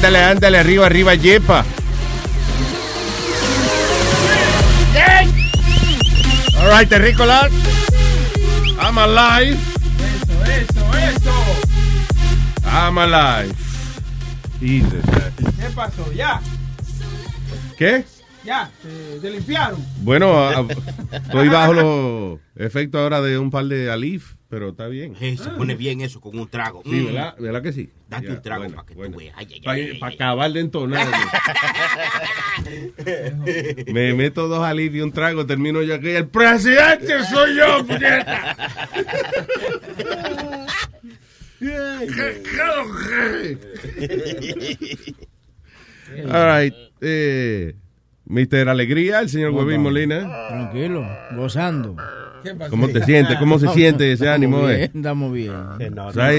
Ándale, ándale, arriba, arriba, yepa. All right, terrícolas. I'm alive. Eso, eso. I'm alive. Jesus. ¿Qué pasó? ¿Ya? ¿Qué? ¿Ya? ¿Te, te limpiaron? Bueno, estoy bajo los efectos ahora de un par de alif, pero está bien. Eh, se pone bien eso con un trago. Sí, Mm. ¿verdad? ¿Verdad que sí? Date Ya, un trago bueno, para que bueno. tú veas. Ay, ay, Para ay, ay. acabar de entonar. Me meto dos alif y un trago, termino yo aquí. El presidente soy yo, puñeta. All right. Eh, Mr. Alegría, el señor Huevín Molina. Tranquilo, gozando. ¿Cómo te sientes? ¿Cómo se siente ese ánimo? Eh? bien, estamos bien. O sea,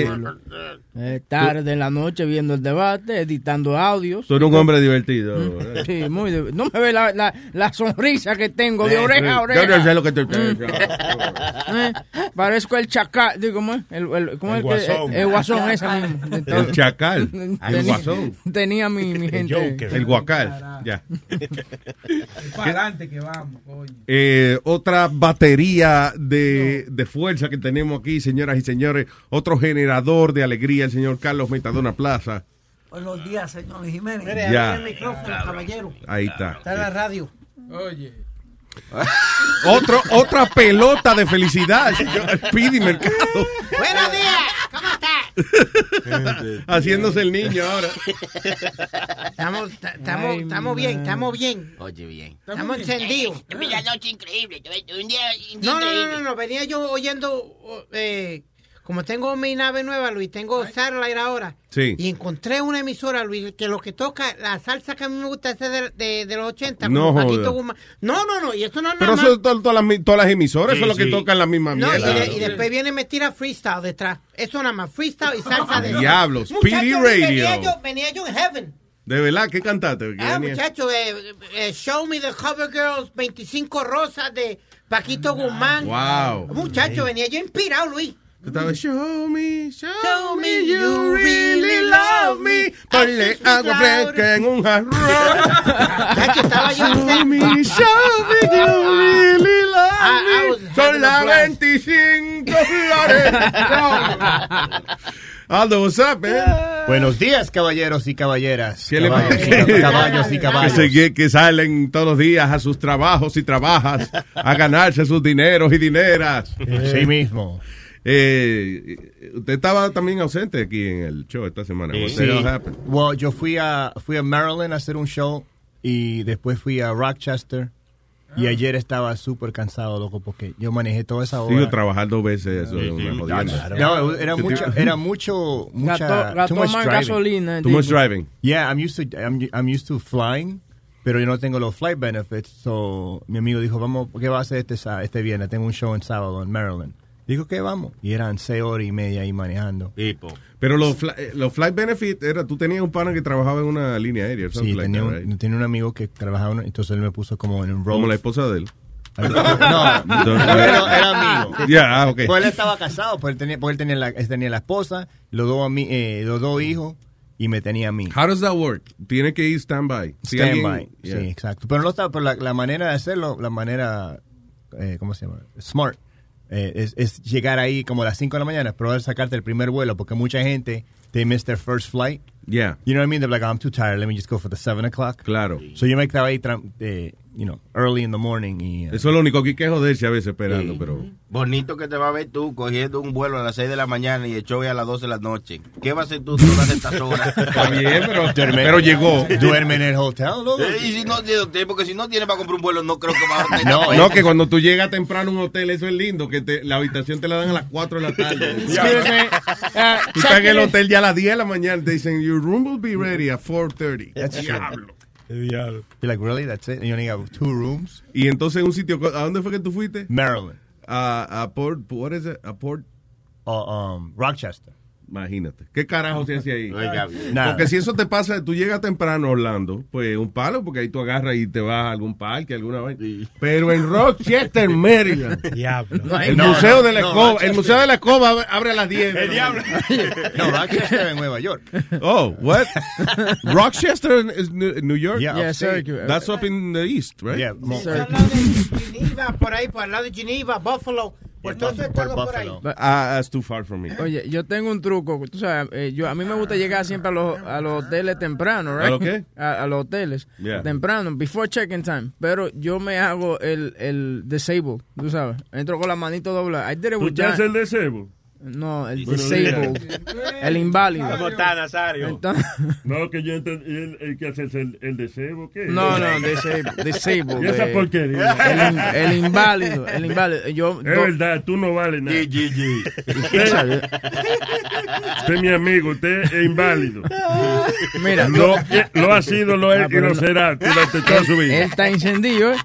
eh, tarde en la noche viendo el debate, editando audios. tú eres un hombre divertido. ¿eh? Sí, muy No me ve la, la, la sonrisa que tengo de oreja a oreja. Yo no sé lo que te Eh, Parezco el chacal. Digo, ¿cómo es? El, el- ¿cómo El es que- guasón. El, el guasón ese mismo. El chacal. Tenía- El guasón. Tenía mi, mi gente. Joker. El guacal. Ya. Para adelante que vamos, coño. Eh, otra batería de, de fuerza que tenemos aquí, señoras y señores. Otro generador de alegría, el señor Carlos Metadona Plaza. Buenos días, señor Jiménez. Mire, Ya. el micrófono, caballero. Ahí está. Está en la radio. Oye. Otro, otra pelota de felicidad, señor Speedy Mercado. Buenos días, ¿cómo está? Haciéndose el niño ahora. Estamos, ta- estamos, estamos bien, estamos bien. Oye, bien. Estamos encendidos. Una noche increíble, un día No, no, no, no, no, venía yo oyendo, eh, como tengo mi nave nueva, Luis, tengo Satellite ahora. Sí. Y encontré una emisora, Luis, que lo que toca, la salsa que a mí me gusta es de, de, de los 80. No como Paquito joda. Guzmán. No, no, no, y esto no es Pero nada eso más. es to- todas, las, todas las emisoras, eso es lo que sí. tocan la misma No, y, mierda. de- y después viene me tira freestyle detrás. Eso nada más, freestyle y salsa de Diablo, Speedy Muchacho, Radio. Venía yo, venía yo en heaven. De verdad, ¿qué cantaste? ¿Qué Ah, muchacho, eh, eh, Show Me the Cover Girls, 25 rosas de Paquito Guzmán. Wow. Muchacho, venía yo inspirado, Luis. Tú estabas, show me, show, Show me you you really love me. Ponle agua fresca en un jarrón. Estaba yo Show me, show me you really love I me. Son las blast. 25 flores. Aldo, what's up, man? Buenos días, caballeros y caballeras. ¿Qué le caballos, pasa? y cab- caballos y Que, caballos. se- que salen todos los días a sus trabajos y trabajas a ganarse sus dineros y dineras. Sí mismo. Eh, usted estaba también ausente aquí en el show esta semana. Sí. happened? Well, yo fui a, fui a Maryland a hacer un show y después fui a Rochester. Y ayer estaba súper cansado, loco, porque yo manejé toda esa hora. Sigo trabajando dos veces eso jodienda. No, era mucho, era mucho, mucha, gastó too much más driving. gasolina. Too much driving. Yeah, I'm used to, I'm, I'm used to flying, pero yo no tengo los flight benefits. So, mi amigo dijo, vamos, ¿qué va a hacer este, este viernes? Tengo un show en sábado en Maryland. Dijo que vamos. Y eran seis horas y media ahí manejando. Tipo. Pero los, fly- eh, los flight benefits, era, tú tenías un pana que trabajaba en una línea aérea. Sí, something like tenía, that, un, right? tenía un amigo que trabajaba, en- entonces él me puso como en un Como la road. esposa de él. No, era, era amigo. Ya, ah, ok. Pues él estaba casado, pues él tenía, pues él tenía, la, él tenía la esposa, los dos, ami- eh, los dos hijos y me tenía a mí. How does that work? Tiene que ir standby. Si Stand alguien- by. Yeah. Sí, exacto. Pero no estaba, pero la, la manera de hacerlo, la manera, eh, ¿cómo se llama? Smart. Eh, es, es llegar ahí como a las 5 de la mañana, probar sacarte el primer vuelo, porque mucha gente, they miss their first flight. Yeah, You know what I mean? They're like, I'm too tired, let me just go for the 7 o'clock. claro. So yo me estaba ahí eh, you know, early in the morning. Y, uh, Eso es lo único que hay que joderse a veces esperando, pero... Bonito que te va a ver tú cogiendo un vuelo a las 6 de la mañana y el show es a las 12 de la noche. ¿Qué vas a hacer tú todas estas horas? Está bien, pero, Duerme- pero llegó. Duerme en el hotel. Eh, y si no tiene hotel, porque si no tiene para comprar un vuelo, no creo que va a tener. No, No, que cuando tú llegas temprano a un hotel, eso es lindo, que te- la habitación te la dan a las 4 de la tarde. Uh, Tú estás en el hotel ya a las 10 de la mañana, te dicen, your room will be ready at 4.30. That's true. Diablo. You're like, really? That's it? You only have two rooms? Y entonces en un sitio, ¿a dónde fue que tú fuiste? Maryland. A, a Port, what is it? A Port, Uh, um, Rochester. Imagínate. ¿Qué carajo se hace ahí? Oiga, Nada. Porque si eso te pasa, tú llegas temprano a Orlando, pues un palo, porque ahí tú agarras y te vas a algún parque, alguna vaina. Pero en Rochester, Maryland, Diablo. No el No, museo no, de la no, escoba, el museo de la escoba abre- a las 10. El diablo. No, Rochester en Nueva York. Oh, what? Rochester is New New York? Yeah, Yeah. Syracuse. That's up in the east, right? Yeah, Sir. Por ahí, por al lado de Geneva, Buffalo, ese por estado por ahí. Buffalo. Ah, that's too far from me. Oye, yo tengo un truco. Tú sabes, eh, yo, a mí me gusta llegar siempre a los, a los hoteles temprano, ¿right? ¿A lo qué? A, a los hoteles. Yeah. Temprano, before check-in time. Pero yo me hago el, el disable, tú sabes. Entro con la manito doblada. I did it ¿Tú te haces el deseo? No, el disabled. el inválido. ¿Cómo está, Nazario? Entonces- No, que yo entendí el, el que haces el, el ¿qué? no, no, disable. disabled ¿Y esa eh, porquería? El, el inválido, el inválido. Yo, Es do- verdad, tú no vales nada. sabes, Usted es mi amigo, usted es inválido. Mira, Lo, lo ha sido, lo es Ah, y pero lo no. será durante toda su él vida. está encendido, ¿eh?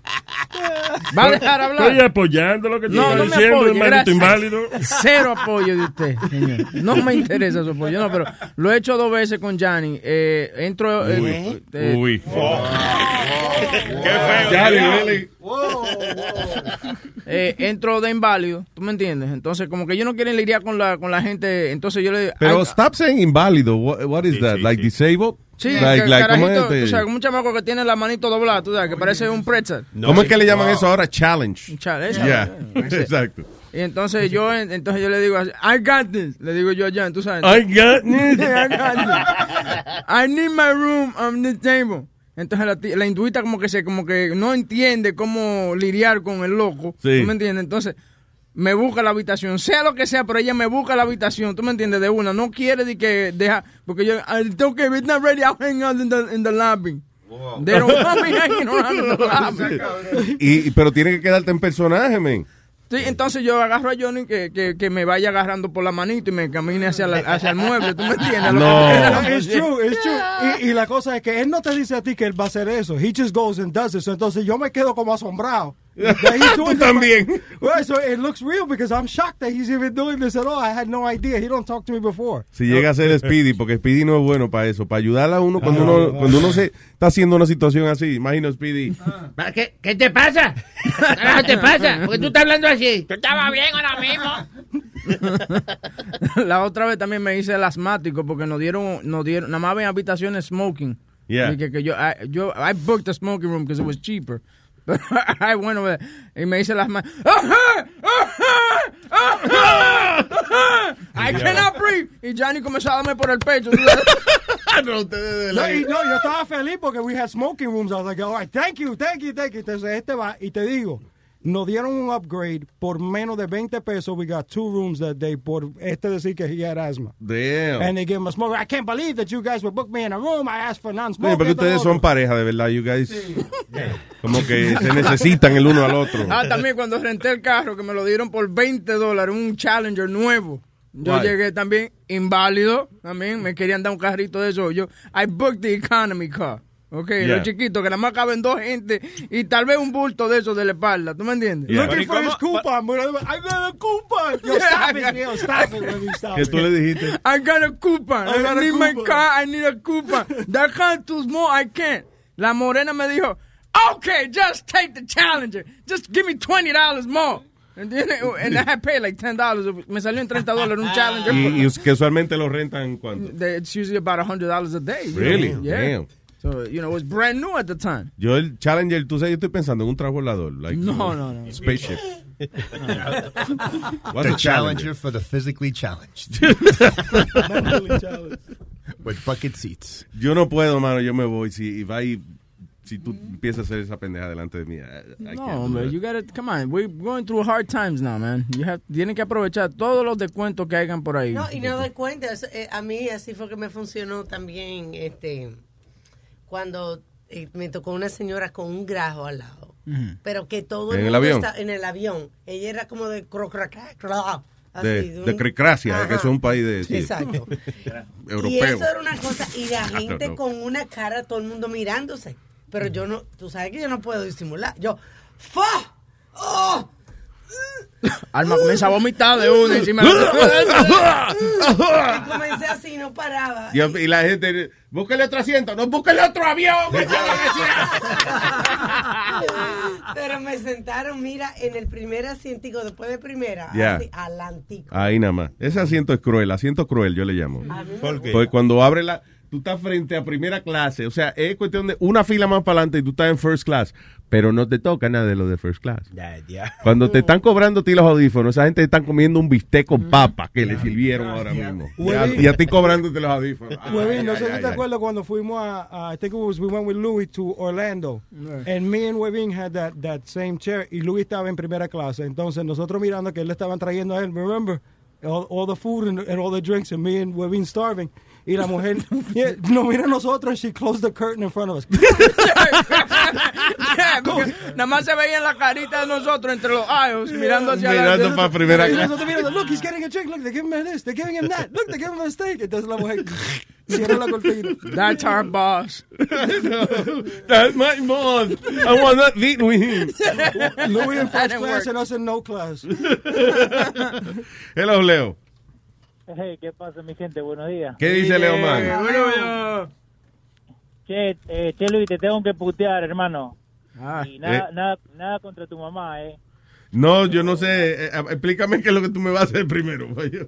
¿Va a dejar hablar? Estoy apoyando lo que tú No, estás no me diciendo, gracias. inválido. Cero apoyo de usted, señor. No me interesa su apoyo, no, pero lo he hecho dos veces con Johnny. Eh, entro. eh, eh, Uy. Qué feo. Johnny, really? eh, entro de inválido, ¿tú me entiendes? Entonces, como que ellos no quieren lidiar con la, con la gente, entonces yo le digo. Pero "Ay, stop saying inválido. What, what is that? like disabled? Sí, like, que like, ¿cómo es carajito, este? tú sabes, como un chamaco que tiene la manito doblada, tú sabes, que parece un pretzel. ¿Cómo es que le llaman eso ahora? Challenge. Chale, eso. Yeah, Ese. exacto. Y entonces yo, entonces yo le digo así, I got this. Le digo yo a Jan, tú sabes. I got this. I got this. I need my room on the table. Entonces la, la hinduita como que se, como que no entiende cómo lidiar con el loco. Sí. ¿Tú me entiendes? Entonces me busca la habitación, sea lo que sea, pero ella me busca la habitación, ¿tú me entiendes? De una, no quiere de que deja, porque yo, I tengo que, it's not ready, I'll hang out in the, in the lobby. They don't want me hanging around in the lobby. Y, y- pero tiene que quedarte en personaje, men. Sí, entonces yo agarro a Johnny que, que, que me vaya agarrando por la manito y me camine hacia, la- hacia el mueble, ¿tú me entiendes? Lo No. It's true, it's true. Y, y la cosa es que él no te dice a ti que él va a hacer eso. He just goes and does it. Entonces yo me quedo como asombrado. Tú también. Right, so it looks real because I'm shocked that he's even doing this at all. I had no idea. He don't talk to me before. Si llega a ser Speedy, porque Speedy no es bueno para eso, para ayudar a uno cuando uno cuando uno se está haciendo una situación así. Imagino Speedy. ¿Qué, ¿Qué te pasa? ¿Qué te pasa? ¿Por qué tú estás hablando así? Yo estaba bien ahora mismo. la otra vez también me hice el asmático porque nos dieron, nos dieron, nada más había habitaciones smoking. Yeah. Que, que yo, I, yo, I booked a smoking room because it was cheaper. But I went over there y me hice las manos. I cannot breathe. Y Johnny comenzó a darme por el pecho. no, ustedes de No, la- y no, yo estaba feliz porque we had smoking rooms. I was like, all right, thank you, thank you, thank you. Entonces este va y te digo, nos dieron un upgrade por menos de 20 pesos. We got two rooms that day por este decir que he had asthma. Damn. And they gave him a smoker. I can't believe that you guys would book me in a room. I asked for Sí, non-smoking. porque ustedes son pareja, de verdad, you guys. Como que se necesitan el uno al otro. Ah, también cuando renté el carro que me lo dieron por 20 dólares, un Challenger nuevo. Yo llegué también inválido, también me querían dar un carrito de eso. Yo, I booked the economy car. Ok, Yeah. los chiquitos, que nada más caben dos gente y tal vez un bulto de eso de la espalda, ¿tú me entiendes? Yeah. Looking for his coupon. but I'm- I got a coupon. Yo, stop it, yo, stop it, when you stop ¿Qué it. tú le dijiste? I got a coupon. I, I got a need my car. I need a coupon. That car too small. I can't. La morena me dijo, okay, just take the Challenger. Just give me $20 more. ¿Entiendes? And I had paid like $10. Me salió en 30 dólares un Challenger. Y, y que usualmente lo rentan cuando. They- It's usually about $100 a day. you Really? know? Yeah. Damn. So, you know, it was brand new at the time. Yo el Challenger, tú sabes, yo estoy pensando en un transbordador. Like, No, you know, no, no. Spaceship. What's the a Challenger for the physically challenged. With bucket seats. Yo no puedo, mano, yo me voy. Si if I si tú empiezas a hacer esa pendeja delante de mí. I- I No, can't do hombre, that. you gotta, come on, we're going through hard times now, man. You have, tienen que aprovechar todos los descuentos que hayan por ahí. No, y no doy cuenta. eh, a mí así fue que me funcionó también este cuando eh, me tocó una señora con un grajo al lado. Pero que todo ¿En el mundo avión? está- en el avión. Ella era como de crocracra, así, De, un- de Cricracia, Ajá. que es un país de sí, Exacto. Y europeo. eso era una cosa, y la gente no. con una cara, todo el mundo mirándose. Pero yo no, tú sabes que yo no puedo disimular. Yo, ¡fa! ¡Oh! Alma comienza a vomitar de una encima de la Y comencé así, no paraba. Y, y la gente, búsquele otro asiento, no búsquele otro avión. Pero me sentaron, mira, en el primer asientico, después de primera, Ya. así, alantico. Ahí nada más. Ese asiento es cruel, asiento cruel, yo le llamo. ¿Por qué? Porque cuando abre la. Tú estás frente a primera clase, o sea, es cuestión de una fila más para adelante y tú estás en first class, pero no te toca nada de lo de first class. Ya, ya. Cuando te están cobrando a ti los audífonos, esa gente están comiendo un bistec con papa que le sirvieron ahora mismo. Y a, y a ti cobrándote los audífonos. Ay, no sé si te acuerdas cuando fuimos a, a- I think it was, we went with Louis to Orlando. And me and Webin had that, that same chair. Y Louis estaba en primera clase. Entonces nosotros mirando que él le estaban trayendo a él, remember, all, all the food and, and all the drinks and me and Webin starving. Y la mujer yeah, no mira a nosotros and she closed the curtain in front of us. Yeah, Nada más se veía la carita de nosotros entre los aisles mirando hacia Mirando la para primera clase. nosotros mirando, look, he's getting a drink. Look, they're giving him this. They're giving him that. Look, they're giving him a steak. Entonces la mujer cierra la cortina. That's our boss. That's my boss. I want not eat with him. Louis in That first class work. and us in no class. Hello, Leo. Hey, ¿Qué pasa, mi gente? Buenos días. ¿Qué dice Leo Man? Che, eh, che, Luis, te tengo que putear, hermano. Ah, Y nada, Eh. nada, nada contra tu mamá, ¿eh? No, yo no sé. Eh, eh, explícame qué es lo que tú me vas a hacer primero. vaya.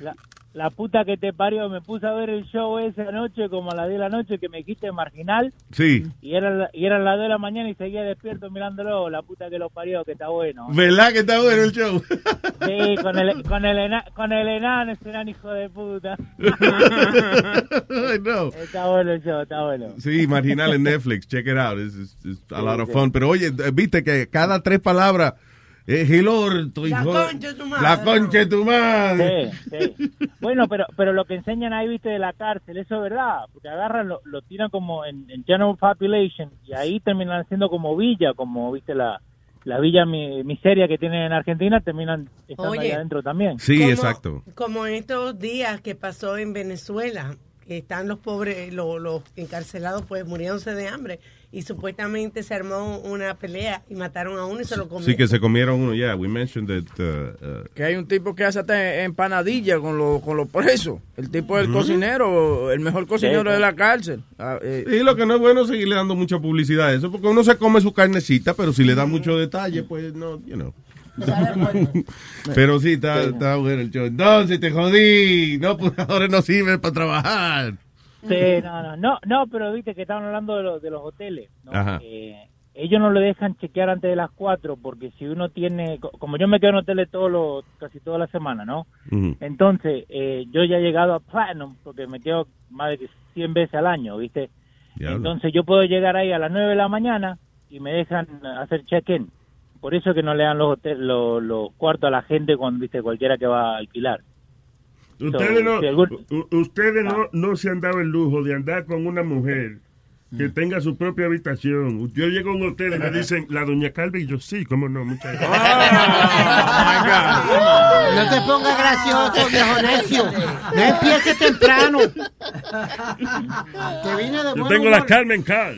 La, la puta que te parió, me puse a ver el show esa noche, como a las 10 de la noche, que me dijiste marginal, Sí. y era, y eran las 2 de la mañana y seguía despierto mirándolo, la puta que lo parió, que está bueno. ¿Verdad que está bueno el show? Sí, con el, con el, ena- con el enano, ese enano hijo de puta. Know. Está bueno el show, está bueno. Sí, marginal en Netflix. Check it out. It's, it's- it's a lot of fun. Pero oye, viste que cada tres palabras es el orto, La hijo. concha de tu madre. La concha de tu madre. Sí, sí. Bueno, pero pero lo que enseñan ahí, viste, de la cárcel, eso es verdad, porque agarran, lo, lo tiran como en, en general population y ahí terminan siendo como villa, como, viste, la, la villa mi- miseria que tienen en Argentina, terminan estando Oye. ahí adentro también. Sí, Como- exacto. Como en estos días que pasó en Venezuela, que están los pobres, los, los encarcelados, pues muriéndose de hambre. Y supuestamente se armó una pelea y mataron a uno y se lo comieron. Sí, que se comieron uno. Yeah, we mentioned that. uh, uh, Que hay un tipo que hace hasta empanadilla con los con los presos. El tipo del cocinero, el mejor cocinero Sí. de la cárcel. Ah, eh, Y lo que no es bueno es seguirle dando mucha publicidad a eso, porque uno se come su carnecita, pero si le da mucho detalle, pues no, you know. pero sí, está, está bueno el show. Entonces te jodí, no, pues ahora no sirve para trabajar. Sí, no, no, no, no, pero viste que estaban hablando de, los de los hoteles. ¿no? Ajá. Eh, ellos no le dejan chequear antes de las 4 porque si uno tiene, co- como yo me quedo en hoteles todos los, casi toda la semana, ¿no? Entonces, eh, yo ya he llegado a Platinum porque me quedo más de 100 veces al año, ¿viste? Diablo. Entonces yo puedo llegar ahí a las 9 de la mañana y me dejan hacer check-in. Por eso que no le dan los, hotel- los, los cuartos a la gente cuando, ¿viste? Cualquiera que va a alquilar. Ustedes, no, si algún- u- ustedes no, no se han dado el lujo de andar con una mujer que tenga su propia habitación. Yo llego a un hotel y me dicen, la doña Calvi, y yo sí, cómo no, muchas gracias. No te pongas gracioso, viejo necio. No empieces temprano. Que vine de Yo tengo la humor. Carmen Carl.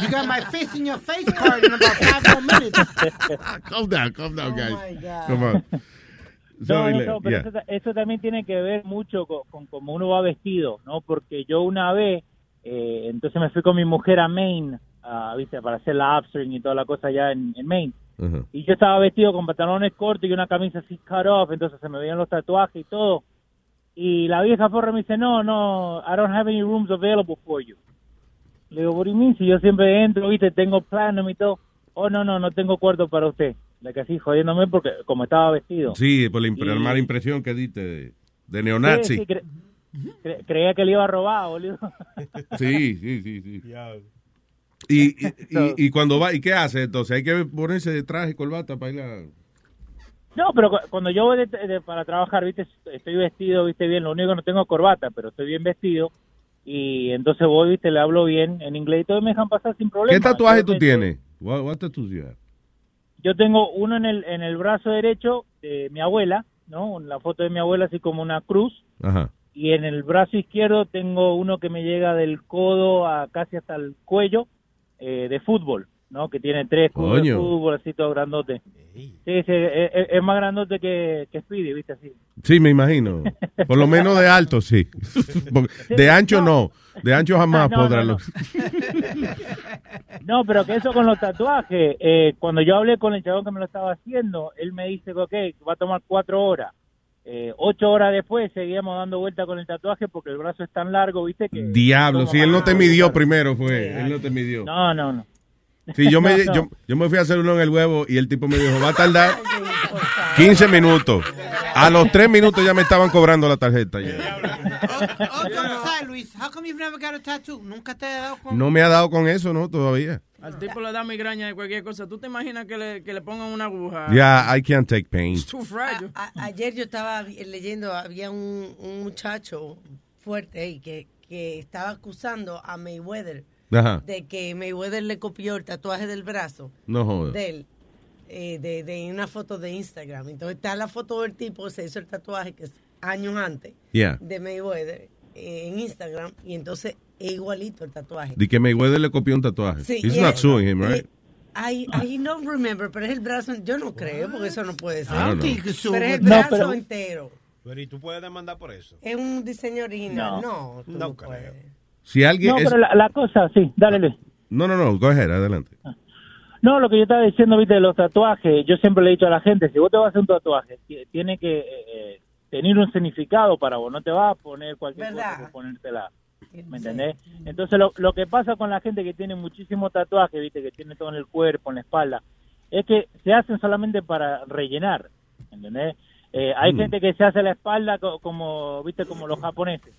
You got my face in your face card in about five more minutes. calm down, calm down, guys. my God. Come on. No, no, no, pero yeah. eso, eso también tiene que ver mucho con, con cómo uno va vestido, ¿no? Porque yo una vez, eh, entonces me fui con mi mujer a Maine, ah, ¿viste? Para hacer la upstring y toda la cosa allá en, en Maine. Y yo estaba vestido con pantalones cortos y una camisa así cut off, entonces se me veían los tatuajes y todo. Y la vieja forra me dice, no, no, I don't have any rooms available for you. Le digo, what do you mean? Si yo siempre entro, ¿viste? Tengo platinum y todo. Oh, no, no, no tengo cuarto para usted. La que así jodiéndome porque como estaba vestido. Sí, por la, Y- mala impresión que diste de, de neonazi. Sí, sí, cre- cre- creía que le iba a robar, boludo. Sí, sí, sí, sí. Y, y, y- y cuando va, ¿y qué hace? Entonces hay que ponerse de traje y corbata para ir a... No, pero cu- cuando yo voy de- de- para trabajar, viste, estoy vestido, viste bien, lo único que no tengo corbata, pero estoy bien vestido. Y entonces voy, viste, le hablo bien en inglés y todo y me dejan pasar sin problema. ¿Qué tatuaje Yo tú tienes? What, what? Yo tengo uno en el, en el brazo derecho de mi abuela, ¿no? La foto de mi abuela así como una cruz. Ajá. Y en el brazo izquierdo tengo uno que me llega del codo a casi hasta el cuello eh, de fútbol, ¿no? Que tiene tres escudos de fútbol, así todo grandote. Sí, sí, es, es- es más grandote que, que Speedy, ¿viste? Así. Sí, me imagino. Por lo menos de alto, sí. De ancho no. De ancho jamás Ah, no, podrá. no, lo- No, pero que eso con los tatuajes, eh, cuando yo hablé con el chabón que me lo estaba haciendo, él me dice que ok, va a tomar cuatro horas. Eh, ocho horas después seguíamos dando vuelta con el tatuaje porque el brazo es tan largo, ¿viste? Que Diablo, si él no te midió primero, fue. Él no te midió. No, no, no. Sí, yo me, No, no. Yo, yo me fui a hacer uno en el huevo y el tipo me dijo, va a tardar 15 minutos. A los 3 minutos ya me estaban cobrando la tarjeta. ya. Otro cosa, Luis, how come you've never got a tattoo? Nunca te he dado con... No me ha dado con eso, ¿no? Todavía. Al tipo le da migraña de cualquier cosa. ¿Tú te imaginas que le, que le pongan una aguja? Ya, I can't take pain. It's too fragile. A- ayer yo estaba vi- leyendo, había un, un muchacho fuerte ahí que, que estaba acusando a Mayweather Ajá. de que Mayweather le copió el tatuaje del brazo No de él, eh, de, de una foto de Instagram. Entonces está la foto del tipo que se hizo el tatuaje que es años antes Yeah. de Mayweather eh, en Instagram y entonces es igualito el tatuaje. De que Mayweather le copió un tatuaje. Sí, He's y not suing him, right? I, I no remember, pero es el brazo, yo no creo, porque eso no puede ser. Don't. Pero es el No, brazo pero- entero. Pero ¿y tú puedes demandar por eso? Es un diseño original. No. No, tú no, puedes. Si alguien No, es- pero la, la cosa, sí, dale, Luis. No, no, no, go ahead, adelante. No, lo que yo estaba diciendo, viste, de los tatuajes, yo siempre le he dicho a la gente, si vos te vas a hacer un tatuaje, ti- tiene que eh, tener un significado para vos, no te vas a poner cualquier cosa por ponértela. ¿Me entendés? Entonces, lo, lo que pasa con la gente que tiene muchísimos tatuajes, viste, que tiene todo en el cuerpo, en la espalda, es que se hacen solamente para rellenar, ¿entendés? Eh, hay Mm. gente que se hace la espalda co- como, viste, como los japoneses.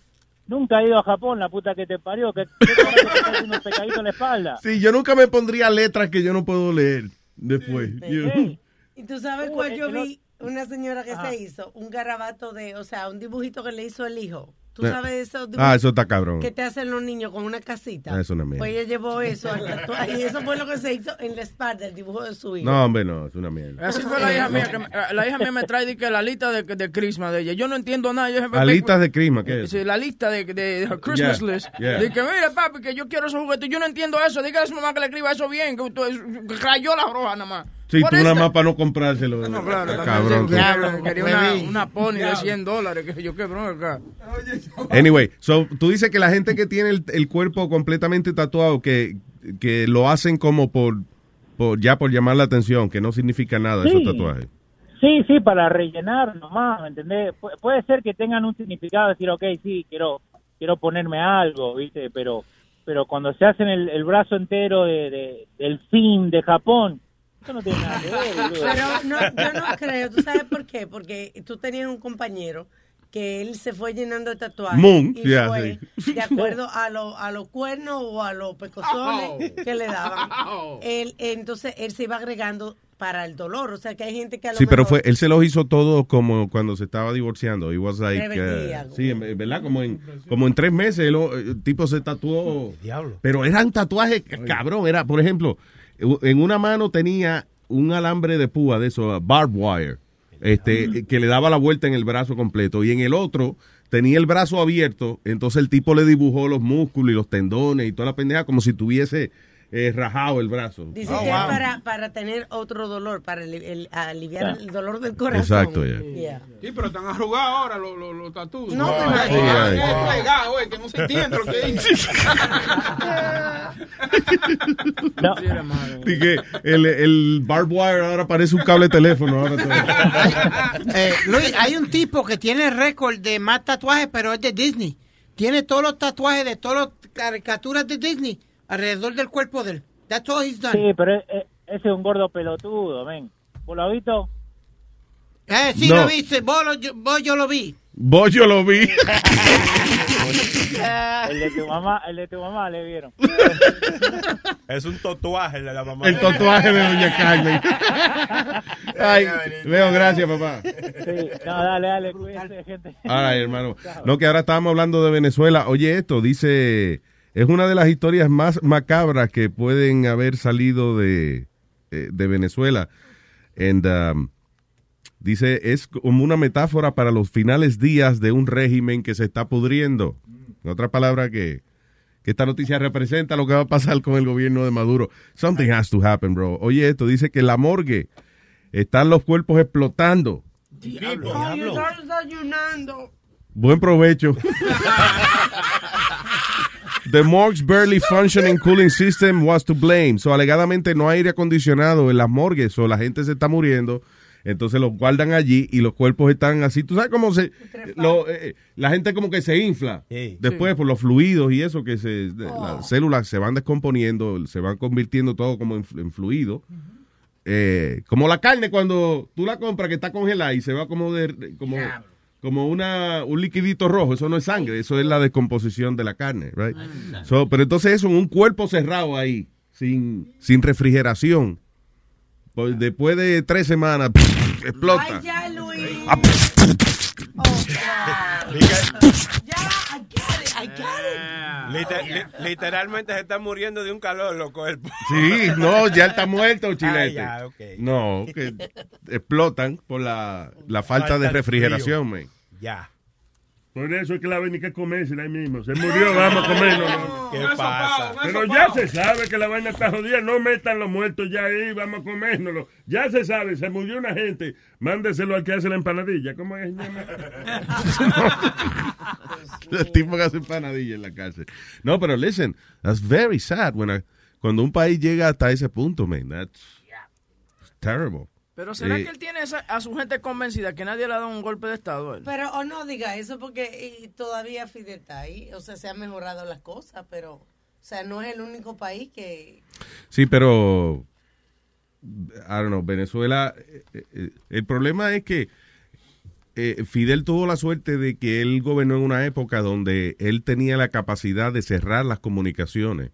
Nunca he ido a Japón, la puta que te parió, que que te estás haciendo un pecadito en la espalda. Sí, yo nunca me pondría letras que yo no puedo leer después. You- Y tú sabes Uh, cuál eh, yo vi, una señora que Ajá. se hizo, un garabato de, o sea, un dibujito que le hizo el hijo. ¿Tú Eh, sabes esos ah, eso está cabrón. que te hacen los niños con una casita? Ah, eso es una mierda. Pues ella llevó eso al tatuaje y eso fue lo que se hizo en la espalda, el dibujo de su hijo. No, hombre, no, es una mierda. Así fue la hija mía. Que me- la hija mía me trae de que la lista de, de Christmas de ella. Yo no entiendo nada. Yo, La lista de Crisma, ¿qué es? Sí, la lista de, de, de Christmas Yeah, list. yeah. De que, mira, papi, que yo quiero esos juguetes. Yo no entiendo eso. Dígale a su mamá que le escriba eso bien. Que, tú, que rayó la roja nada más. Sí, tú nada más para no comprárselo. No, claro, también, Cabrón. sí, tú. que- Quería una, una pony de Diablo. 100 dólares. Que yo, qué bronca acá. Anyway, so, tú dices que la gente que tiene el, el cuerpo completamente tatuado, que, que lo hacen como por, por ya por llamar la atención, que no significa nada Sí. esos tatuajes. Sí, sí, para rellenar nomás, ¿me entendés? Pu- puede ser que tengan un significado, decir, ok, sí, quiero quiero ponerme algo, ¿viste? Pero pero cuando se hacen el, el brazo entero de, de- del fin de Japón, no tiene nada que ver, boludo. Pero no, yo no creo, ¿tú sabes por qué? Porque tú tenías un compañero que él se fue llenando de tatuajes Moon, y yeah, fue sí. de acuerdo a, lo- a los cuernos o a los pecosones que le daban. Él, entonces él se iba agregando para el dolor, o sea que hay gente que a lo Sí, pero mejor- fue, él se los hizo todo como cuando se estaba divorciando. He was like, uh, sí, ¿verdad? Como en, como en tres meses el, el tipo se tatuó. Diablo. Pero eran tatuajes, cabrón. Era, por ejemplo, en una mano tenía un alambre de púa de eso, barbed wire, este, que le daba la vuelta en el brazo completo. Y en el otro tenía el brazo abierto, entonces el tipo le dibujó los músculos y los tendones y toda la pendeja como si tuviese eh, rajado el brazo. Dice que es para, para tener otro dolor, para el- aliviar Ya. el dolor del corazón. Exacto, ya. Yeah. Sí, pero están arrugados ahora los, los, los tatuos. No, pero- Sí, ay. ay, pegado, eh, que no se entiende lo que dice. Y que el, el barbed wire ahora parece un cable de teléfono. Ahora. Eh, Luis, hay un tipo que tiene récord de más tatuajes, pero es de Disney. Tiene todos los tatuajes de todas las caricaturas de Disney alrededor del cuerpo de él. That's all he's done. Sí, pero e- e- ese es un gordo pelotudo, ven. ¿Vos lo has visto? Eh, sí No. lo viste, vos, lo- yo, vos yo lo vi. Vos yo lo vi. El de tu mamá, el de tu mamá le vieron. Es un tatuaje el de la mamá. El tatuaje de Doña Carmen. Ay, Leo, gracias, papá. Sí, no, dale, dale, cuídate, gente. Ay, hermano. No, que ahora estábamos hablando de Venezuela. Oye, esto dice, es una de las historias más macabras que pueden haber salido de, eh, de Venezuela. And, um, dice, es como una metáfora para los finales días de un régimen que se está pudriendo. En otra palabra que, que esta noticia representa lo que va a pasar con el gobierno de Maduro. Something has to happen, bro. Oye, esto dice que en la morgue están los cuerpos explotando. Estás desayunando. Buen provecho. The morgue's barely functioning cooling system was to blame. So, alegadamente no hay aire acondicionado en las morgues, o la gente se está muriendo. Entonces los guardan allí y los cuerpos están así. ¿Tú sabes cómo se. lo, eh, la gente como que se infla. Después por los fluidos y eso, que se, de- las células se van descomponiendo, se van convirtiendo todo como en fluido. Eh, como la carne cuando tú la compras que está congelada y se va como de, como, como una, un liquidito rojo. Eso no es sangre, eso es la descomposición de la carne. Right? So, pero entonces eso, un cuerpo cerrado ahí, sin, sin refrigeración. Pues después de tres semanas, explota. Ay, ya, Luis. Ah, Ya, it, I get it. Liter- li- literalmente se está muriendo de un calor los cuerpos. Sí, no, ya está muerto, Ah, chilete. ya, ok. No, que explotan por la, la falta, Falta de refrigeración, man. Ya. Por eso es que la vaina hay que comerse ahí mismo. Se murió, vamos a. ¿Qué pasa? Pero ya se sabe que la vaina está jodida. No metan los muertos ya ahí, vamos a comérnoslo. Ya se sabe, se murió una gente. Mándeselo al que hace la empanadilla. ¿Cómo es? El tipo que hace empanadilla en la cárcel. No, pero listen, that's very sad when a- cuando un país llega hasta ese punto, man. That's terrible. Pero ¿será Eh, que él tiene esa- a su gente convencida que nadie le ha dado un golpe de estado a él? Pero, o no diga eso porque y todavía Fidel está ahí. O sea, se han mejorado las cosas, pero, o sea, no es el único país que. Sí, pero I don't know, Venezuela, eh, eh, el problema es que eh, Fidel tuvo la suerte de que él gobernó en una época donde él tenía la capacidad de cerrar las comunicaciones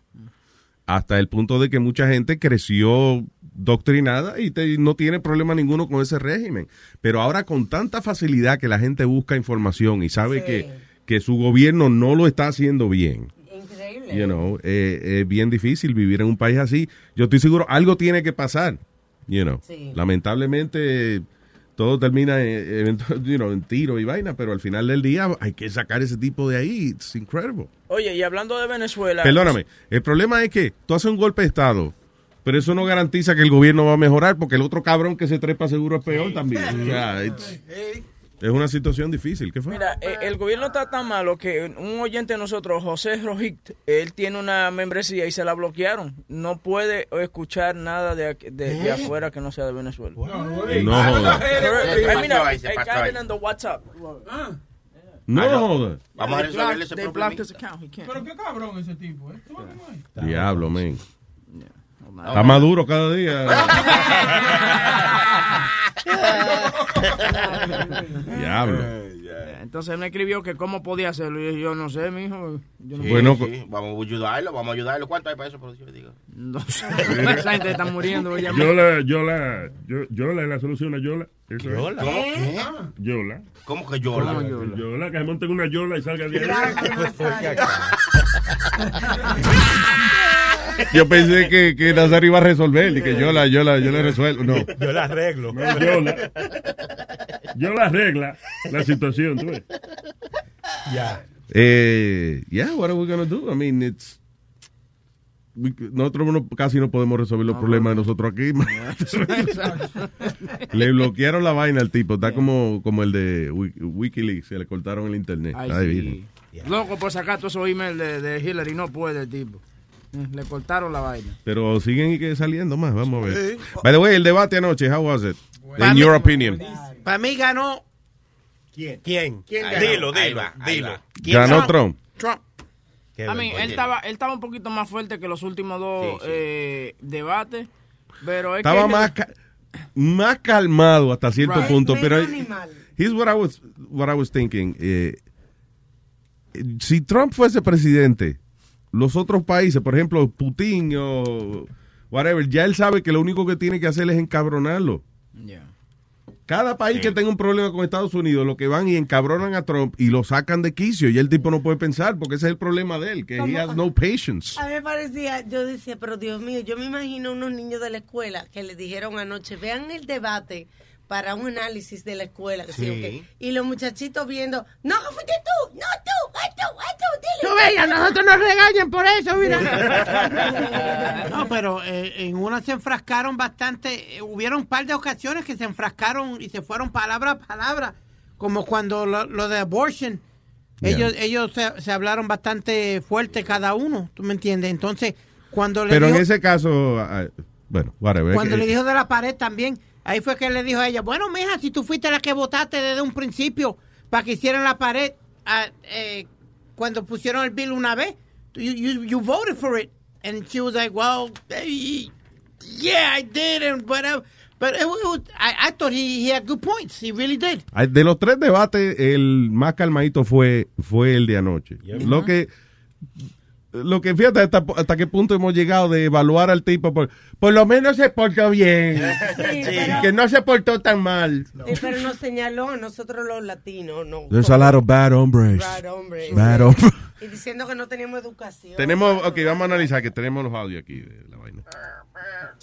hasta el punto de que mucha gente creció doctrinada y te- no tiene problema ninguno con ese régimen. Pero ahora con tanta facilidad que la gente busca información y sabe Sí. que, que su gobierno no lo está haciendo bien, Increíble. you know, eh, es bien difícil vivir en un país así. Yo estoy seguro, algo tiene que pasar, you know. Sí. Lamentablemente, todo termina en, en- you know, en tiro y vaina, pero al final del día hay que sacar ese tipo de ahí. It's incredible. Oye, y hablando de Venezuela... Perdóname, el problema es que tú haces un golpe de Estado, pero eso no garantiza que el gobierno va a mejorar, porque el otro cabrón que se trepa seguro es peor también. Sea, it's- es una situación difícil. ¿Qué fue? Mira, eh, el gobierno está tan malo que un oyente de nosotros, José Rojit, él tiene una membresía y se la bloquearon. No puede escuchar nada de, aquí- de, de ¿Eh? afuera que no sea de Venezuela. No joda. I mean, pasó ahí? I, Se I pasó got ahí. it on the WhatsApp. No Ah, no. joda. Vamos a They resolver blocked- ese problema. blocked his account. He can't. Pero qué cabrón ese tipo, ¿eh? Diablo, men. Está maduro cada día. Diablo. Entonces él me escribió que cómo podía hacerlo. Y yo no sé, mijo. Yo no Sí, Bueno, sí, vamos a ayudarlo, vamos a ayudarlo. ¿Cuánto hay para eso, por Dios, digo? No sé. Esa gente está muriendo. ya Yola, Yola, yo- Yola es la solución a Yola. Eso es. ¿Yola? ¿Cómo? ¿Qué? Yola. ¿Cómo que Yola? ¿Cómo Yola? Yola, que se monte en una Yola y salga de ahí. Yo pensé que, que Nazario iba a resolver y que yo la, yo la, yo la resuelvo. No. Yo la arreglo. No, Yola. Yola arregla la situación, tú ves. Ya. Eh, yeah, what are we gonna do? I mean, it's nosotros no- casi no podemos resolver los problemas de nosotros aquí. le bloquearon la vaina al tipo, está como, como el de Wik- WikiLeaks, se le cortaron el internet. Ay, sí. Loco por sacar todos esos emails de, de Hillary. No puede, el tipo. Eh, Le cortaron la vaina. Pero siguen y que saliendo más, vamos a ver. By the way, el debate anoche, how was it? In your opinion. Para mí ganó ¿Quién? ¿Quién? ¿Quién ganó? Dilo, dilo, va, dilo. Ganó Trump. Trump. Qué A mí, él estaba, él estaba un poquito más fuerte que los últimos dos Sí, sí. eh, debates. Pero es Estaba que más, ca- más calmado hasta cierto Right. punto, pero animal. Here's what I was, what I was thinking. Eh, si Trump fuese presidente, los otros países, por ejemplo, Putin o whatever, ya él sabe que lo único que tiene que hacer es encabronarlo. Cada país que tenga un problema con Estados Unidos, lo que van y encabronan a Trump y lo sacan de quicio y el tipo no puede pensar porque ese es el problema de él, que he has no patience. A mí me parecía, yo decía, pero Dios mío, yo me imagino unos niños de la escuela que le dijeron anoche, vean el debate para un análisis de la escuela. que sí. Y los muchachitos viendo, no, fuiste tú, no tú, ay tú, ay tú, dile. Tú ves, a nosotros nos regañan por eso, mira. No, pero eh, en una se enfrascaron bastante. eh, hubieron un par de ocasiones que se enfrascaron y se fueron palabra a palabra. Como cuando lo, lo de abortion. Yeah. Ellos, ellos se, se hablaron bastante fuerte cada uno. ¿Tú me entiendes? Entonces, cuando le Pero en ese caso, ah, bueno, whatever. cuando Eh, le dijo de la pared también, ahí fue que le dijo a ella, bueno, mija, si tú fuiste la que votaste desde un principio para que hicieran la pared, ah, eh, cuando pusieron el bill una vez, you, you, you voted for it. And she was like, well, yeah, I did, and whatever. But it was, I, I thought he, he had good points. He really did. De los tres debates, el más calmadito fue, fue el de anoche. Lo que, lo que fíjate hasta, hasta qué punto hemos llegado de evaluar al tipo por, por lo menos se portó bien. Sí, pero- que no se portó tan mal. Eh, pero nos señaló a nosotros los latinos, no. There's a lot of bad hombres. Bad hombres. Bad hombres. Y diciendo que no teníamos educación. tenemos, ok, vamos a analizar que tenemos los audios aquí de la vaina.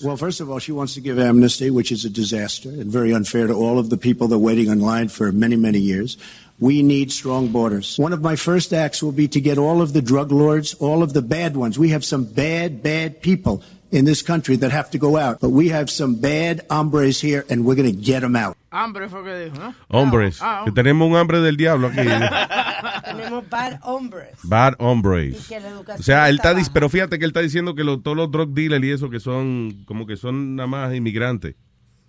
Well, first of all, she wants to give amnesty, which is a disaster and very unfair to all of the people that are waiting in line for many, many years. We need strong borders. One of my first acts will be to get all of the drug lords, all of the bad ones. We have some bad, bad people in this country that have to go out, but we have some bad hombres here, and we're going to get them out. Hambre fue que dijo, ¿no? Hombres. Ah, que tenemos un hambre del diablo aquí. Tenemos bad hombres. Bad hombres. Y que la educación O sea, él está, está dis- pero fíjate que él está diciendo que lo- todos los drug dealers y eso que son, como que son nada más inmigrantes.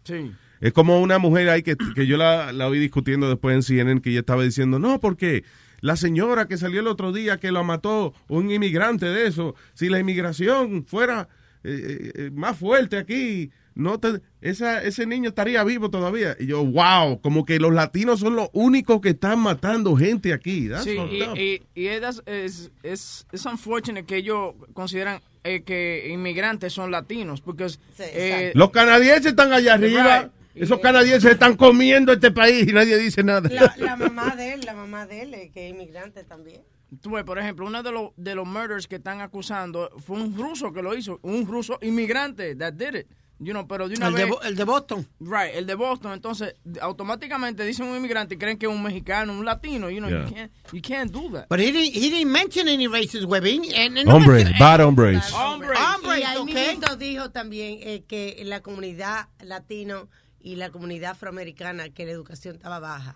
Sí. Es como una mujer ahí que, que yo la, la oí discutiendo después en CNN que ella estaba diciendo, no, porque la señora que salió el otro día que la mató un inmigrante de eso, si la inmigración fuera eh, eh, más fuerte aquí, no te- esa, ese niño estaría vivo todavía. Y yo, wow, como que los latinos son los únicos que están matando gente aquí. That's Sí, y, y, y es, es, es, es unfortunate que ellos consideran eh, que inmigrantes son latinos, porque eh, Los canadienses están allá arriba. Right. Esos canadienses están comiendo este país y nadie dice nada. La, la mamá de él, la mamá de él, eh, que es inmigrante también. Tú ves, por ejemplo, uno de los de los murders que están acusando fue un ruso que lo hizo, un ruso inmigrante that did it. You know, pero de una El de vez, Bo- el de Boston. Right, el de Boston. Entonces, automáticamente dicen un inmigrante y creen que es un mexicano, un latino. You know, Yeah. you can't you can't do that. But he didn't, he didn't mention any races, Webin. And, and no Hombres, bad hombres. Hombres. Hombres, y ahí ok. mismito dijo también eh, que la comunidad latino y la comunidad afroamericana, que la educación estaba baja.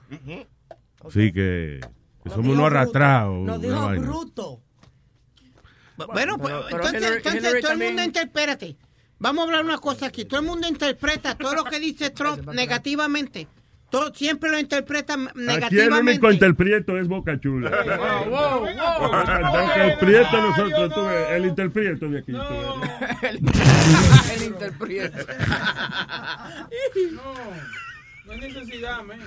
Sí, que, que somos unos arrastrados. Nos dijo bruto. Bueno, pues, pero entonces, Hillary- entonces Hillary todo el mundo interprete. Vamos a hablar una cosa aquí. Todo el mundo interpreta todo lo que dice Trump negativamente. Todo, siempre lo interpretan Aquí el negativamente. único interprieto es Boca Chula. wow, El interprieto nosotros, tú ves, el interprieto de aquí. tú ves. el interpreta. No, no hay necesidad, men.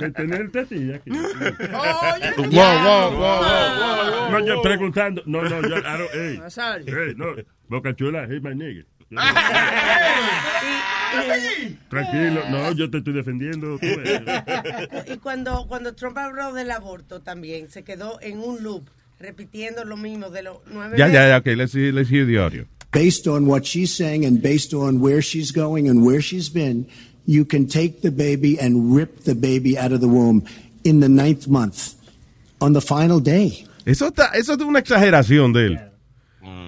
De tener tetilla aquí. Oye, Wow, wow, wow, wow, wow. No, yo preguntando. No, no, yo, I don't- ey, Nazario. ey, no, Boca Chula, hey, my nigga. Tranquilo, no, yo te estoy defendiendo. tú. Y cuando, cuando Trump habló del aborto también, se quedó en un loop, repitiendo lo mismo de los nueve Ya, meses. ya, ya, ok, let's, see- let's hear the audio. Based on what she's saying and based on where she's going and where she's been, you can take the baby and rip the baby out of the womb in the ninth month on the final day. Eso, está, eso es una exageración de él.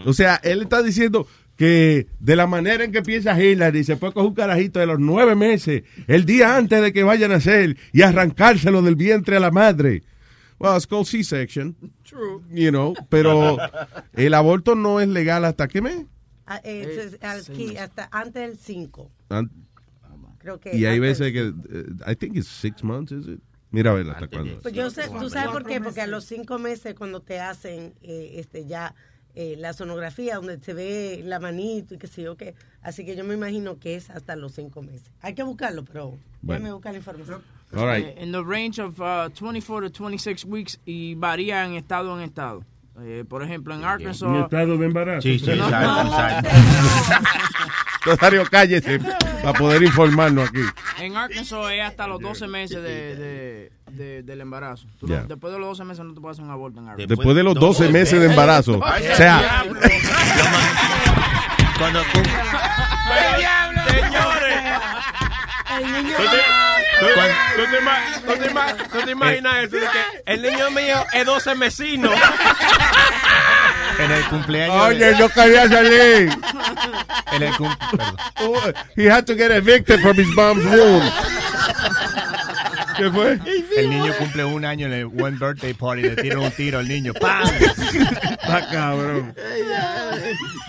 O sea, él está diciendo que de la manera en que piensa Hillary, se puede coger un carajito de los nueve meses, el día antes de que vayan a nacer, y arrancárselo del vientre a la madre. Well, it's called C-section. True. You know, pero el aborto no es legal hasta qué mes? Ah, eh, aquí, hasta antes del 5. An- Creo que Y hay veces que, eh, I think it's six months, is it? Mira a ver hasta cuándo. Pues yo sé, tú sabes por qué, porque a los cinco meses cuando te hacen eh, este ya eh, la sonografía donde se ve la manito y qué sé yo qué. Así que yo me imagino que es hasta los cinco meses. Hay que buscarlo, pero Bueno. déjame buscar la información. All right. Eh, In the range of uh, 24 to 26 weeks y varía en estado en estado. Eh, por ejemplo, en Arkansas. Mi estado de embarazo. Sí, sí, no, exacto. Rosario, cállese para poder informarnos aquí. En Arkansas es hasta los 12 meses de, de- de- del embarazo. Tú no- Ya. después de los 12 meses no te puedes hacer un aborto en Arkansas. Después de los 12 meses de embarazo. O sea, Cuando tú... Señores. El niño ¿Tú te, tú- tú te ima- tú te ima- tú te imaginas eso de que el niño mío es 12 mesino? En el cumpleaños. oye, yo quería salir. En el cum- perdón. Oh, he had to get evicted from his mom's room. ¿Qué fue? El niño cumple un año en el one birthday party, le tira un tiro al niño. ¡Pam! Está cabrón.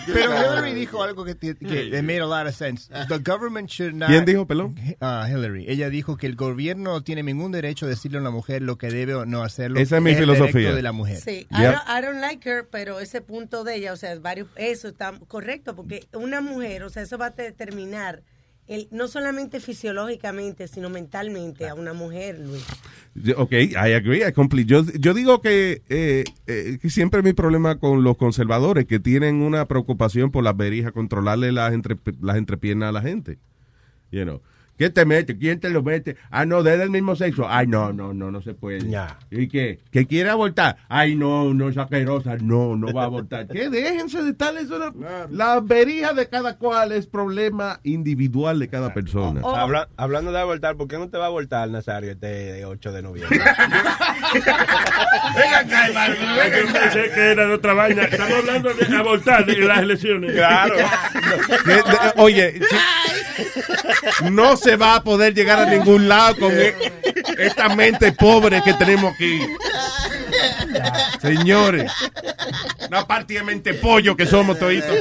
Pero Hillary dijo algo que, que it made a lot of sense. The government should not. ¿Quién dijo, pelón? Ah, Hillary. Ella dijo que el gobierno no tiene ningún derecho a decirle a una mujer lo que debe o no hacerlo. Esa es mi el filosofía. de la mujer. Sí, Yep. I, don't, I don't like her, pero ese punto de ella, o sea, varios, eso está correcto, porque una mujer, o sea, eso va a determinar el, no solamente fisiológicamente, sino mentalmente a una mujer, Luis. Ok, I agree, I complete. Yo, yo digo que, eh, eh, que siempre mi problema con los conservadores, que tienen una preocupación por las verijas, controlarle las, entre, las entrepiernas a la gente. You know. ¿Quién te mete? ¿Quién te lo mete? Ah, no, desde el mismo sexo. Ay, no, no, no, no se puede. ¿Y qué? ¿Que quiere abortar? Ay, no, no es asquerosa. No, no va a abortar. ¿Qué? Déjense de estar eso. no- La verija de cada cual es problema individual de cada persona. Habla- hablando de abortar, ¿por qué no te va a abortar, Nazario, este 8 de noviembre? Venga acá, hermano. Yo pensé que era de otra vaina. Estamos hablando de abortar en las elecciones. Claro. De- oye, si- no se va a poder llegar a ningún lado con e- esta mente pobre que tenemos aquí. Señores, una partida de mente pollo que somos toditos.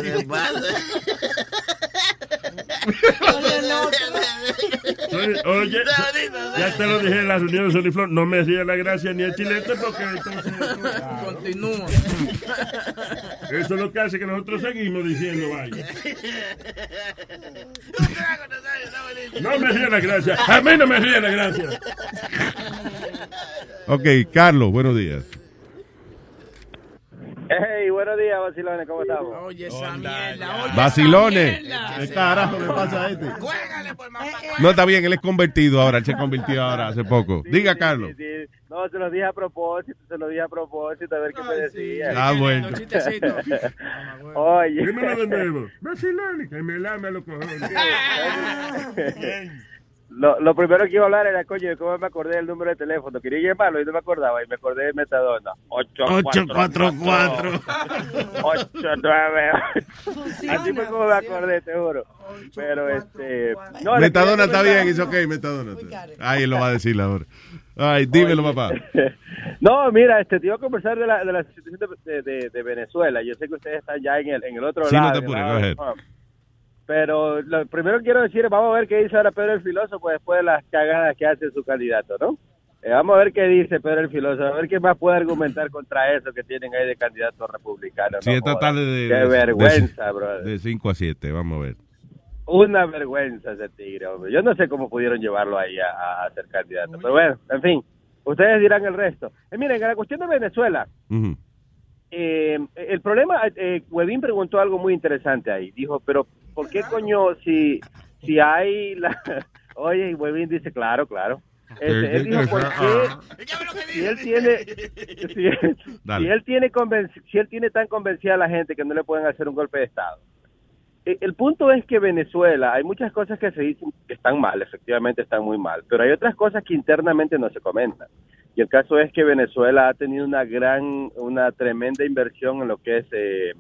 Oye, ya te lo dije en la reunión de Soliflor, no me hacía la gracia ni el chilete porque entonces... Continúa. Eso es lo que hace que nosotros seguimos diciendo vaya. No me hacía la gracia. A mí no me hacía la gracia. Ok, Carlos, buenos días. Hey, buenos días, vacilones, ¿cómo estamos? Oye, esa mierda. Oye, Vacilones. ¿Qué carajo le pasa a este? No, está bien, él es convertido ahora, él se convirtió ahora hace poco. Diga, Carlos. Sí, sí. No, se lo dije a propósito, se lo dije a propósito, a ver qué me decía. Ah, bueno. Oye. Dímelo de nuevo. Vacilones, que me lame a los cojones. Lo, lo primero que iba a hablar era, coño, de cómo me acordé del número de teléfono. Quería llamarlo y no me acordaba. Y me acordé de Metadona. 844. 898. Así fue como me acordé, te juro. Pero este. no, Metadona está bien, es ok, Metadona. Ay, él lo va a decir ahora. Ay, dímelo, papá. No, mira, este, te iba a conversar de la, de la situación de, de- de Venezuela. Yo sé que ustedes están ya en el, en el otro Sí, no lado. te apures, Pero lo primero que quiero decir es, vamos a ver qué dice ahora Pedro el Filósofo después de las cagadas que hace su candidato, ¿no? Eh, vamos a ver qué dice Pedro el Filósofo, a ver qué más puede argumentar contra eso que tienen ahí de candidato republicano. Sí, no esta tarde de... Qué de- vergüenza, de, brother. De 5 a 7, vamos a ver. Una vergüenza ese tigre, hombre. Yo no sé cómo pudieron llevarlo ahí a, a ser candidato. Pero bueno, en fin, ustedes dirán el resto. Eh, miren, en la cuestión de Venezuela, eh, el problema, eh, Webin preguntó algo muy interesante ahí. Dijo, pero ¿por qué coño si, si hay la... Oye, y Webin dice, claro, claro. Este, él dijo, ¿por qué? Si él tiene, si, él- Dale. si él tiene si él tiene tan convencida a la gente que no le pueden hacer un golpe de estado. Eh, El punto es que Venezuela, hay muchas cosas que se dicen que están mal, efectivamente están muy mal, pero hay otras cosas que internamente no se comentan. Y el caso es que Venezuela ha tenido una gran, una tremenda inversión en lo que es eh,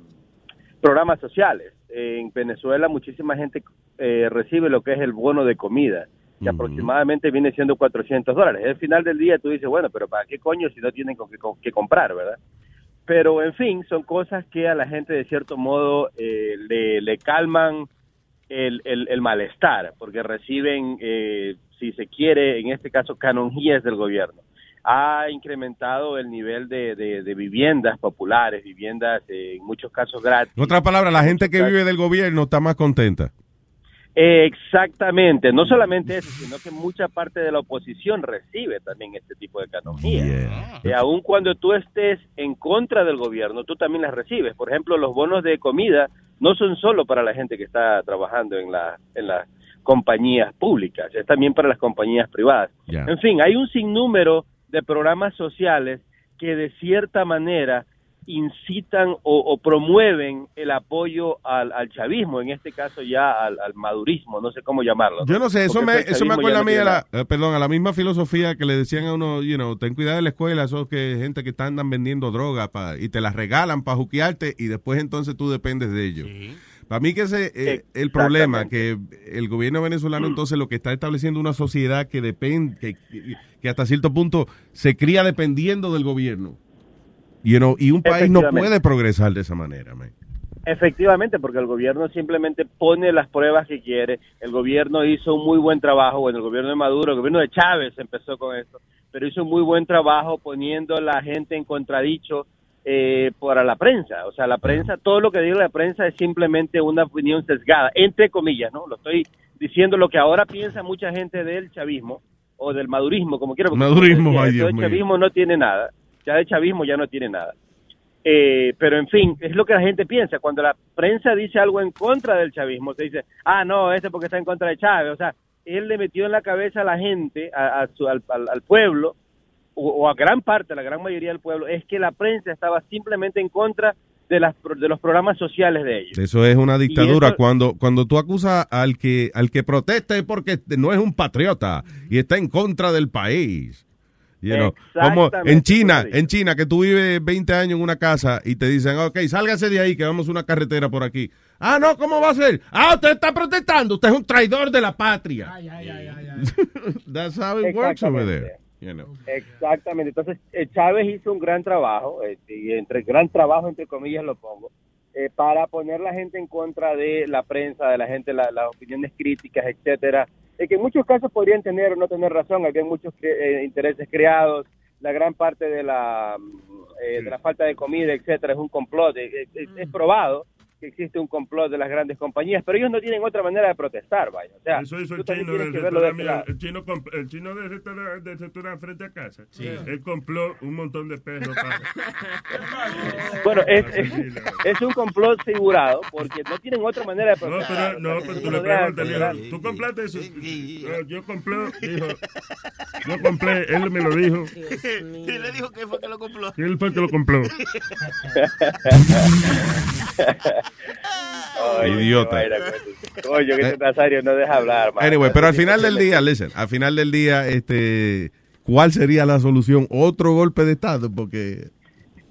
programas sociales. En Venezuela muchísima gente eh, recibe lo que es el bono de comida, que aproximadamente viene siendo 400 dólares. Al final del día tú dices, bueno, pero ¿para qué coño si no tienen con qué, con qué comprar, verdad? Pero, en fin, son cosas que a la gente de cierto modo eh, le, le calman el, el- el malestar, porque reciben, eh, si se quiere, en este caso, canonjías del gobierno. Ha incrementado el nivel de, de- de viviendas populares, viviendas eh, en muchos casos gratis. En otras palabras, la gente que vive del gobierno está más contenta. Exactamente, no solamente eso, sino que mucha parte de la oposición recibe también este tipo de economía. Eh, aun cuando tú estés en contra del gobierno, tú también las recibes. Por ejemplo, los bonos de comida no son solo para la gente que está trabajando en, la, en las compañías públicas, es también para las compañías privadas. En fin, hay un sinnúmero de programas sociales que de cierta manera incitan o, o promueven el apoyo al, al chavismo, en este caso ya al, al madurismo, no sé cómo llamarlo. Yo no sé, eso Porque me, eso me acuerda a mí, a la, eh, perdón, a la misma filosofía que le decían a uno, you know, ten cuidado en la escuela, esos que gente que están andan vendiendo droga pa- y te las regalan para juquearte y después entonces tú dependes de ellos. Para mí que ese eh, el problema, que el gobierno venezolano entonces lo que está estableciendo una sociedad que depende, que, hasta cierto punto se cría dependiendo del gobierno. You know, y un país no puede progresar de esa manera, man. Efectivamente, porque el gobierno simplemente pone las pruebas que quiere. El gobierno hizo un muy buen trabajo, bueno, el gobierno de Maduro, el gobierno de Chávez empezó con esto, pero hizo un muy buen trabajo poniendo a la gente en contradicho eh, para la prensa. O sea, la prensa, todo lo que diga la prensa es simplemente una opinión sesgada, entre comillas, ¿no? Lo estoy diciendo lo que ahora piensa mucha gente del chavismo o del madurismo, como quiera. Madurismo, decía, Dios el chavismo no tiene nada. Ya el chavismo ya no tiene nada. Eh, pero en fin, es lo que la gente piensa. Cuando la prensa dice algo en contra del chavismo, se dice, ah, no, este porque está en contra de Chávez. O sea, él le metió en la cabeza a la gente, a, a su- al, al- al pueblo, o, o a gran parte, a la gran mayoría del pueblo, es que la prensa estaba simplemente en contra de, las, pro- de los programas sociales de ellos. Eso es una dictadura. eso- Cuando, cuando tú acusas al que, al que protesta es porque no es un patriota y está en contra del país. You know, como en China, en China, que tú vives 20 años en una casa y te dicen, ok, sálgase de ahí que vamos a una carretera por aquí. Ah, no, ¿cómo va a ser? Ah, usted está protestando, usted es un traidor de la patria. That's how it works over there. You know. Exactamente. Entonces, eh, Chávez hizo un gran trabajo, eh, y entre gran trabajo, entre comillas, lo pongo, eh, para poner la gente en contra de la prensa, de la gente, la- las opiniones críticas, etcétera, eh, que en muchos casos podrían tener o no tener razón, había muchos cre- eh, intereses creados, la gran parte de la, mm, de la falta de comida, etcétera, es un complot, es, es probado que existe un complot de las grandes compañías, pero ellos no tienen otra manera de protestar, vaya. O sea, Eso hizo el chino del de El chino, el chino del restaurante, del restaurante frente a casa. Él compró un montón de perros para. Bueno, es, es, un complot figurado porque no tienen otra manera de No, protestar. pero, no, pero si tú le preguntas, ¿tú compraste eso? No, yo compré, dijo, yo compré, él me lo dijo. Y le dijo que fue que lo compró. Y él fue el que lo compró. Ay, Idiota. coño. Que este Nazario no deja hablar, man. Anyway, pero al final del día, listen, al final del día, este, ¿cuál sería la solución? Otro golpe de Estado, porque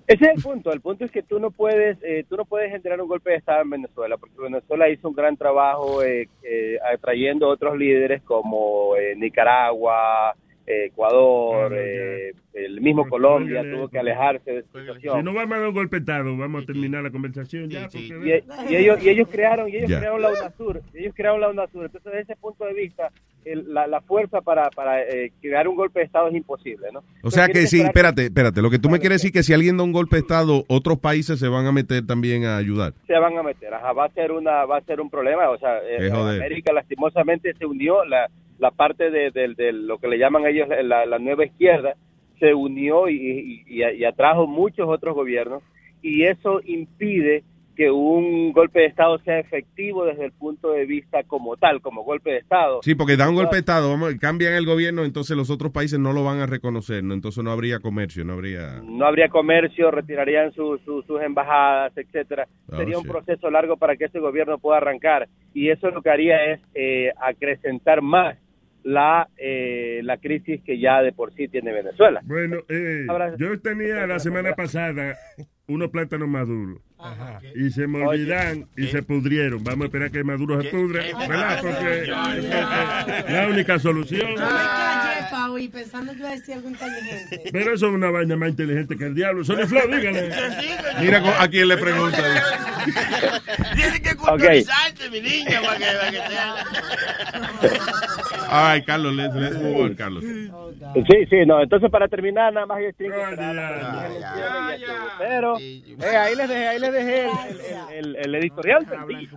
Ese es el punto. El punto es que tú no puedes, eh, tú no puedes generar un golpe de estado en Venezuela, porque Venezuela hizo un gran trabajo eh, eh, atrayendo otros líderes como eh, Nicaragua, eh, Ecuador, eh, el mismo Colombia tuvo que alejarse de esa situación. Si no vamos a dar un golpe de estado, vamos a terminar la conversación ya. porque- y, y ellos y ellos crearon y ellos crearon la UNASUR ellos crearon la UNASUR entonces desde ese punto de vista el- la, la fuerza para, para eh, crear un golpe de estado es imposible no O sea que sí, espérate, espérate. Lo que tú me quieres decir que si alguien da un golpe de Estado, otros países se van a meter también a ayudar. se van a meter Ajá, va a ser una va a ser un problema o sea eh. América lastimosamente se unió la, la parte de, de- de lo que le llaman ellos la, la nueva izquierda se unió y, y- y- atrajo muchos otros gobiernos y eso impide que un golpe de estado sea efectivo desde el punto de vista como tal como golpe de estado Sí, porque da un golpe de Estado, vamos, cambian el gobierno, entonces los otros países no lo van a reconocer, ¿no? entonces no habría comercio, no habría... no habría comercio, retirarían su- su- sus embajadas, etcétera. Oh, Sería un proceso largo para que ese gobierno pueda arrancar y eso lo que haría es eh, acrecentar más la eh, la crisis que ya de por sí tiene Venezuela. Bueno, eh, yo tenía la semana pasada unos plátanos maduros. Y se me olvidan y se pudrieron. Vamos a esperar que Maduro se pudre, ¿verdad? Porque es la única solución. Yo me callé, Pau, y pensando que iba a decir algo inteligente. Pero eso es una vaina más inteligente que el diablo. Sony Flow, dígale. Mira a quién le pregunta. Tienes que culturizarte, mi niña, para que, para que sea. All right, Carlos, let's, let's move on, Carlos. Sí, sí, no. Entonces, para terminar, nada más yo. Pero eh, ahí les dejé, ahí les dejé el, el, el, el editorial.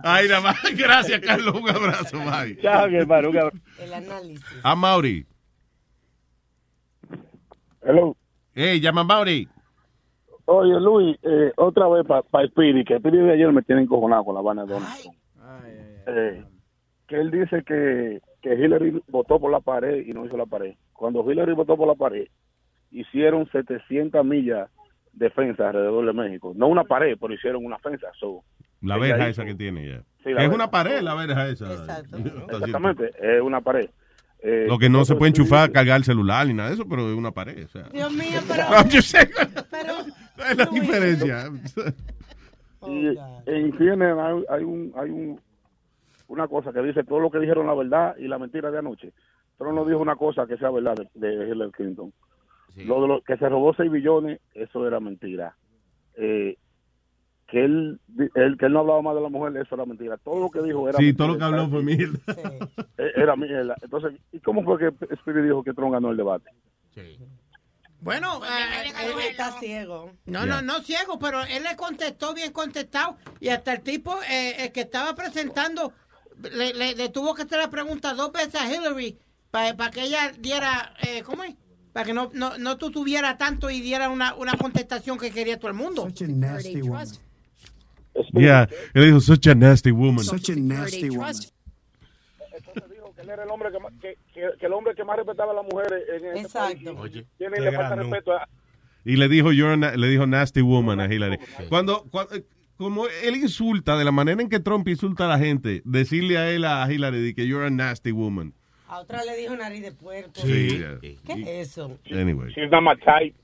Ay, nada más. Gracias, Carlos. Un abrazo, bye. Chao, mi hermano. Un abrazo. El análisis. A Mauri. Hello. Hey, llama Mauri. Oye, Luis, eh, otra vez para pa Speedy, que Speedy de ayer me tiene encojonado con la vaina de Donald Trump. Eh, que él dice que, que Hillary votó por la pared y no hizo la pared. Cuando Hillary votó por la pared, hicieron 700 millas de fensa alrededor de México. No una pared, pero hicieron una fensa. So, La verja esa que tiene ya. Sí, es verja. una pared la verja esa. Exactamente, es una pared. Eh, Lo que no se puede enchufar, dice- cargar el celular ni nada de eso, pero es una pared. O sea. Dios mío, pero. I'm just saying. pero Es la diferencia. Y en CNN hay, hay un hay un una cosa que dice todo lo que dijeron la verdad y la mentira de anoche. Trump no dijo una cosa que sea verdad de, de Hillary Clinton. Lo de lo que se robó 6 billones, eso era mentira. Eh, que él, él que él no hablaba más de la mujer, eso era mentira. Todo lo que dijo era Sí, mentira. todo lo que habló fue mierda. Eh, Era mierda. Entonces, ¿y cómo fue que Spirit dijo que Trump ganó el debate? Bueno, eh, Él está ciego. No, no, no ciego, pero él le contestó bien contestado y hasta el tipo eh, el que estaba presentando le, le- le tuvo que hacer la pregunta dos veces a Hillary para que ella diera, eh, ¿cómo es? Para que no, no, no tú tuviera tanto y diera una, una contestación que quería todo el mundo. Yeah, él dijo, such a nasty woman. Such a nasty woman. Que él era el hombre que, más- que, que- que el hombre que más respetaba a las mujeres en este Exacto. país. Tiene qué le falta respeto a, Y le dijo, you're a na- le dijo nasty woman a Hillary. Cuando, cuando- eh, como él insulta, de la manera en que Trump insulta a la gente, decirle a él, a Hillary, de que you're a nasty woman. A otra le dijo nariz de puerco. Sí. ¿Qué es eso? Anyway. She's not my type.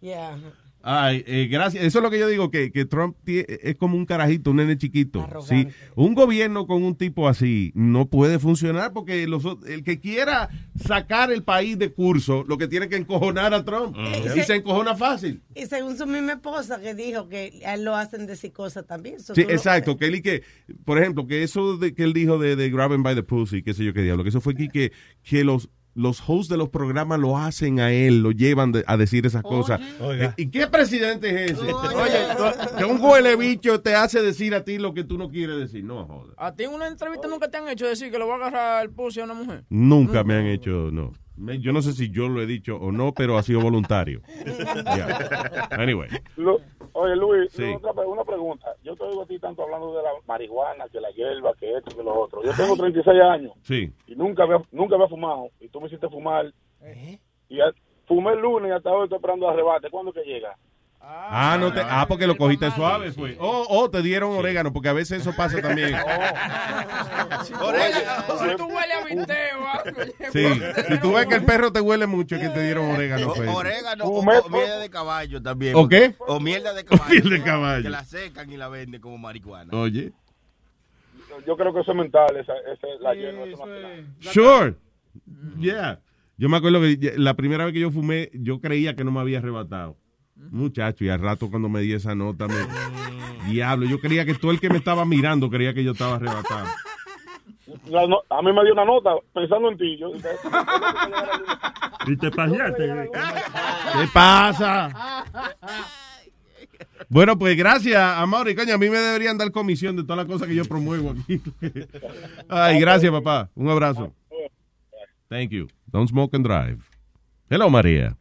Yeah. Ay, eh, gracias. Eso es lo que yo digo, que, que Trump es como un carajito, un nene chiquito. Sí, un gobierno con un tipo así no puede funcionar porque los, el que quiera sacar el país de curso, lo que tiene que encojonar a Trump. Mm. Y se encojona fácil. Y según su misma esposa que dijo que a él lo hacen decir cosas también. Sí, exacto. Que él y que, por ejemplo, que eso de, que él dijo de, de grabbing by the pussy, qué sé yo qué diablo, que eso fue aquí que, que los los hosts de los programas lo hacen a él, lo llevan de- a decir esas cosas. Oiga. ¿Y qué presidente es ese? Oye, que un huele bicho te hace decir a ti lo que tú no quieres decir. No, joder. ¿A ti en una entrevista nunca te han hecho decir que le voy a agarrar el pussy a una mujer? Nunca me han hecho, no. Yo no sé si yo lo he dicho o no, pero ha sido voluntario. Yeah. Anyway. Lu- Oye, Luis, Sí. otra una pregunta. Yo te oigo a ti tanto hablando de la marihuana, que la hierba, que esto, que lo otro. Yo tengo 36 años Sí. y nunca había, nunca había fumado. Y tú me hiciste fumar. Y ya- fumé el lunes y hasta hoy estoy esperando el arrebate. ¿Cuándo que llega? Ah, no te, ah, porque lo cogiste suave, fue. O oh, te dieron orégano, porque a veces eso pasa también. Orégano, si tú hueles a vinteo algo. Sí, si tú ves que el perro te huele mucho, es que te dieron orégano. pues. Orégano o, mierda de caballo también. ¿O qué? O mierda de caballo. Mierda de caballo. Que la secan y la venden como marihuana. Oye. Yo creo que eso es mental, esa, esa, la hierba. Sure. Yeah. Yo me acuerdo que la primera vez que yo fumé, yo creía que no me había arrebatado. Muchacho, y al rato cuando me di esa nota, me... Diablo, yo creía que todo el que me estaba mirando creía que yo estaba arrebatado. La no- a mí me dio una nota pensando en ti. Yo, Y te paseaste. ¿Qué pasa? Bueno, pues gracias, Amor. Y coño, a mí me deberían dar comisión de todas las cosas que yo promuevo aquí. Ay, gracias, papá. Un abrazo. Thank you. Don't smoke and drive. Hello, María.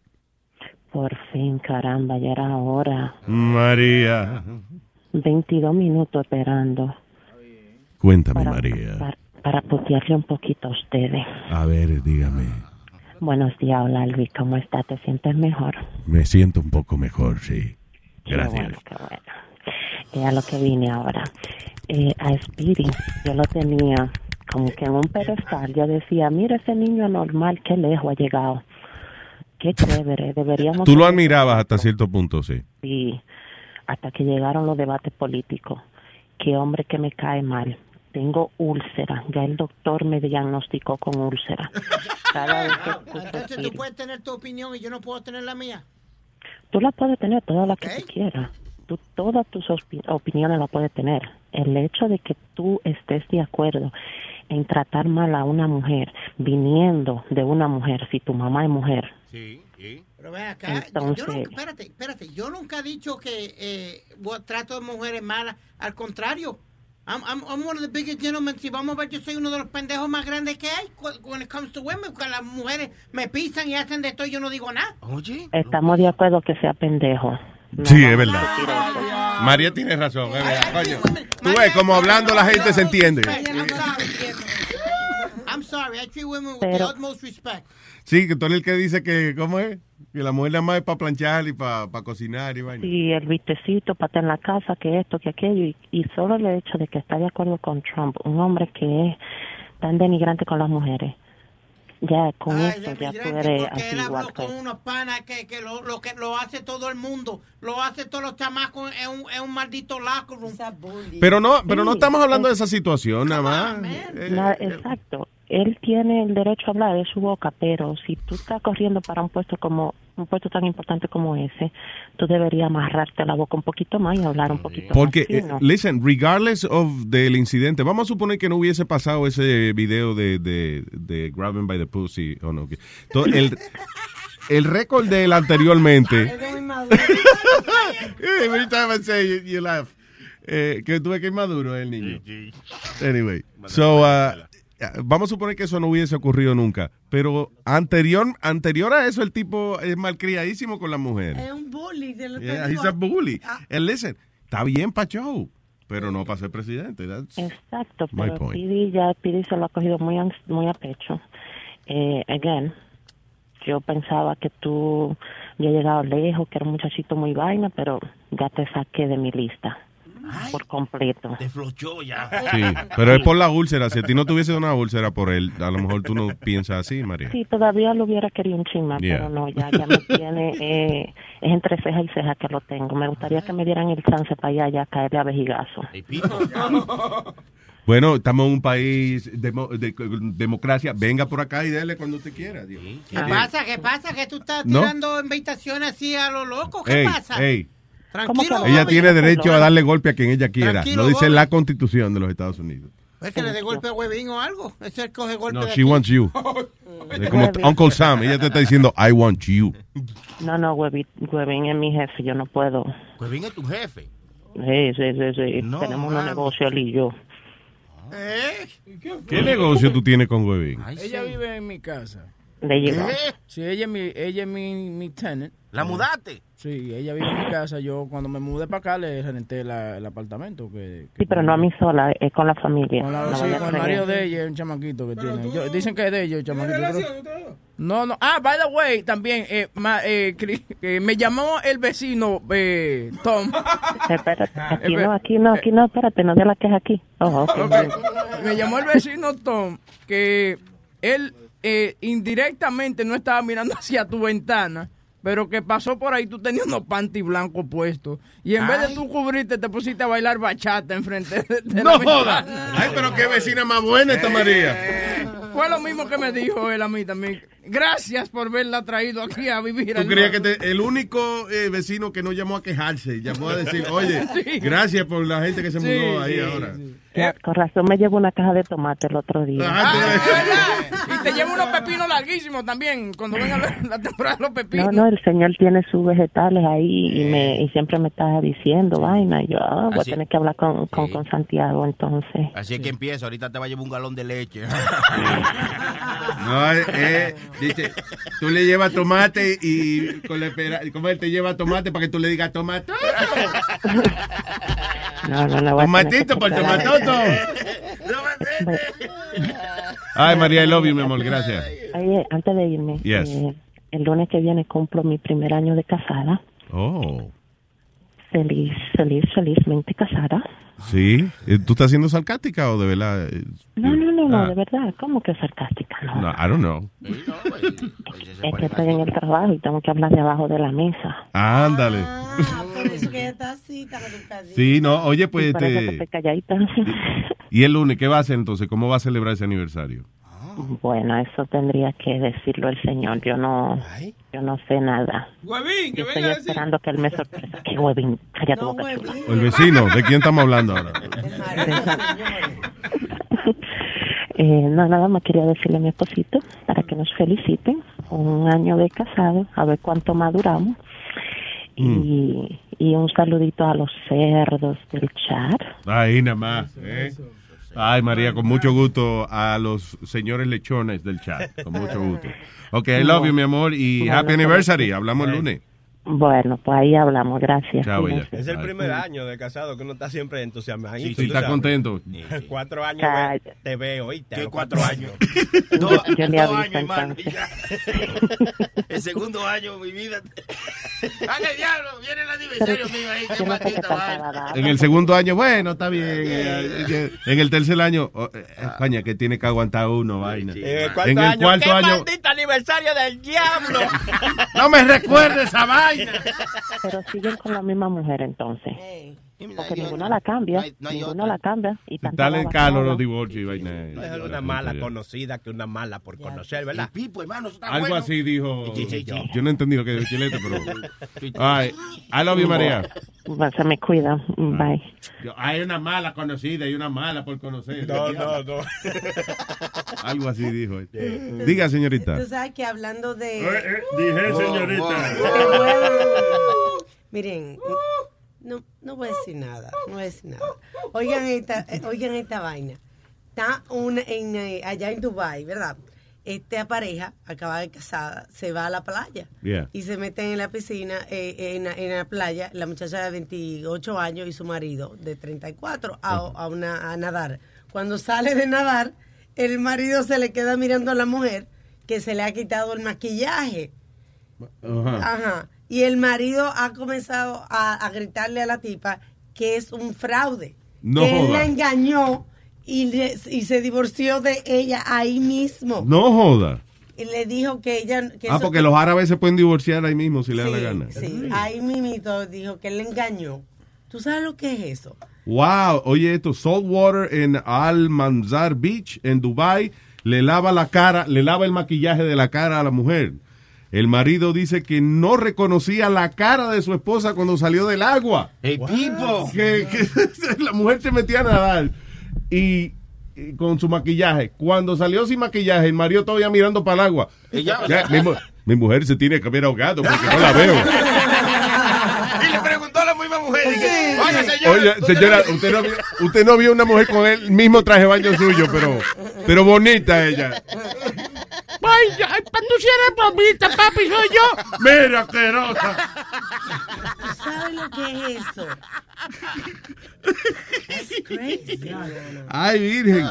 Por fin, caramba, ya era hora. María. 22 minutos esperando Cuéntame, Para- María. para, para putearle un poquito a ustedes. A ver, dígame. Buenos días, hola Luis, ¿cómo está? ¿Te sientes mejor? Me siento un poco mejor, sí. Qué Gracias. bueno, qué bueno. Eh, a lo que vine ahora. Eh, a Speedy, yo lo tenía como que en un pedestal. Yo decía, mira ese niño normal, qué lejos ha llegado. Qué chévere, deberíamos... Tú lo admirabas hasta cierto punto, sí. Sí, hasta que llegaron los debates políticos. Qué hombre que me cae mal. Tengo úlcera. Ya el doctor me diagnosticó con úlcera. Cada vez que escucho a Entonces tú puedes tener tu opinión y yo no puedo tener la mía. Tú la puedes tener toda la que tú quieras. Tú todas tus opi- opiniones la puedes tener. El hecho de que tú estés de acuerdo en tratar mal a una mujer viniendo de una mujer, si tu mamá es mujer. Pero ven acá, yo nunca, espérate, espérate, yo nunca he dicho que eh, trato de mujeres malas, al contrario. I'm, I'm, I'm one of the biggest gentlemen. Si vamos a ver, yo soy uno de los pendejos más grandes que hay when it comes to women. Cuando las mujeres me pisan y hacen de esto, yo no digo nada. Oye. Estamos de acuerdo que sea pendejo. Sí, es verdad. María tiene razón, es verdad, coño. Tú ves, como hablando la gente se entiende. I'm sorry. I treat women with the Pero- utmost respect. Sí, que tú eres el que dice que, ¿cómo es? Que la mujer nada más es para planchar y para cocinar y vaina. Sí, el vistecito, para estar en la casa, que esto, que aquello, y, y solo el hecho de que está de acuerdo con Trump, un hombre que es tan denigrante con las mujeres, ya con esto ya tú eres así él habló con unos panas que, que lo, lo que lo hace todo el mundo, lo hace todos los chamacos en un, en un maldito locker room. Pero no, pero no Sí, estamos hablando de esa situación nada más. Na- exacto. Él tiene el derecho a hablar de su boca, pero si tú estás corriendo para un puesto como un puesto tan importante como ese, tú deberías amarrarte la boca un poquito más y hablar un poquito Porque, más eh, fino. listen, regardless of del incidente, vamos a suponer que no hubiese pasado ese video de, de, de Grabbing by the Pussy, o no. el, el récord de él anteriormente. Every time I say you, you laugh. Eh, que tuve que ir maduro el niño. Anyway, so, uh, vamos a suponer que eso no hubiese ocurrido nunca. Pero anterior, anterior a eso, el tipo es malcriadísimo con las mujeres. Es un bully. lo Yeah, he's a bully. And listen, está bien para show, pero no para ser presidente. That's Exacto, my pero point. Pidi ya Pidi se lo ha cogido muy, an- muy a pecho. Eh, again, yo pensaba que tú había llegado lejos, que era un muchachito muy vaina, pero ya te saqué de mi lista por completo. Te flochó ya. Sí, pero es por la úlcera. Si a ti no tuviese una úlcera por él, a lo mejor tú no piensas así, María. Sí, todavía lo hubiera querido un chisma, Yeah. pero no, ya, ya me tiene, eh, es entre ceja y ceja que lo tengo. Me gustaría que me dieran el chance para allá, ya caerle a vejigazo. Bueno, estamos en un país demo- de, democracia. Venga por acá y dele cuando usted quiera. Dios. ¿Qué pasa? ¿Qué pasa? Que tú estás ¿No? tirando invitaciones así a lo loco. ¿Qué Ey, pasa? ey. Tranquilo. Ella tiene derecho a darle golpe a quien ella quiera. Tranquilo, Lo dice Bobby. la constitución de los Estados Unidos. Es que le dé golpe a huevín o algo. Ese coge golpe No, de she aquí. wants you. Es como Uncle Sam. Ella te está diciendo, I want you. No, no, Huevín, Huevín es mi jefe, yo no puedo. Huevín es tu jefe. Sí, sí, sí, sí. No, Tenemos un negocio él y yo. ¿Qué negocio tú tienes con Huevín? Ella vive en mi casa. De llegar. Sí, ella es mi, ella es mi, mi tenant. ¿La mudaste? Sí, ella vive en mi casa. Yo cuando me mudé para acá le renté la- el apartamento. Que, Sí, pero no a mí sola, es con la familia. con, la- No sí, con el marido de ella, un chamaquito que tiene. Yo- dicen que es de ellos, el chamaquito. creo. No, no. Ah, by the way, también eh, ma- eh, eh, me llamó el vecino eh, Tom. Espérate, aquí no, aquí no, aquí no, espérate, no de la queja aquí. Oh, ok. Ok. Me llamó el vecino Tom que él eh, indirectamente no estaba mirando hacia tu ventana, pero que pasó por ahí, tú tenías unos panty blancos puestos. Y en vez de tú cubrirte, te pusiste a bailar bachata enfrente de, de No la joda. ventana. Ay, pero qué vecina más buena esta María. Fue lo mismo que me dijo él a mí también. Gracias por verla traído aquí a vivir. Tú al creías que te- el único eh, vecino que no llamó a quejarse, llamó a decir, oye, gracias por la gente que se Sí, mudó ahí sí, ahora. Con razón me llevo una caja de tomate el otro día. Ah, ¿de verdad? Y te llevo unos pepinos larguísimos también cuando venga la, la temporada de los pepinos. No, no, el señor tiene sus vegetales ahí y me y siempre me está diciendo vaina. Y yo ah, voy Así- a tener que hablar con, con, con Santiago entonces. Así es que empieza. Ahorita te va a llevar un galón de leche. No, eh, dice, tú le llevas tomate y con la espera, como él te lleva tomate para que tú le digas tomate. No, no, no. Tomatito por tomatoto. Ay, María, I love you, mi amor, gracias. Oye, antes de irme, Yes. eh, el lunes que viene cumplo mi primer año de casada. Oh, Feliz, feliz, felizmente casada. Sí. Eh, ¿Tú estás siendo sarcástica o de verdad? eh, No, no, no, no, Ah. de verdad, ¿cómo que sarcástica? No, No, I don't know. es que estoy en el trabajo y tengo que hablar de abajo de la mesa. Ándale. Por eso que ella está así, tan educadita. Sí, no, oye, pues, Y eso que este, estoy calladita. ¿y el lunes qué va a hacer entonces? ¿Cómo va a celebrar ese aniversario? Bueno, eso tendría que decirlo el señor. Yo no, yo no sé nada. Huevín, que Yo estoy venga a decir. esperando que él me sorprenda. ¿Qué huevín? Cállate boca chula. O el vecino, ¿de quién estamos hablando ahora? Eh, no, nada más quería decirle a mi esposito para que nos feliciten. Un año de casado, a ver cuánto maduramos. Y, y un saludito a los cerdos del chat. Ahí nada más. ¿eh? Ay, María, con mucho gusto a los señores lechones del chat. Con mucho gusto. Ok, I love you, mi amor. Y happy anniversary. Hablamos el lunes. Bueno, pues ahí hablamos, gracias. Chao, bella. Es el primer año de casado que uno está siempre entusiasmado. Sí, sí, está contento. Cuatro años te veo, ¿oíste? A los cuatro años. Yo, yo le dos aviso años, hermano, entonces. El segundo año, mi vida. ¡Haga diablo! Viene el aniversario mío ahí. ¡Qué Yo no sé qué cada En el segundo año, bueno, está bien. eh, eh, En el tercer año, oh, eh, España, que tiene que aguantar uno, vaina. En el cuarto En el año, cuarto ¡qué año, maldito aniversario del diablo! no me recuerdes esa vaina. Pero siguen con la misma mujer entonces. Porque ninguno la cambia, ninguno la cambia. Y Dale bajada. los divorcios y vaina. Es una mala conocida que una mala por conocer, ¿verdad? Pipo, hermano, eso está Algo bueno. así dijo. Sí, sí, sí. Yo no entendí lo que dijo Chilete, pero. Ay, I love you, María. Se me cuida. Bye. Yo, Hay una mala conocida y una mala por conocer. No, no, no. Algo así dijo. Diga, señorita. Tú sabes que hablando de... Eh, eh, dije, señorita. Qué bueno. Miren, no, no voy a decir nada, no voy a decir nada. Oigan esta, eh, oigan esta vaina. Está una, en, eh, allá en Dubai, ¿verdad? Esta pareja, acaba de casada, se va a la playa Yeah. y se meten en la piscina, eh, en, la- en la playa, la muchacha de 28 años y su marido de 34 a, a, una, a nadar. Cuando sale de nadar, el marido se le queda mirando a la mujer que se le ha quitado el maquillaje. Ajá. Y el marido ha comenzado a, a gritarle a la tipa que es un fraude. No que él joda. la engañó y, le- y se divorció de ella ahí mismo. No joda. Y le dijo que ella... Que Ah, porque los árabes se pueden divorciar ahí mismo si le da la gana. Sí, ahí mismito dijo que él le engañó. ¿Tú sabes lo que es eso? Wow, oye esto, Saltwater en Al Manzar Beach en Dubai le lava la cara, le lava el maquillaje de la cara a la mujer. El marido dice que no reconocía la cara de su esposa cuando salió del agua. ¡El tipo! Que, que la mujer se metía a nadar y, y con su maquillaje. Cuando salió sin maquillaje, el marido todavía mirando para el agua. Ya, mi, mu- mi mujer se tiene que haber ahogado porque no la veo. Y le preguntó a la misma mujer. Oiga, señora. Oye, ¿usted señora, usted no, vio, usted no vio una mujer con el mismo traje de baño suyo, pero, pero bonita ella. Ay, ay, tú sí eres bonita, papi, soy yo. Mira, asquerosa. ¿Tú sabes lo que es eso? That's crazy. Ay, virgen.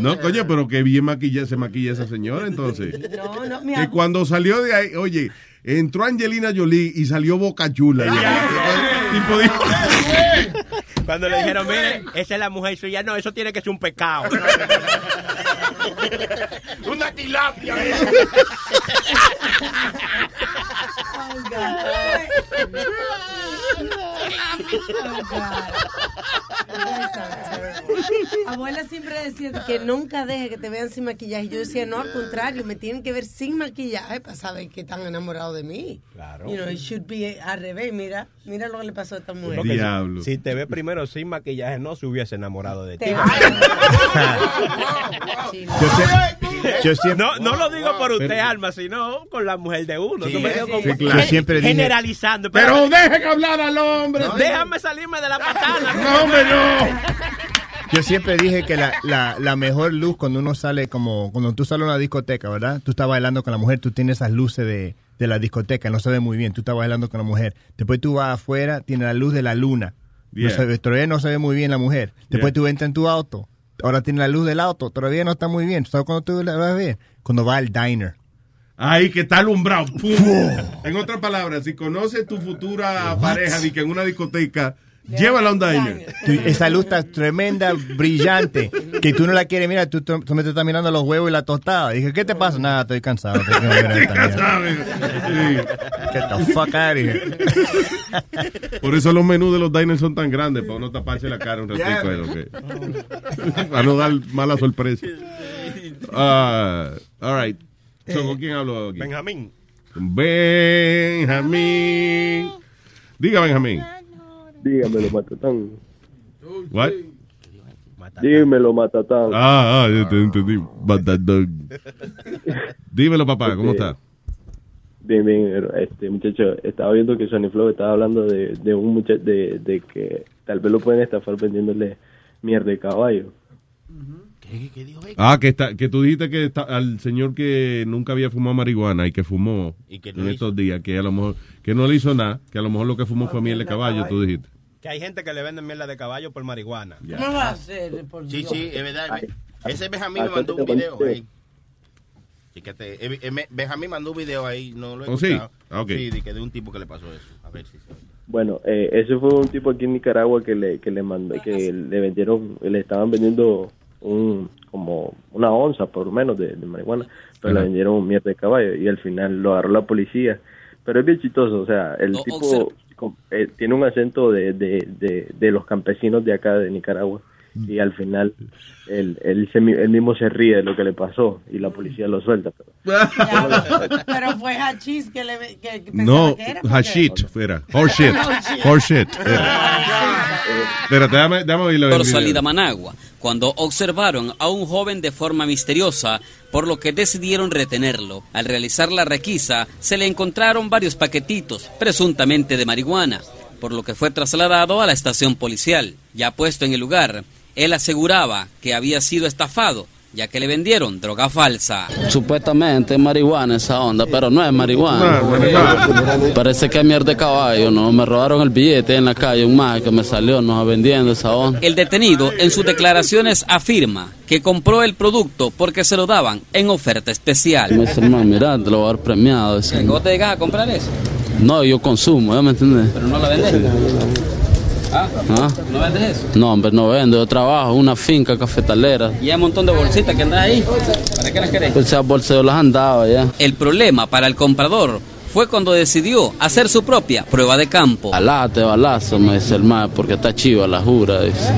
No, coño, pero que bien maquilla, se maquilla esa señora entonces. No, no, mi Que cuando salió de ahí, oye, entró Angelina Jolie y salió Boca Chula. Tipo dijo, Cuando le dijeron, mire, esa es la mujer suya, no, eso tiene que ser un pecado. Una tilapia. Oh, Oh. Abuela siempre decía que nunca deje que te vean sin maquillaje. Yo decía, no, al contrario, me tienen que ver sin maquillaje para saber que están enamorados de mí. Claro. You know, it should be al revés. Mira, mira lo que le pasó a esta mujer. Porque si- Diablo. Si, te ve primero sin maquillaje, no se hubiese enamorado de ti. Te- Yo, sé- yo siempre, No, no lo digo por usted, Pero- Alma, sino con la mujer de uno. Sí, Yo me sí, digo como- sí, claro. Yo siempre dije- generalizando. pero deje que hablar al hombre. déjame salirme de la patana. No, hombre, no. yo siempre dije que la, la, la mejor luz cuando uno sale, como cuando tú sales a una discoteca, ¿verdad? Tú estás bailando con la mujer, tú tienes esas luces de, de la discoteca, no se ve muy bien, tú estás bailando con la mujer. Después tú vas afuera, tiene la luz de la luna. No Yeah. se ve, todavía no se ve muy bien la mujer. Después Yeah. tú entras en tu auto, ahora tiene la luz del auto, todavía no está muy bien. ¿Sabes cuando tú la vas a ver? Cuando va al diner. Ahí que está alumbrado. En otras palabras, si conoces tu futura pareja y que en una discoteca, llévala a un diner. Tú- esa luz está tremenda, brillante, que tú no la quieres mirar, tú, tú me estás mirando los huevos y la tostada. Dije, ¿qué te pasa? Nada, estoy cansado. ¿Sabes? Sí. Get the fuck out of here. Por eso los menús de los diners son tan grandes, para no taparse la cara un ratito. eh, ok. para no dar mala sorpresa. Ah, all right. So, ¿Con quién hablo aquí? Benjamín. Benjamín. Diga, Benjamín. Dígamelo, Matatán. What? Dímelo, Matatán. Ah, ah, yo te entendí. Matadón. Dímelo, papá, ¿cómo Este, está? Bien, bien, este muchacho, estaba viendo que Sony Flow estaba hablando de, de un muchacho, de, de que tal vez lo pueden estafar vendiéndole mierda de caballo. Ah, que está, que tú dijiste que está, al señor que nunca había fumado marihuana y que fumó Y que en hizo- estos días, que a lo mejor, que no le hizo nada, que a lo mejor lo que fumó fue miel de caballo, tú dijiste. Que hay gente que le venden mierda de caballo por marihuana. ¿Cómo va a ser? Por Sí, Dios? sí, es verdad. Ese Benjamín Ah, me mandó un video ahí. Fíjate, eh, eh, me- Benjamín mandó un video ahí, no lo he ¿Oh, sí? escuchado. Ah, ok. Sí, de, que de un tipo que le pasó eso. A ver si se Bueno, eh, ese fue un tipo aquí en Nicaragua que le, que le mandó, que le vendieron, le estaban vendiendo un, como una onza por menos de, de marihuana, pero le Ajá. vendieron mierda de caballo y al final lo agarró la policía. Pero es bien chistoso, o sea, el tipo eh, tiene un acento de, de, de, de los campesinos de acá de Nicaragua y al final él, él, se él mismo se ríe de lo que le pasó y la policía lo suelta. Pero, Pero fue hachís que le que, que pensaba No, que era. hashit, fuera. Horseshit. Horseshit. Espérate, dame, dame oírlo. por salida a Managua, cuando observaron a un joven de forma misteriosa, por lo que decidieron retenerlo. Al realizar la requisa, se le encontraron varios paquetitos, presuntamente de marihuana, por lo que fue trasladado a la estación policial. Ya puesto en el lugar, él aseguraba que había sido estafado, ya que le vendieron droga falsa. Supuestamente es marihuana esa onda, pero no es marihuana. No, marihuana. Parece que es mierda de caballo, ¿no? Me robaron el billete en la calle, un más que me salió, nos vendiendo esa onda. El detenido en sus declaraciones afirma que compró el producto porque se lo daban en oferta Me especial. dice, hermano, mira, te lo voy a dar premiado. dice. ¿Vos te llegas a comprar eso? No, yo consumo, ¿ya me entiendes? ¿Pero no la vendes? ¿Ah? ¿Ah? ¿No vendes eso? No, hombre, no vendo, yo trabajo en una finca cafetalera. Y hay un montón de bolsitas que andan ahí. ¿Para qué las querés? Pues esas bolsas yo las andaba ya. El problema para el comprador fue cuando decidió hacer su propia prueba de campo. Alate, balazo, me dice el más, porque está chiva la jura, dice.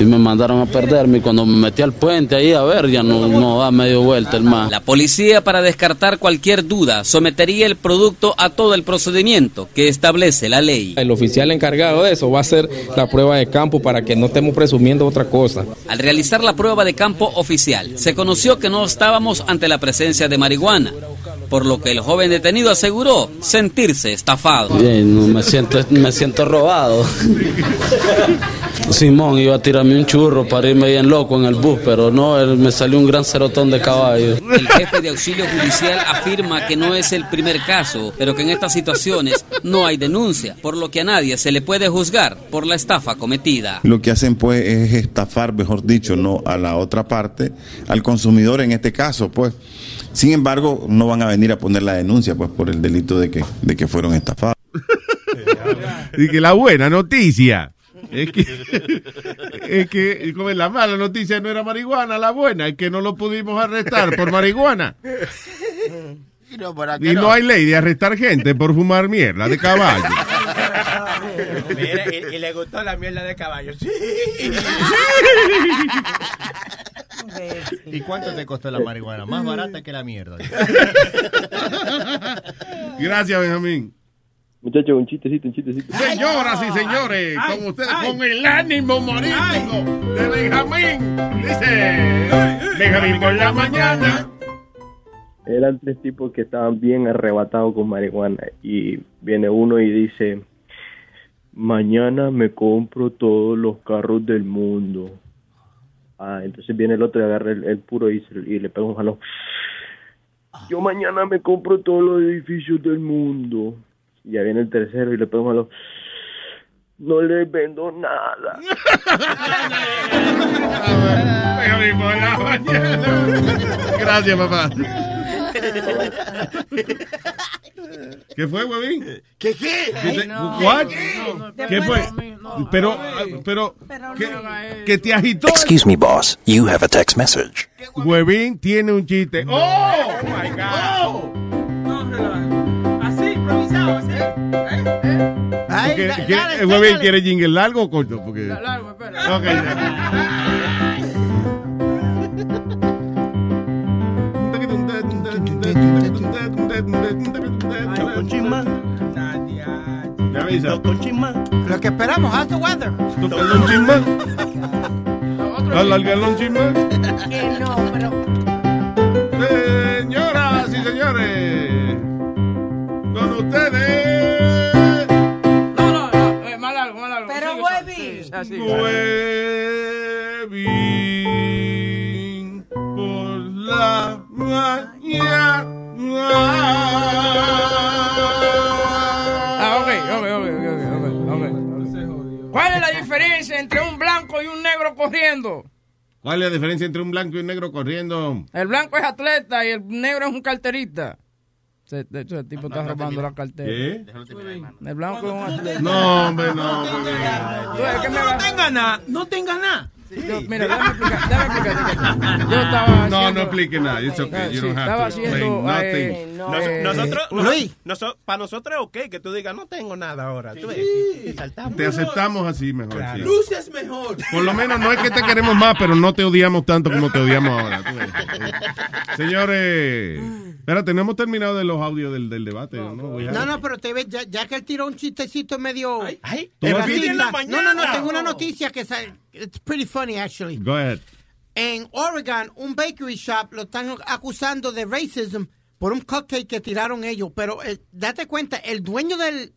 Y me mandaron a perderme y cuando me metí al puente ahí a ver, ya no, no da medio vuelta el más. La policía, para descartar cualquier duda, sometería el producto a todo el procedimiento que establece la ley. El oficial encargado de eso va a hacer la prueba de campo para que no estemos presumiendo otra cosa. Al realizar la prueba de campo oficial, se conoció que no estábamos ante la presencia de marihuana, por lo que el joven detenido aseguró sentirse estafado. Bien, no, me siento, me siento robado. Simón iba a tirarme un churro para irme bien loco en el bus, pero no, él me salió un gran cerotón de caballo. El jefe de auxilio judicial afirma que no es el primer caso, pero que en estas situaciones no hay denuncia, por lo que a nadie se le puede juzgar por la estafa cometida. Lo que hacen pues es estafar, mejor dicho, no a la otra parte, al consumidor en este caso, pues. Sin embargo, no van a venir a poner la denuncia pues por el delito de que de que fueron estafados. Y que la buena noticia es que, es que como la mala noticia no era marihuana, la buena es que no lo pudimos arrestar por marihuana. Y no, ¿para Y qué no hay ley de arrestar gente por fumar mierda de caballo. Mire, y, y le gustó la mierda de caballo. Sí. ¿Y cuánto te costó la marihuana? Más barata que la mierda. Gracias, Benjamín. Muchachos, un chistecito, un chistecito. Señoras y señores, con ustedes, con el ánimo humorístico de Benjamín. Dice Benjamín por la mañana. Eran tres tipos que estaban bien arrebatados con marihuana y viene uno y dice, mañana me compro todos los carros del mundo. Ah, entonces viene el otro y agarra el, el puro y, se- y le pega un jalón. Yo mañana me compro todos los edificios del mundo. Y ya viene el tercero y le pega un jalón. No les vendo nada. Gracias, papá. ¿Qué fue, huevín? ¿Qué qué? ¿Qué no. ¿Qué fue? Pero, pero, ¿qué- que te agitó. Excuse me, boss. You have a text message. Huevín tiene un chiste. ¡Oh! my God! Así, improvisado, así. Porque, da- ¿quiere- dale, ¿El huevín enséñale. quiere jingle largo o corto? Porque... Largo, espera. Ok, ya. Lo que esperamos, how's the weather? Alárgalo un chin más. Que no, pero. Señoras y señores, con ustedes. No, no, no, eh, más largo, más largo. Pero, Webby. sí, así. Huevín por la. Ah, ok, ok, ok, ok, ok, ok. ¿Cuál es la diferencia entre un blanco y un negro corriendo? ¿Cuál es la diferencia entre un blanco y un negro corriendo? El blanco es atleta y el negro es un carterista. De hecho, el tipo está robando la cartera. ¿Qué? El blanco es un atleta. No, hombre, no. Que me No tenga nada, no tenga nada. Yo- mira, déjame explicar, déjame explicarte. Yo estaba No, haciendo- no explique nada. It's okay. You don't Sí, estaba have to haciendo, explain nothing. eh, Nos- eh, nosotros, Luis. para nosotros es ok que tú digas, no tengo nada ahora. Tú ves, te saltamos. Te aceptamos así mejor. sí. Luz es mejor. Por lo menos no es que te queremos más, pero no te odiamos tanto como te odiamos ahora. tú ves. Señores, espera, tenemos terminado de los audios del, del debate. No, Voy a- No, no, pero te ves, ya, ya que él tiró un chistecito medio. ¿Tú en la No, no, no, tengo una noticia que sa- it's pretty funny actually. Go ahead. En Oregon, un bakery shop lo están acusando de racism por un cupcake que tiraron ellos. Pero eh, date cuenta, el dueño del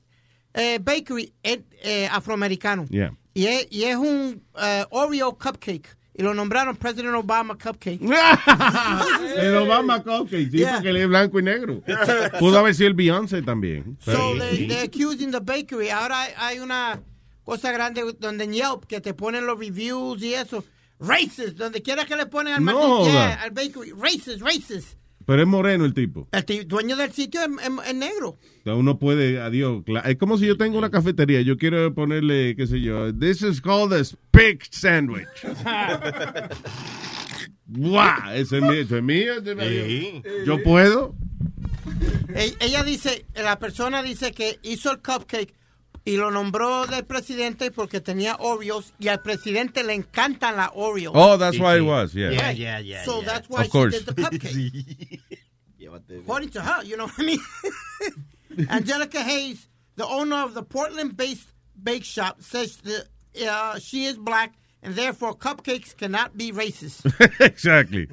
eh, bakery es eh, afroamericano. Yeah. Y es, y es un eh, Oreo cupcake. Y lo nombraron President Obama Cupcake. El Obama Cupcake, sí, Yeah. porque él es blanco y negro. Pudo haber sido el Beyoncé también. So they, they're accusing the bakery. Ahora hay una cosa grande donde en Yelp que te ponen los reviews y eso. Racist, donde quiera que le ponen al, No yeah, al bakery. Racist, racist. Pero es moreno el tipo. El dueño del sitio es, es- es negro. Uno puede, adiós. Es como si yo tengo una cafetería. Yo quiero ponerle, qué sé yo. This is called a pig sandwich. ¡Guau! Ese es mío. Eso es mío. ese es mío. Yo puedo. E- Ella dice, la persona dice que hizo el cupcake y lo nombró del presidente porque tenía Oreos y al presidente le encantan las Oreos. Oh, that's why it was, yeah. Yeah, yeah, yeah, So yeah. that's why Of course. she did the cupcake. According to her, you know what I mean? Angelica Hayes, the owner of the Portland-based bake shop, says that uh, she is black and therefore cupcakes cannot be racist. exactly.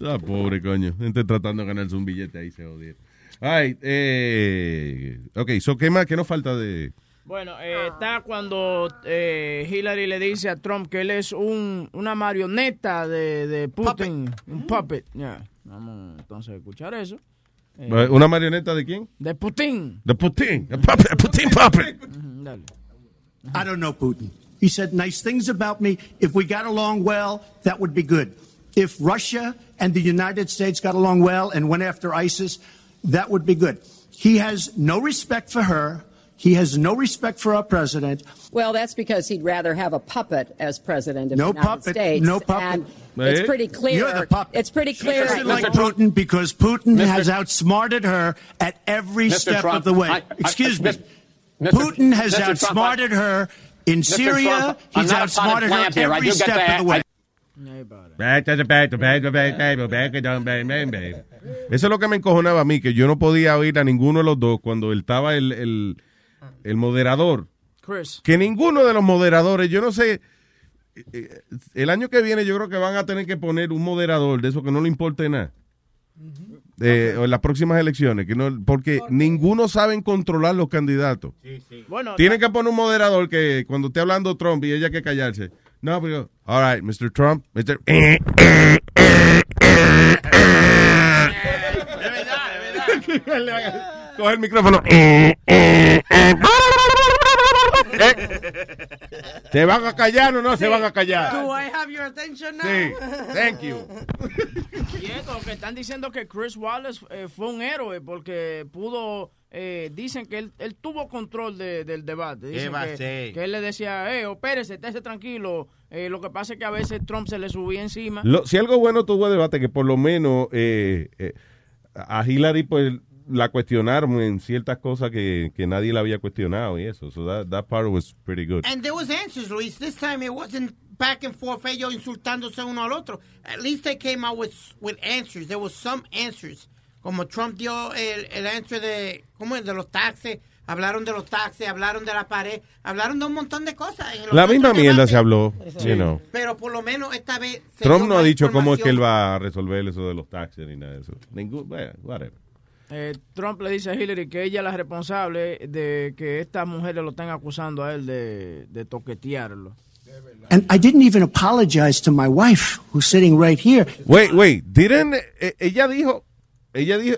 Ah, pobre coño. Gente tratando de ganarse un billete ahí, se odia. Ay, eh, ok, so, ¿qué más? ¿Qué nos falta de...? Bueno, eh, está cuando eh, Hillary le dice a Trump que él es un, una marioneta de, de Putin, un puppet. Ya, Vamos entonces a escuchar eso. Eh, ¿Una marioneta de quién? de Putin. De Putin. A puppet, a Putin puppet. Dale. I don't know Putin. He said nice things about me. If we got along well, that would be good. If Russia and the United States got along well and went after ISIS, that would be good. He has no respect for her. He has no respect for our president. Well, that's because he'd rather have a puppet as president of No the United puppet, States. no puppet. And it's pretty clear. You're the puppet. It's pretty She clear. doesn't like Putin because Putin Mr. has outsmarted her at every Mr. step Trump, of the way. I- I- Excuse me. Mr. Putin has Mr. Trump, outsmarted her in Syria. Trump, He's outsmarted her potted plant here. I every step that. of the way. Eso es lo que me encojonaba a mí, que yo no podía oír a ninguno de los dos cuando él estaba el, el, el moderador. Chris. Que ninguno de los moderadores, yo no sé, eh, el año que viene yo creo que van a tener que poner un moderador de eso que no le importe nada. Eh, o en las próximas elecciones, que no, porque ninguno saben controlar los candidatos. Bueno, Tienen que poner un moderador que cuando esté hablando Trump y ella que callarse. No, pero, all right, Mr. Trump, Mr. Coge el micrófono. ¿Se van a callar o no se van a callar? Do I have your attention now? Sí, thank you. Y esto, que están diciendo que Chris Wallace eh, fue un héroe porque pudo, eh, dicen que él, él tuvo control de- del debate. Dicen va a que, ser? que él le decía, eh, opérese, estése tranquilo. Eh, lo que pasa es que a veces Trump se le subía encima. Lo- si algo bueno tuvo el debate, que por lo menos eh, eh, a Hillary pues la cuestionaron en ciertas cosas que, que nadie la había cuestionado y eso. So that, that part was pretty good. And there was answers, Luis. This time it wasn't back and forth ellos insultándose uno al otro. At least they came out with, with answers. There was some answers. Como Trump dio el, el answer de, ¿cómo es? De los taxes hablaron de los taxis, hablaron de la pared, hablaron de un montón de cosas. en La misma mierda debates. se habló, Sí. you know. Pero por lo menos esta vez... se Trump no ha dicho cómo es que él va a resolver eso de los taxes ni nada de eso. Ningún, bueno, whatever. Eh, Trump le dice a Hillary que ella es la responsable de que estas mujeres lo están acusando a él de, de toquetearlo. And I didn't even apologize to my wife, who's sitting right here. Wait, wait, didn't, eh, ella dijo, ella dijo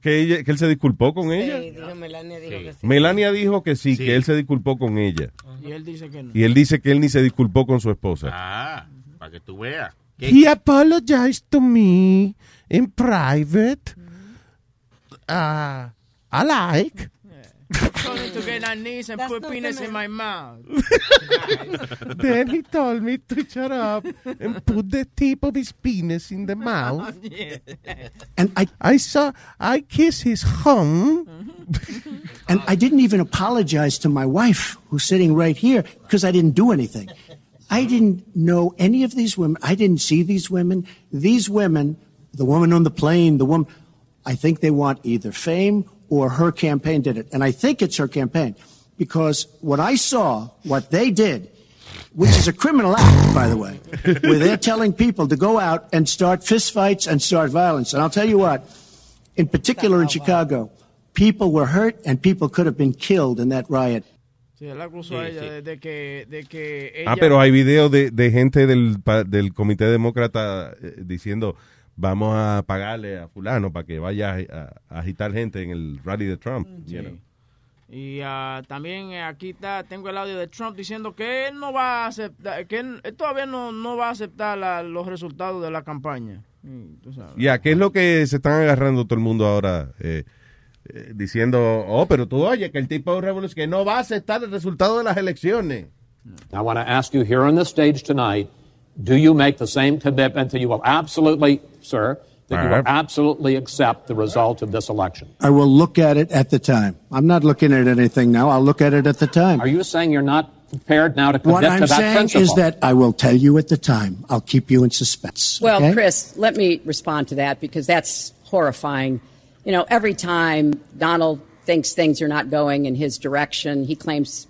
que, ella, que él se disculpó con ella. Sí, dijo Melania dijo que sí. Melania dijo que sí, que él se disculpó con ella. Y él dice que no. Y él dice que él ni se disculpó con su esposa. Ah, para que tú veas. He apologized to me in private. Uh, I like. Told him to get on knees and put penis in my mouth. Then he told me to shut up and put the tip of his penis in the mouth. And I, I saw, I kiss his hung. and I didn't even apologize to my wife, who's sitting right here, because I didn't do anything. I didn't know any of these women. I didn't see these women. These women, the woman on the plane, the woman, I think they want either fame or her campaign did it. And I think it's her campaign because what I saw, what they did, which is a criminal act, by the way, where they're telling people to go out and start fistfights and start violence. And I'll tell you what, in particular in Chicago, people were hurt and people could have been killed in that riot. Sí, él acusó a ella de, de que, de que ella... Ah, pero hay videos de, de gente del, del comité demócrata eh, diciendo vamos a pagarle a fulano para que vaya a, a agitar gente en el rally de Trump. you know. Y ah, también eh, aquí está, tengo el audio de Trump diciendo que él no va a aceptar, que él, él todavía no, no va a aceptar la- los resultados de la campaña. Mm. Ya, ¿qué es lo que se están agarrando todo el mundo ahora? eh, eh, diciendo, oh, pero tú oye, que el tipo de revolución, que no va a aceptar el resultado de las elecciones. I want to ask you here on the stage tonight do you make the same commitment that you will absolutely, sir, that you will absolutely accept the result of this election? I will look at it at the time. I'm not looking at anything now. I'll look at it at the time. Are you saying you're not prepared now to commit What I'm to that saying principle? is that I will tell you at the time. I'll keep you in suspense. Well, okay? Chris, let me respond to that because that's horrifying. You know, every time Donald thinks things are not going in his direction, he claims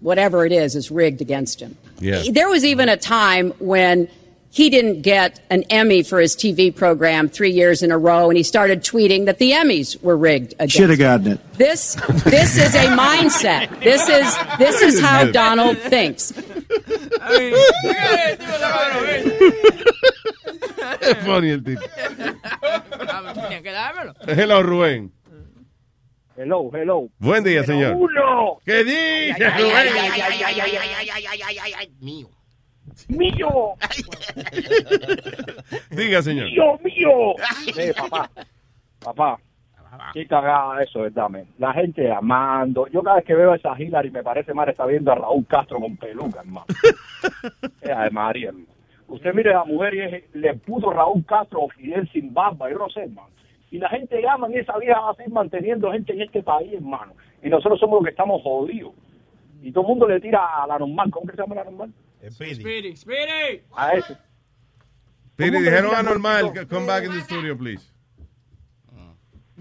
whatever it is is rigged against him. Yeah. There was even a time when he didn't get an Emmy for his TV program three years in a row, and he started tweeting that the Emmys were rigged Should have gotten it. this this is a mindset. This is this is how Donald thinks. Es funny el tipo. Tenía que dármelo. Hello, Rubén. Hello, hello. Buen día, señor. Uno. ¿Qué dice, Floeli? ¡Ay, ay, ay, ay, ay, ay, ay, ay, ay! Mío. Mío. Diga, señor. Mío, mío. Sí, eh, papá. Papá. Qué cagada eso, ¿verdad? La gente amando. Yo cada vez que veo a esa Hillary me parece mal está viendo a Raúl Castro con peluca, hermano. Eh, es de María, hermano. Usted mire a la mujer y es, le puso Raúl Castro o Fidel sin barba, yo no sé, hermano. Y la gente llama y esa vieja va a seguir manteniendo gente en este país, hermano. Y nosotros somos los que estamos jodidos. Y todo el mundo le tira a la normal. ¿Cómo que se llama la normal? Speedy, Speedy. A ese. Piri, dijeron anormal. Come back in the studio, please.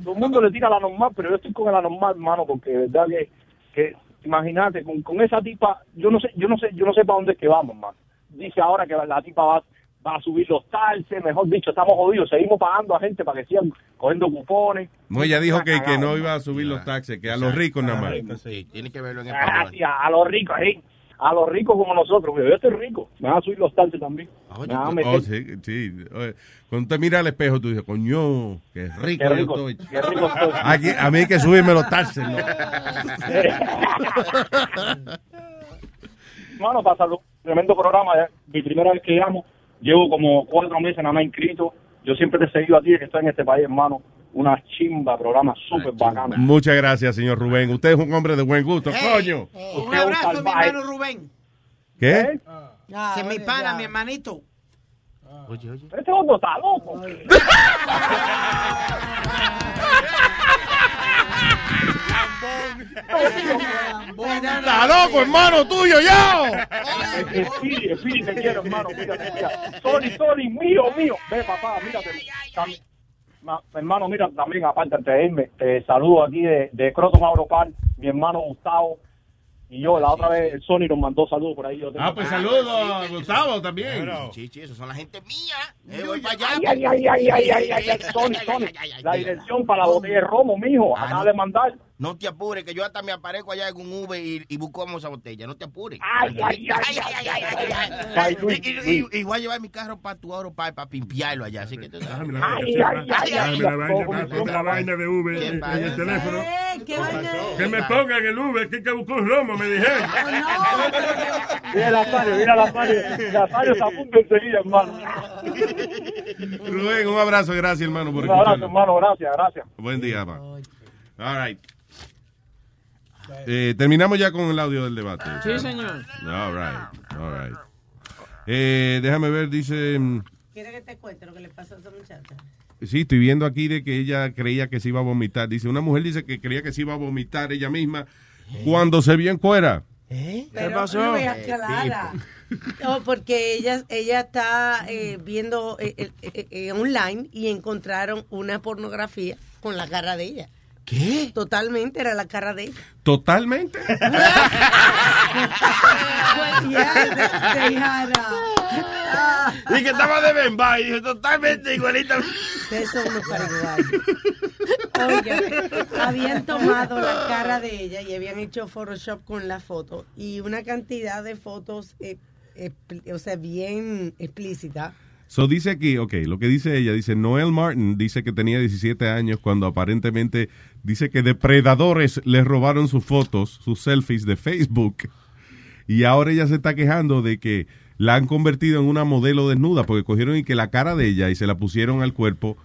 todo el mundo le tira a la normal, pero yo estoy con la normal, hermano, porque de verdad que, que imagínate, con, con esa tipa, yo no sé, yo no sé, yo no sé para dónde es que vamos, hermano. Dice ahora que la tipa va, va a subir los taxes, mejor dicho, estamos jodidos, seguimos pagando a gente para que sigan cogiendo cupones. No, ella dijo que, que no cagado. iba a subir los taxes, que a los ricos nada más. Sí, tiene que verlo en Ah, español. sí, a, los ricos, ahí, a los ricos como nosotros, yo estoy rico, me van a subir los taxes también. Me van a meter- Oh, sí, sí. Oye, Cuando te mira al espejo, tú dices, coño, qué rico, Qué yo estoy. qué rico estoy. Aquí, a mí hay que subirme los taxes. ¿no? Hermano, pasa un tremendo programa. ya. Mi primera vez que llamo, llevo como cuatro meses nada más inscrito. Yo siempre te he seguido a ti, que estoy en este país, hermano. Una chimba, programa súper bacano. Muchas gracias, señor Rubén. Usted es un hombre de buen gusto, coño. Un abrazo, mi hermano Rubén. ¿Qué? Ese es mi pana, mi hermanito. Oye, oye. Este otro está loco. ¡Está loco, hermano tuyo, yo! Espiri, Espiri, te quiero, hermano. Mira, mira. Sorry, sorry, mío, mío. Ve, papá, mírate. Ma- hermano, mira, también, aparte de irme, te saludo aquí de, de Croton Auropar, mi hermano Gustavo. Y yo, la otra vez, el Sony nos mandó saludos por ahí. Yo tengo- Ah, pues saludos a Gustavo también. Chichi, eso son la gente mía. Eh, voy para Ay, allá. ay, ay, ay, ay, ay, ay, ay, Sony, Sony. La dirección para la botella de romo, mijo. Ah, no. de mandar. No te apures, que yo hasta me aparezco allá en un Uber y, y buscamos esa botella. No te apures. Ay, ay, ay, ay, ay, ay, ay. Ay, Y- y- Luis. y- y voy a llevar mi carro para tu oro para pimpearlo allá. Así que tú sabes. Vaina, ponme la vaina de Uber en, el teléfono. ¿Qué vaina Que me pongan el Uber, que hay que buscar un romo, me dijeron. Mira la Mario, mira la Mario. La Mario se apunta enseguida, hermano. Rubén, un abrazo, gracias hermano por Un abrazo, hermano, gracias, gracias. Buen día, pa. All right. Eh, terminamos ya con el audio del debate. Sí, señor. All right, all right. Eh, déjame ver, dice... mm, ¿Quieres que te cuente lo que le pasó a esa muchacha? Sí, estoy viendo aquí de que ella creía que se iba a vomitar. Dice, una mujer dice que creía que se iba a vomitar ella misma cuando se vio en cuera. Pero pasó? Luis, aclara. No, porque ella, ella está eh, viendo eh, eh, eh, eh, online y encontraron una pornografía con la cara de ella. ¿Qué? Totalmente era la cara de ella. Totalmente. Pues Y que estaba de Bemba y dije, totalmente igualita. Ustedes son unos. Oiga, habían tomado la cara de ella y habían hecho Photoshop con la foto y una cantidad de fotos, eh, expli- o sea, bien explícita. So dice aquí, ok, lo que dice ella, dice Noel Martin, dice que tenía 17 años cuando aparentemente dice que depredadores le robaron sus fotos, sus selfies de Facebook. Y ahora ella se está quejando de que la han convertido en una modelo desnuda porque cogieron y que la cara de ella y se la pusieron al cuerpo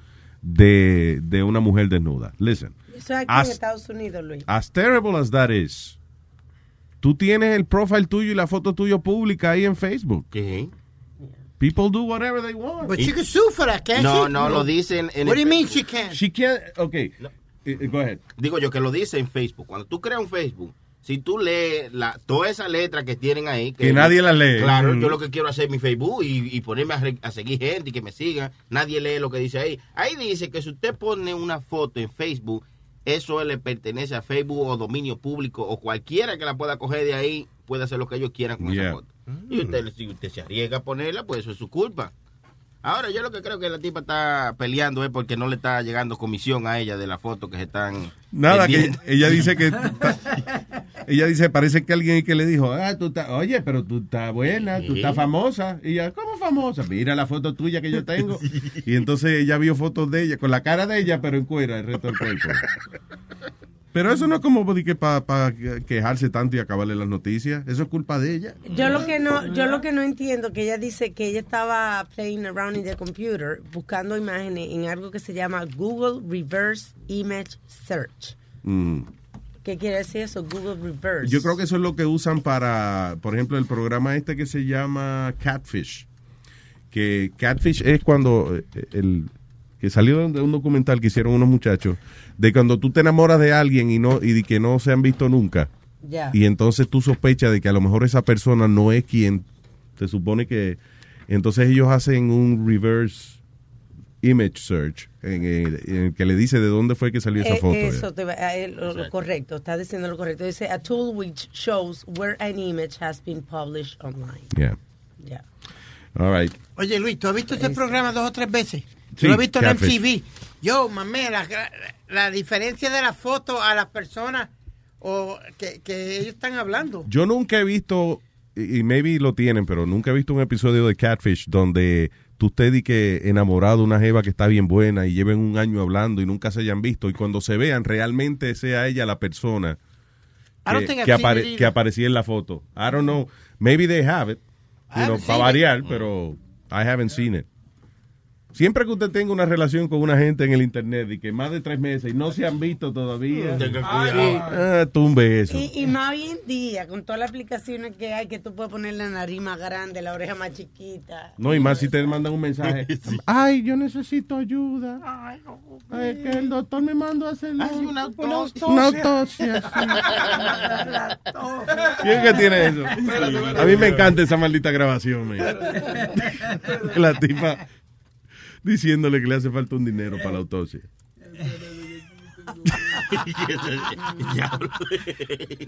de, de una mujer desnuda. Listen, Eso es aquí As- en Estados Unidos, Luis. as terrible as that is, tú tienes el profile tuyo y la foto tuya pública ahí en Facebook. ¿Qué? People do whatever they want. But she can sue for that, can't No, she? no, lo dicen en What do you mean she can't? She can't, okay, Eh, go ahead. Digo yo que lo dice en Facebook. Cuando tú creas un Facebook, si tú lees la, toda esa letra que tienen ahí. Que nadie la lee. Claro, Mm. yo lo que quiero hacer es mi Facebook y, y ponerme a, re- a seguir gente y que me sigan. Nadie lee lo que dice ahí. Ahí dice que si usted pone una foto en Facebook, eso le pertenece a Facebook o dominio público o cualquiera que la pueda coger de ahí puede hacer lo que ellos quieran con Yeah. esa foto. Y usted, si usted se arriesga a ponerla, pues eso es su culpa. Ahora, yo lo que creo que la tipa está peleando es porque no le está llegando comisión a ella de la foto que se están. Nada, que ella dice que... ella dice, parece que alguien que le dijo, ah, tú estás, oye, pero tú estás buena, tú estás famosa. Y ella, ¿cómo famosa? Mira la foto tuya que yo tengo. Y entonces ella vio fotos de ella, con la cara de ella, pero en cuera, el resto del cuerpo. Pero eso no es como para quejarse tanto y acabarle las noticias. Eso es culpa de ella. Yo lo que no, yo lo que no entiendo que ella dice que ella estaba playing around in the computer buscando imágenes en algo que se llama Google Reverse Image Search. Mm. ¿Qué quiere decir eso? Google Reverse. Yo creo que eso es lo que usan para, por ejemplo, el programa este que se llama Catfish. Que Catfish es cuando eh, el que salió de un documental que hicieron unos muchachos de cuando tú te enamoras de alguien y no y de que no se han visto nunca. Ya. Y entonces tú sospechas de que a lo mejor esa persona no es quien te supone que entonces ellos hacen un reverse image search en el, en el que le dice de dónde fue que salió esa Eh, foto. Eso te va- eh, lo, lo correcto, está diciendo lo correcto. Dice a tool which shows where an image has been published online. Yeah. Yeah. All right. Oye, Luis, ¿tú has visto este programa dos o tres veces? Sí, lo he visto en. MTV. Yo, mamé, la, la diferencia de la foto a las personas o que, que ellos están hablando. Yo nunca he visto, y maybe lo tienen, pero nunca he visto un episodio de Catfish donde tú estés di que enamorado de una jeva que está bien buena y lleven un año hablando y nunca se hayan visto y cuando se vean realmente sea ella la persona que, que, apare- que aparecía en la foto. I don't know. Maybe they have it. You know, haven't para variar, pero I haven't seen it. Siempre que usted tenga una relación con una gente en el internet y que más de tres meses y no se han visto todavía, ah, tumbe eso. Y, y más hoy en día, con todas las aplicaciones que hay, que tú puedes poner la nariz más grande, la oreja más chiquita. No, y más si te mandan un mensaje. Ay, yo necesito ayuda. Ay, que el doctor me mandó a hacer una autopsia. Una autopsia. ¿Quién que tiene eso? A mí me encanta esa maldita grabación. man. La tipa diciéndole que le hace falta un dinero para la autopsia.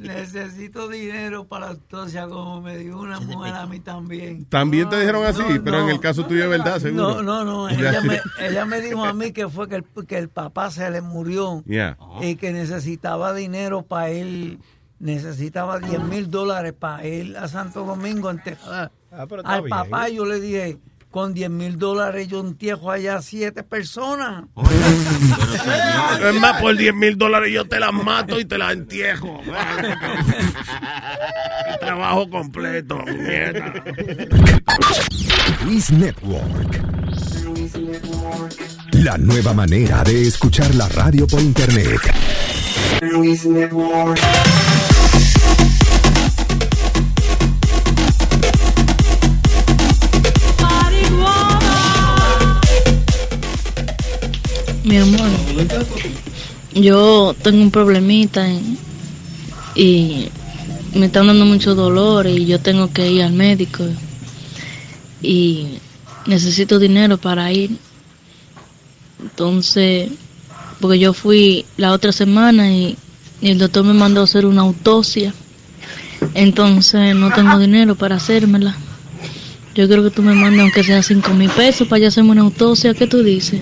Necesito dinero para la autopsia como me dio una mujer a mí también. También te dijeron así, No, pero en el caso tuyo es verdad, seguro. No, no, no. Ella me, ella me dijo a mí que fue que el, que el papá se le murió Yeah. y que necesitaba dinero para él. Necesitaba 10 mil dólares para ir a Santo Domingo a enterrar está al bien. papá. Yo le dije, con 10 mil dólares yo entierro allá a siete personas. Es más, por 10 mil dólares yo te las mato y te las entierro. Trabajo completo, mierda. Luis Network. La nueva manera de escuchar la radio por internet. Luis Network. Mi amor, yo tengo un problemita y me están dando mucho dolor y yo tengo que ir al médico y necesito dinero para ir. Entonces, porque yo fui la otra semana y, y el doctor me mandó a hacer una autopsia. Entonces no tengo dinero para hacérmela. Yo creo que tú me mandes aunque sea cinco mil pesos para yo hacerme una autopsia. ¿Qué tú dices?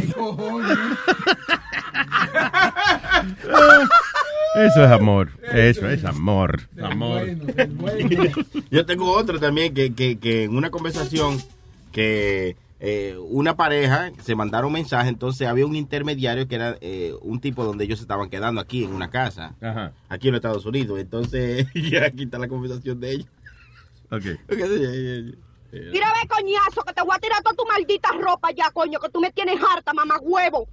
Eso es amor. Eso es amor. Amor. Yo tengo otro también que, que, que en una conversación que eh, una pareja se mandaron mensaje, entonces había un intermediario que era eh, un tipo donde ellos se estaban quedando aquí en una casa, aquí en los Estados Unidos. Entonces, ya aquí está la conversación de ellos. Ok. Mira, ve, coñazo, que te voy a tirar toda tu maldita ropa ya, coño, que tú me tienes harta, mamá huevo.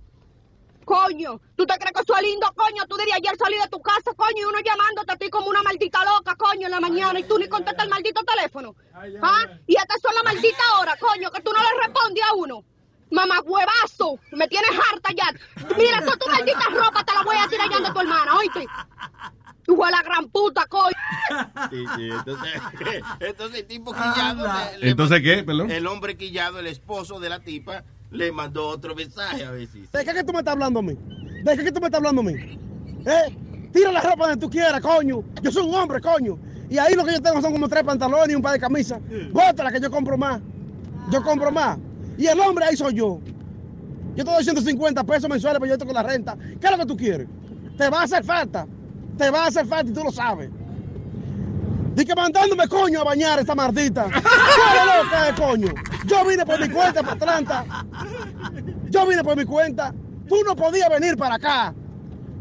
Coño, ¿tú te crees que soy lindo, coño? Tú dirías ayer salí de tu casa, coño, y uno llamándote a ti como una maldita loca, coño, en la mañana, y tú ni contestas el maldito teléfono. ¿Ah? Y hasta son la maldita hora, coño, que tú no le respondes a uno. Mamá huevazo, me tienes harta ya. Mira, toda tu maldita ropa te la voy a tirar ya de tu hermana, oíste. Tú a la gran puta, coño. Sí, sí, entonces, entonces el tipo quillado, le- le ¿Entonces qué? Perdón. el hombre quillado, el esposo de la tipa, le mandó otro mensaje a ver si... ¿De qué que tú me estás hablando a mí? ¿De qué que tú me estás hablando a mí? ¿Eh? Tira la ropa donde tú quieras, coño. Yo soy un hombre, coño. Y ahí lo que yo tengo son como tres pantalones y un par de camisas. Bótala que yo compro más. Yo compro más. Y el hombre ahí soy yo. Yo te doy 150 pesos mensuales para yo con la renta. ¿Qué es lo que tú quieres? Te va a hacer falta. Te va a hacer falta y tú lo sabes. Di que mandándome coño a bañar esta maldita. ¿Qué loca coño? Yo vine por mi cuenta para Atlanta. Yo vine por mi cuenta. Tú no podías venir para acá.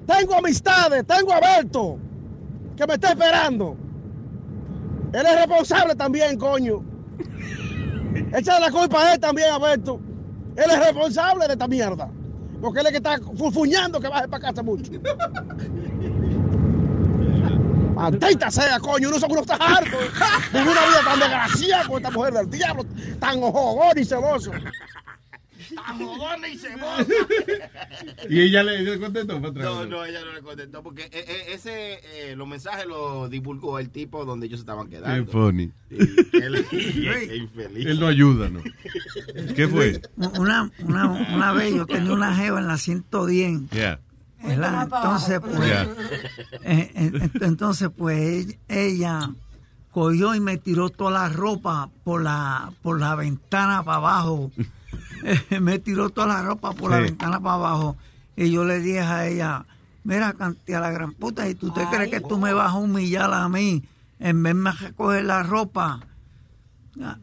Tengo amistades, tengo a Berto, que me está esperando. Él es responsable también, coño. Échale la culpa a él también, a Berto. Él es responsable de esta mierda. Porque él es que está fufuñando que baje para casa mucho. Maldita sea, coño, uno seguro está harto de una vida tan desgraciada con esta mujer del diablo, tan ojogón y celoso. Tan y cebosa. Y ella le, le contestó para atrás. No, no, ella no le contestó porque eh, eh, ese, eh, los mensajes los divulgó el tipo donde ellos estaban Qué quedando. funny. Él- qué infeliz. Él no ayuda, ¿no? ¿Qué fue? Una, una, una vez yo tenía una jeva en la 110. Yeah. ¿Verdad? Entonces, pues, Yeah. eh, eh, ent- entonces, pues, ella, cogió y me tiró toda la ropa por la, por la ventana para abajo. Eh, me tiró toda la ropa por la Sí. ventana para abajo. Y yo le dije a ella, mira, cantidad la gran puta, ¿y tú te crees que tú me vas a humillar a mí en vez de recoger la ropa?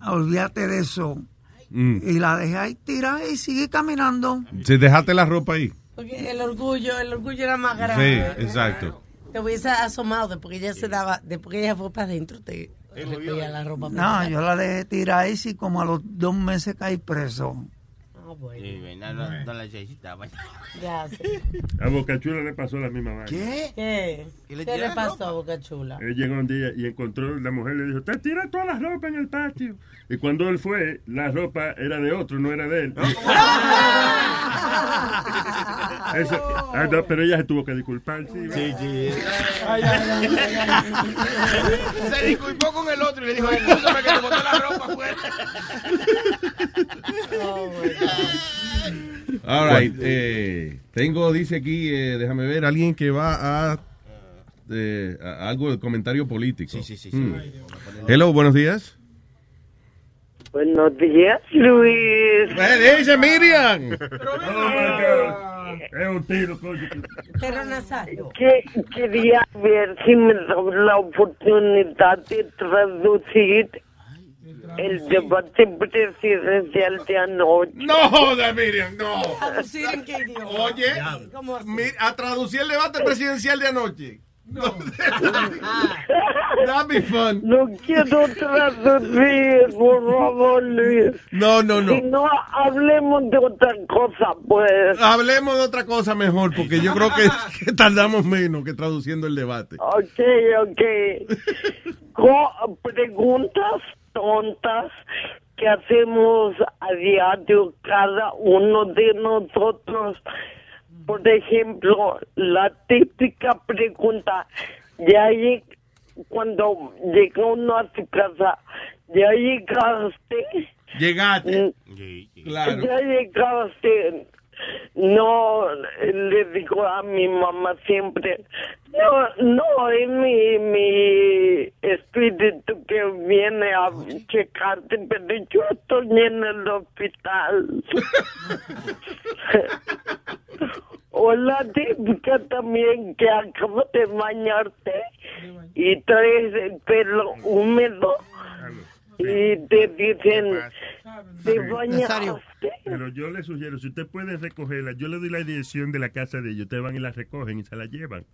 Olvídate de eso. Mm. Y la dejé ahí tirada y sigue caminando. Si dejaste la ropa ahí. Porque el orgullo, el orgullo era más Sí, grande. exacto. Te hubiese asomado después que ella se daba, después que ella fue para adentro, te recogía la ropa. No, yo la dejé tirar ahí sí como a los dos meses caí preso. Sí, no, no, no la necesitaba. Ya, sí. A Bocachula le pasó la misma vaina. ¿Qué? ¿Qué? ¿Qué le ¿Qué le tiraron pasó a Boca Chula? Él llegó un día y encontró, la mujer le dijo, te tira todas las ropas en el patio. Y cuando él fue, la ropa era de otro, no era de él. Eso- ah, no, pero ella se tuvo que disculpar, sí. Sí, sí. Se disculpó con el otro y le dijo, escúchame que te boté la ropa afuera. All right. eh, tengo, dice aquí, eh, déjame ver, alguien que va a, eh, a algo de comentario político. Sí, sí, sí, sí. Hmm. Hello, buenos días. Buenos días, Luis. ¿Qué dice Miriam? Es un tiro, coño. Pero Nazario. Que, quería ver si me daba la oportunidad de traducir el debate presidencial de anoche. No, joda, Miriam, no. Oye, a traducir el debate presidencial de anoche. No. That'd be fun. No quiero traducir, por favor, Luis. No, no, no. Si no, hablemos de otra cosa, pues. Hablemos de otra cosa mejor, porque yo creo que, que tardamos menos que traduciendo el debate. Ok, ok. Preguntas tontas que hacemos a diario cada uno de nosotros. Por ejemplo, la típica pregunta, ya lleg- cuando llega uno a su casa, ¿ya llegaste? Llegaste. Claro. Ya llegaste. No, le digo a mi mamá siempre, no, no, es mi, mi espíritu que viene a checarte, pero yo estoy en el hospital. O la típica también que acabas de bañarte y traes el pelo húmedo. Y te dicen, Pero yo le sugiero, si usted puede recogerla, yo le doy la dirección de la casa de ellos. Ustedes van y la recogen y se la llevan.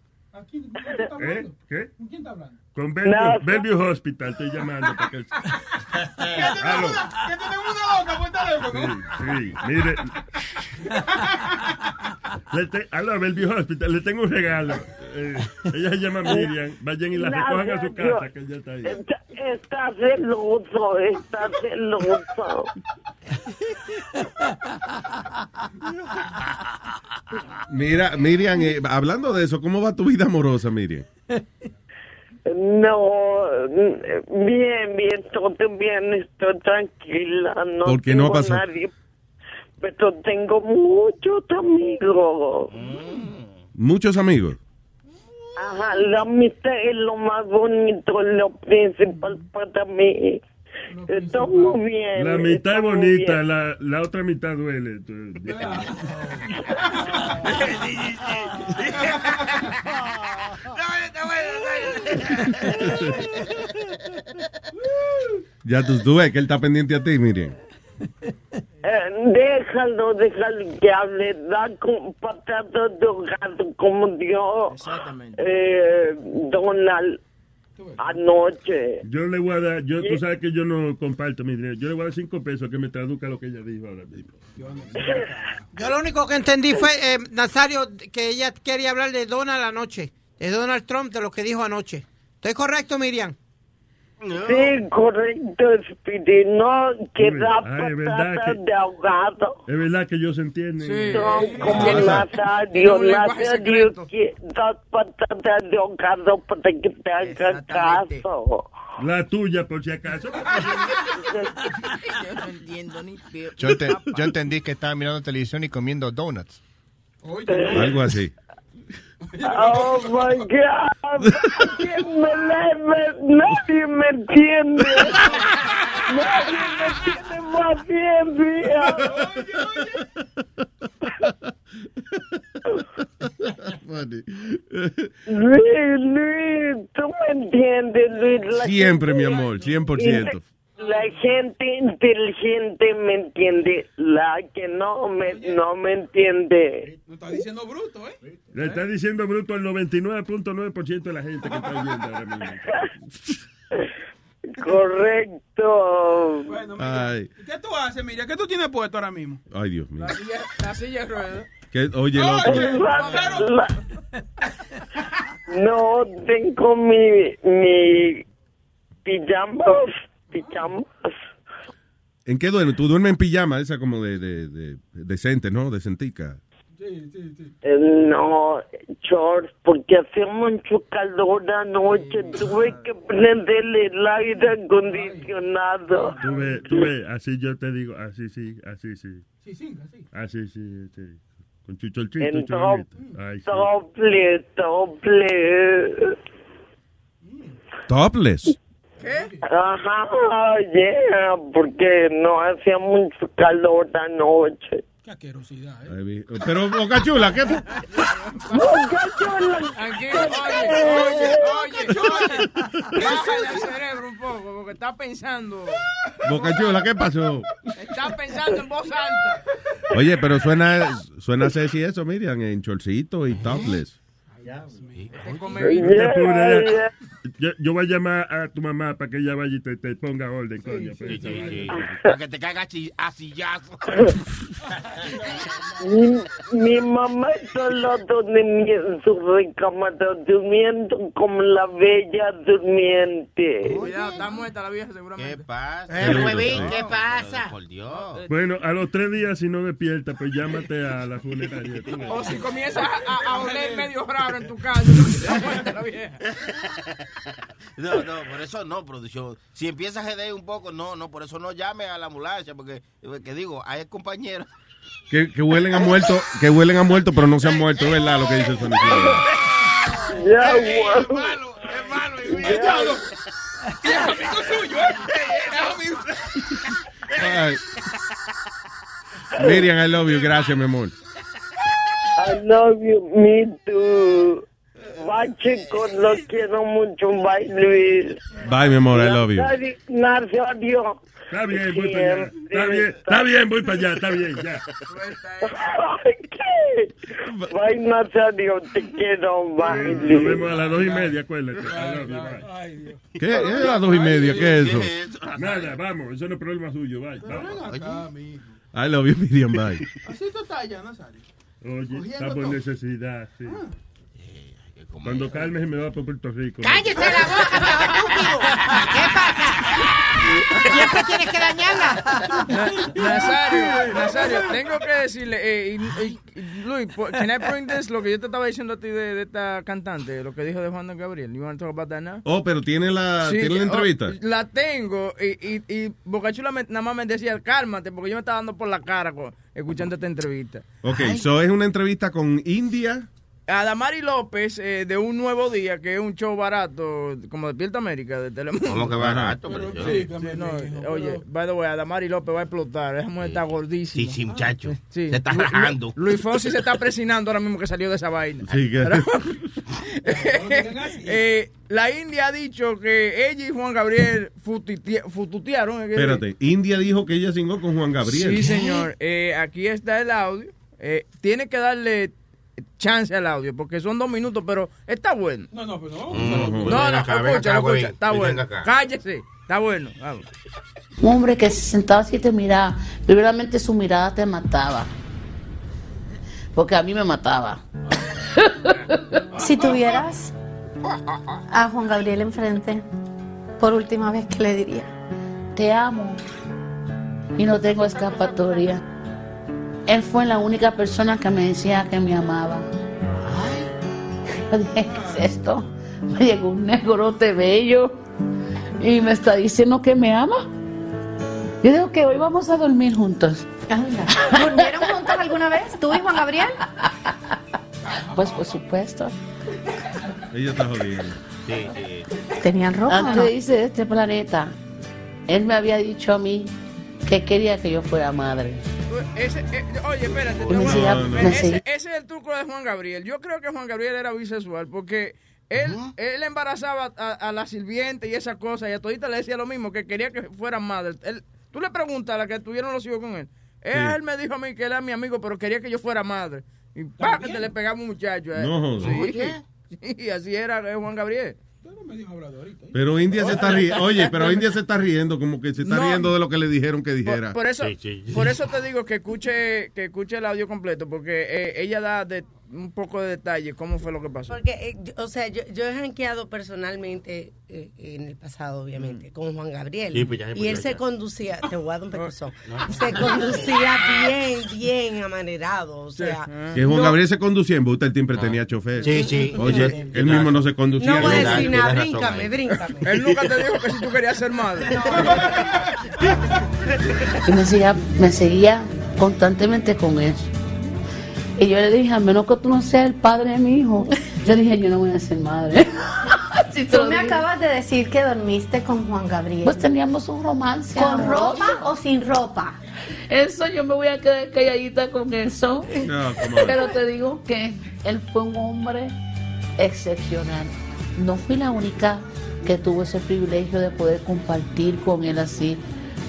¿Eh? ¿Qué? ¿Con quién está hablando? Con Bellevue, No. Hospital estoy llamando. para que- Aló. ¿Qué tenemos una loca por teléfono? Sí, mire. Le te- aló, Bellevue Hospital, le tengo un regalo. Eh, ella se llama Miriam. Vayan y la recojan a su casa, que ella está ahí. Está, está celoso, está celoso. Mira, Miriam, eh, hablando de eso, ¿cómo va tu vida amorosa, Miriam? No, bien, bien, todo bien, estoy tranquila, no ¿Por qué no pasó? nadie, pero tengo muchos amigos. Muchos amigos. Ajá, la amistad es lo más bonito, lo principal para mí. Está muy bien. La mitad bonita, la, la otra mitad duele. Ya tú, tú ves que él está pendiente a ti, Miriam. Eh, déjalo, déjalo que hable, da con patatas de gato como dio eh, Donald anoche. Yo le voy a dar, yo, tú sabes que yo no comparto mi dinero. Yo le voy a dar cinco pesos que me traduzca lo que ella dijo ahora mismo. Yo lo único que entendí fue, eh, Nazario, que ella quería hablar de Donald anoche, de Donald Trump, de lo que dijo anoche. ¿Estoy correcto, Miriam? Sí, correcto, Speedy, no que Uy, da ay, ¿verdad patatas que- de ahogado. Es verdad que ellos se entienden. Son como Tiene- Nazario, tiene un lenguaje Nazario, que da patatas de ahogado para que te haga caso. La tuya, por si acaso. Yo no entiendo ni. Yo, ente- yo entendí que estaba mirando televisión y comiendo donuts. Algo así. Oh my God. ¿Quién me la- me- nadie me entiende. Nadie me tiene paciencia. Luis, Luis, tú me entiendes, Luis. La Siempre, mi amor, 100%. La gente inteligente me entiende, la que no me, no me entiende. Está diciendo bruto, ¿eh? Le está diciendo bruto al 99.9% de la gente que está oyendo ahora mismo. Correcto. Bueno, mira, Ay, ¿y ¿qué tú haces, mira? ¿Qué tú tienes puesto ahora mismo? ay, Dios mío. La silla, la silla de ruedas. Que- oye, loco. La- No tengo mi, mi pijamas, pijamas. ¿En qué duermes? Tú duermes en pijama, esa como de, de, de- decente, ¿no? Decentica. Eh, No, George, porque hacía mucho calor anoche, tuve que prenderle el aire acondicionado. Tú ves, tú ves, así yo te digo, así sí, así sí. Ah, sí, sí, sí. Con chucholchito, En cholito. Ay, sí. Topless, Ajá, yeah, porque no hacía mucho calor anoche. Ay, vi- Pero, Boca Chula, ¿qué? Tranquilo, oye, oye, oye, oye. Bájale al cerebro un poco, porque está pensando. Boca Chula, ¿qué pasó? Está pensando en voz alta. Oye, pero suena, suena sexy eso, Miriam, en chorcito y topless. Te pura- Yo, yo voy a llamar a tu mamá para que ella vaya y te, te ponga orden, coño. pues, esa vaina. Para que te caiga chi- a sillazo. Mi, mi mamá está al lado de mí en su recámara durmiendo como la bella durmiente. Cuidado, está muerta la vieja seguramente. ¿Qué pasa? Eh, huevín, ¿qué pasa? Por Dios. Bueno, a los tres días, si no despierta, pues llámate a la funeraria. O si comienzas a, a- a oler medio raro en tu casa, está muerta la vieja. No, no, por eso no, producción. Si empieza a jeder un poco, no, no, por eso no llame a la ambulancia, porque, eh, que digo, hay compañeros. Que, que huelen a muerto, que huelen a muerto, pero no se han muerto, es verdad lo que dice el sonido. Ya, Es malo, es malo. Y y es amigo suyo, ¿eh? Es amigo. Miriam, I love you. Gracias, mi amor. I love you, me too. Bye, chicos, los quiero mucho. Bye, Luis. Bye, mi amor, I love you. Ignacio, adiós. Está bien, voy para allá. Está bien, está bien, voy para allá, está bien, ya. ¿Qué? Bye, Ignacio, adiós. Te quiero. Bye, Nos Luis. vemos a las dos y media, acuérdate. I love you, bye. ¿Qué? ¿Es las dos y media? ¿Qué es eso? Nada, vamos, eso no es problema suyo, bye. bye. I love you, Miriam. Bye. Así tú estás allá, Nazario. Oye, está por necesidad, sí. Cuando calme se me va para Puerto Rico. ¡Cállese la boca, estúpido! ¿Qué pasa? Siempre tienes que dañarla. Na- Nazario, Nazario, tengo que decirle, eh, Luis, can I bring this, lo que yo te estaba diciendo a ti de, de esta cantante, lo que dijo de Juan Gabriel? You want to talk about that now? Oh, pero tiene la, Sí, tiene la oh, entrevista. la tengo y, y, y Bocachula me- nada más me decía, cálmate, porque yo me estaba dando por la cara con- escuchando esta entrevista. Ok, so es una entrevista con India. Adamari López, eh, de Un Nuevo Día, que es un show barato, como Despierta América, de Telemundo. ¿Cómo que barato, Pero sí, yo- sí, no, oye, by the way, Adamari López va a explotar, esa mujer está gordísima. Sí, sí, muchacho. Sí. Se está Lu- rajando. Luis Fonsi se está presinando ahora mismo que salió de esa vaina. Sí, que- Pero- Eh, la India ha dicho que ella y Juan Gabriel fututea- fututearon. ¿eh? Espérate, India dijo que ella cingó con Juan Gabriel. Sí, señor. Eh, aquí está el audio. Eh, tiene que darle chance al audio porque son dos minutos, pero está bueno. No, no, pero no. No, no, Ven acá, ven escucha, acá, escucha. Está Ven bueno. acá. Cállese. Está bueno. Vamos. Un hombre que se sentaba así y te miraba, primeramente su mirada te mataba. Porque a mí me mataba. Si tuvieras a Juan Gabriel enfrente, por última vez, ¿qué le diría? Te amo. Y no tengo escapatoria. Él fue la única persona que me decía que me amaba. Yo dije, ¿qué es esto? Me llegó un negrote bello y me está diciendo que me ama. Yo digo que hoy vamos a dormir juntos. ¿Durmieron juntos alguna vez, tú y Juan Gabriel? Pues por supuesto. Ella está jodiendo. Sí, sí. ¿Tenían ropa Antes no? de irse de este planeta, él me había dicho a mí que quería que yo fuera madre. Ese, eh, oye, espérate. Ese, es el truco de Juan Gabriel. Yo creo que Juan Gabriel era bisexual porque él, él embarazaba a, a la sirviente y esas cosas y a todita le decía lo mismo, que quería que fueran madres. Él- tú le preguntas a la que tuvieron los hijos con él. Él me dijo a mí que él era mi amigo, pero quería que yo fuera madre. Y pa, que te le pegaba un muchacho. a él. No, sí, oye. sí, así era eh, Juan Gabriel. Pero India se está riendo. Oye, pero India se está riendo, como que se está No. riendo de lo que le dijeron que dijera. Por, por eso, por eso te digo que escuche, que escuche el audio completo, porque eh, ella da de, un poco de detalle cómo fue lo que pasó. Porque, eh, yo- o sea, yo, yo he janqueado personalmente eh, en el pasado, obviamente, con Juan Gabriel. Sí, pues ya, pues y él ya, se conducía, te voy a dar un pecozón, se conducía bien, bien amanerado. O sea, Que Juan no- Gabriel se conducía en buta, él siempre tenía chofer. Sí, sí. Oye, él mismo no se conducía. No voy a decir nada, bríncame, bríncame. Él nunca te dijo que si tú querías ser madre. Y me seguía, me seguía constantemente con eso. Y yo le dije, a menos que tú no seas el padre de mi hijo, yo dije, yo no voy a ser madre. Tú me digo. acabas de decir que dormiste con Juan Gabriel. Pues teníamos un romance. ¿Con amoroso. ropa o sin ropa? Eso yo me voy a quedar calladita con eso. No. Pero te digo que él fue un hombre excepcional. No fui la única que tuvo ese privilegio de poder compartir con él así.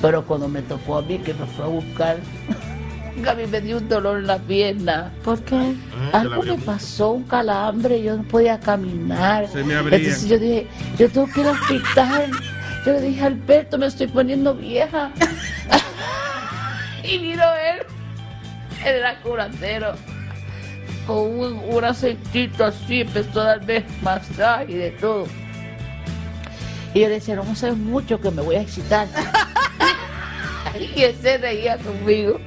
Pero cuando me tocó a mí, que me fue a buscar, a mí me dio un dolor en la pierna. ¿Por qué? Algo me pasó, un calambre, yo no podía caminar. Se me abría. Entonces yo dije, yo tengo que ir al hospital. Yo le dije, Alberto, me estoy poniendo vieja. y vino él, él era curandero, con un, un aceitito así, empezó a darme masaje y de todo. Y yo le decía, no me sabes mucho que me voy a excitar. y él se reía conmigo.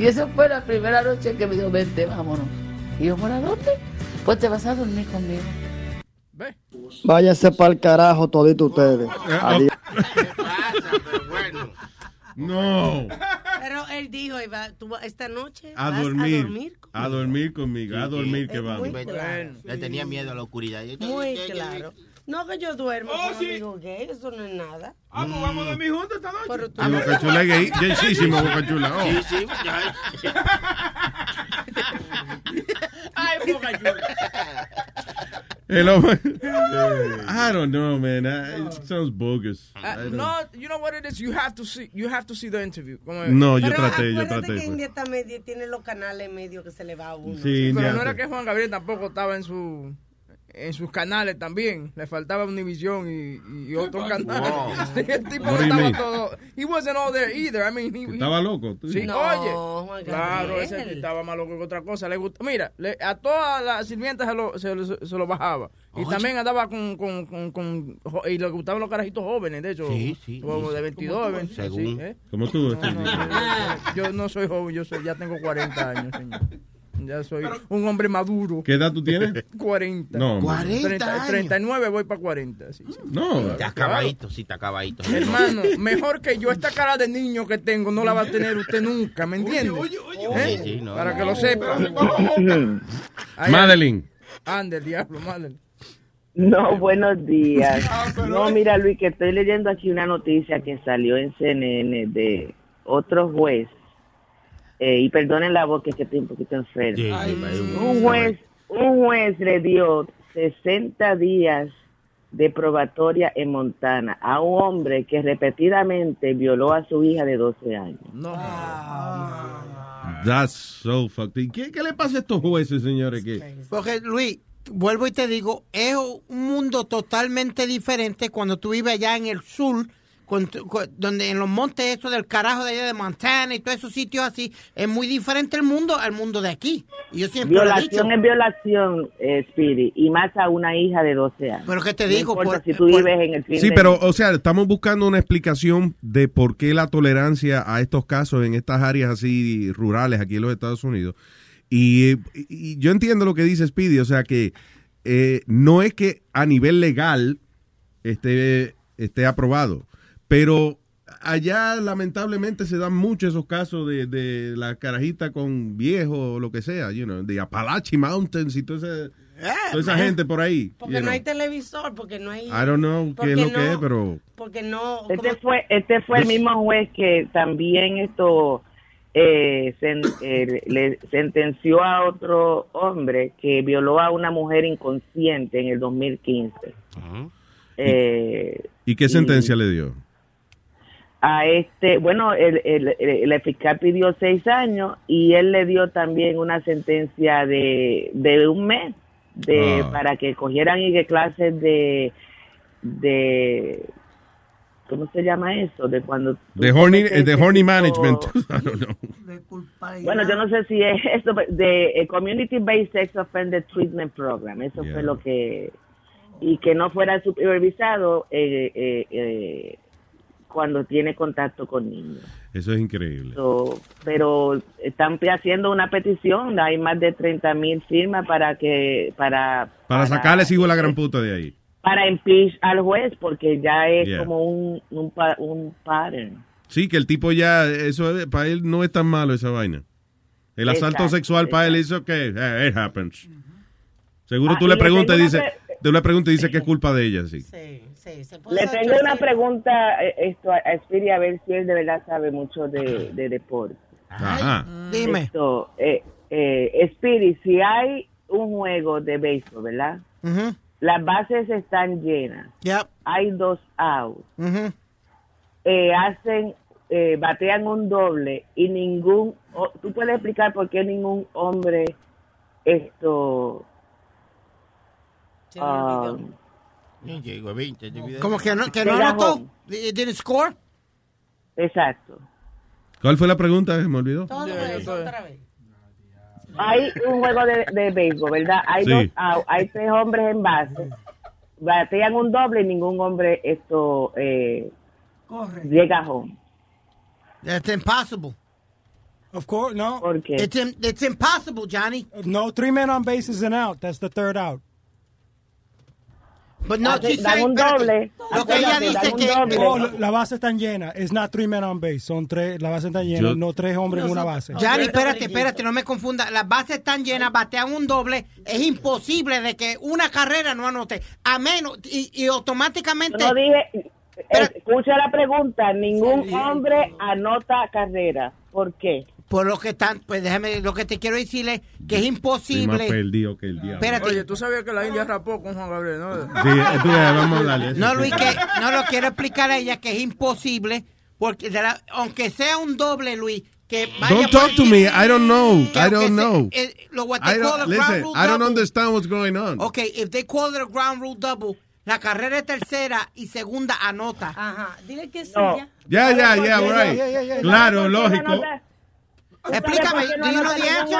Y esa fue la primera noche que me dijo, vente, vámonos. Y yo, ¿para dónde? Pues te vas a dormir conmigo. Váyase para el carajo todito ustedes. Adiós. No. Pero él dijo, Iba, tú vas- esta noche A vas dormir. a dormir. A dormir conmigo. A dormir que vamos. claro. Le tenía miedo a la oscuridad. Muy claro. No que yo duermo Oh, con sí. amigos gay, eso no es nada. Ah, pues vamos a dormir juntos esta noche. Pero tú Ah, Boca Chula gay. Gaysísimo, Boca Chula. Oh. Sí, sí. Ay, Boca Chula. El hombre. I don't know, man. I- It sounds bogus. Uh, no, you know what it is. You have to see. You have to see the interview. Como- No, yo traté, yo acuérdate traté. que pues. India también tiene los canales medios que se le va a uno. Sí, Pero ya no era sé. que Juan Gabriel tampoco estaba en su en sus canales también. Le faltaba Univision y, y otros canales. Wow. Sí, el tipo no estaba todo. He wasn't all there either. I mean, he, he- Estaba loco. tú Sí, dices. oye. Claro, ese estaba más loco que otra cosa. Le gusta, mira, le- a todas las sirvientas se lo, se, lo- se lo bajaba. Y Oye. también andaba con, con, con, con- Y le gustaban los carajitos jóvenes, de hecho. Sí, sí, Como de 22, Como tú, 20, según. sí, ¿eh? Como tú. No, no, yo, yo no soy joven, yo soy, ya tengo 40 años, señor. Ya soy un hombre maduro. ¿Qué edad tú tienes? 40. No, hombre. 40 30, años. 39 voy para 40. Sí, sí. No. Está acabadito, sí, está acabadito. Hermano, mejor que yo esta cara de niño que tengo no la va a tener usted nunca, ¿me entiende? ¿Eh? Sí, sí, no, Para no. que lo sepa. Madeline. Ande, el diablo, Madeline. No, buenos días. No, mira Luis, que estoy leyendo aquí una noticia que salió en CNN de otro juez. Eh, y perdonen la voz que es que estoy un poquito enfermo. Sí, un- juez, un juez le dio 60 días de probatoria en Montana a un hombre que repetidamente violó a su hija de 12 años. No. That's so fucked. ¿Y ¿Qué, ¿Qué le pasa a estos jueces, señores? Que Porque, Luis, vuelvo y te digo, es un mundo totalmente diferente cuando tú vives allá en el sur, con tu- con- donde en los montes estos del carajo de allá de Montana y todos esos sitios así, es muy diferente el mundo al mundo de aquí. Y yo siempre lo he dicho. Violación es violación, eh, Speedy, y más a una hija de 12 años. Pero que te No digo, por- si tú por- vives en el fin Sí, pero, o sea, estamos buscando una explicación de por qué la tolerancia a estos casos en estas áreas así rurales aquí en los Estados Unidos. Y, y yo entiendo lo que dice Speedy, o sea, que eh, no es que a nivel legal esté, esté aprobado, pero allá lamentablemente se dan mucho esos casos de, de la carajita con viejo o lo que sea, you know, de Apalache Mountains y toda esa, toda esa gente por ahí. Porque no know. hay televisor, porque no hay... I don't know qué es lo no- que es, pero... Porque no... Este fue, este fue el mismo juez que también esto eh, sen- eh, le sentenció a otro hombre que violó a una mujer inconsciente en el 2015. Eh, ¿Y qué sentencia le dio? A este, bueno, el, el, el- el fiscal pidió seis años y él le dio también una sentencia de, de un mes de Ah. para que cogieran y que clases de de ¿cómo se llama eso? De cuando De horny, de horny management. I don't know. Bueno, yo no sé si es eso de eh, Community Based Sex Offender Treatment Program. Eso Yeah. fue lo que y que no fuera supervisado eh, eh, eh, cuando tiene contacto con niños. Eso es increíble. So, pero están haciendo una petición, hay más de 30 mil firmas para que para Para sacarle sigo la gran puta de ahí. para impeach al juez porque ya es Yeah. como un un, un pattern. Sí, que el tipo ya, eso es- para él no es tan malo esa vaina. El asalto Exacto, sexual para él hizo que eh, it happens. Seguro Ah, tú le le preguntas y dice, una tú le preguntas y dice que es culpa de ella, sí. Le tengo una pregunta eh, esto, a Speedy, a ver si él de verdad sabe mucho de, de deporte. Ajá. Dime. Esto, eh, eh, si hay un juego de béisbol, ¿verdad? Las bases están llenas. Hay dos outs. Eh, hacen, eh, batean un doble y ningún, o- tú puedes explicar por qué ningún hombre esto Llegó a 20. Como que no, que no Llega anotó. Didn't score. exacto. ¿Cuál fue la pregunta? Me olvidó. Hay un juego de, de béisbol, ¿verdad? Hay Sí. dos outs, hay tres hombres en base, batean un doble y ningún hombre esto eh, llega home. That's impossible. Of course, no. ¿Por qué? It's, im- it's impossible, Johnny. No, three men on base is an out. That's the third out. But no, Hace- dan un doble. Lo que ella dice que... Oh, la- la base está llena. It's not three men on base. Son tres, la base está llena, Yo- no tres hombres en una base. Johnny, espérate, espérate, no me confunda. Las bases están llenas, batean un doble. Es imposible de que una carrera no anote. A menos, y, y automáticamente... No dije, eh, escucha la pregunta, ningún hombre anota carrera. ¿Por qué? Por lo que están, pues déjame, lo que te quiero decirle que es imposible. perdido que el diablo. Espérate. Oye, tú sabías que la India rapó con Juan Gabriel, ¿no? Sí, tú, vamos a darle. No, Luis, que no lo quiero explicar a ella que es imposible, porque de la- aunque sea un doble, Luis, que vaya Don't talk to me. I don't know. I don't know. eh, lo what I they call don't, ground listen, rule I don't double. understand what's going on. Okay, if they call it a ground rule double, la carrera es tercera y segunda anota. Ajá, dile que sí, No. ya. Ya, ya, ya, right. Claro, ¿Sabes por qué no lógico. Explícame, ¿Sabes por qué no do you know the answer?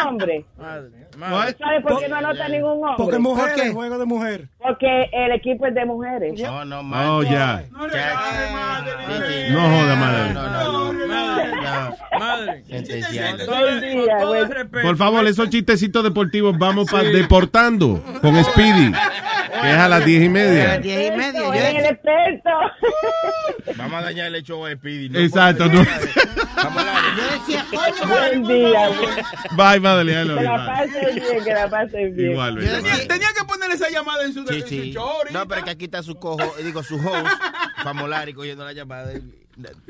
¿Sabes por qué no anota ningún hombre? Porque mujer, ¿Por qué? el juego de mujer. Porque el equipo es de mujeres. No, no, man. Oh, ya. No joda, madre. No, no, no. Madre, madre. Por favor, esos chistecitos deportivos vamos para Deportando con Speedy, que es a las diez y A las media. diez y media. Yo el experto. Vamos a dañar el show de Speedy. no Exacto. no. Yo decía, coño, Buen día. Bye, love Que la pasen bien, que la pasen bien. Igual, yo baby. decía, Tenía, que ponerle esa llamada en su, Sí, en sí. No, pero es que aquí está su cojo, digo, su host, Famolari, cogiendo la llamada. y-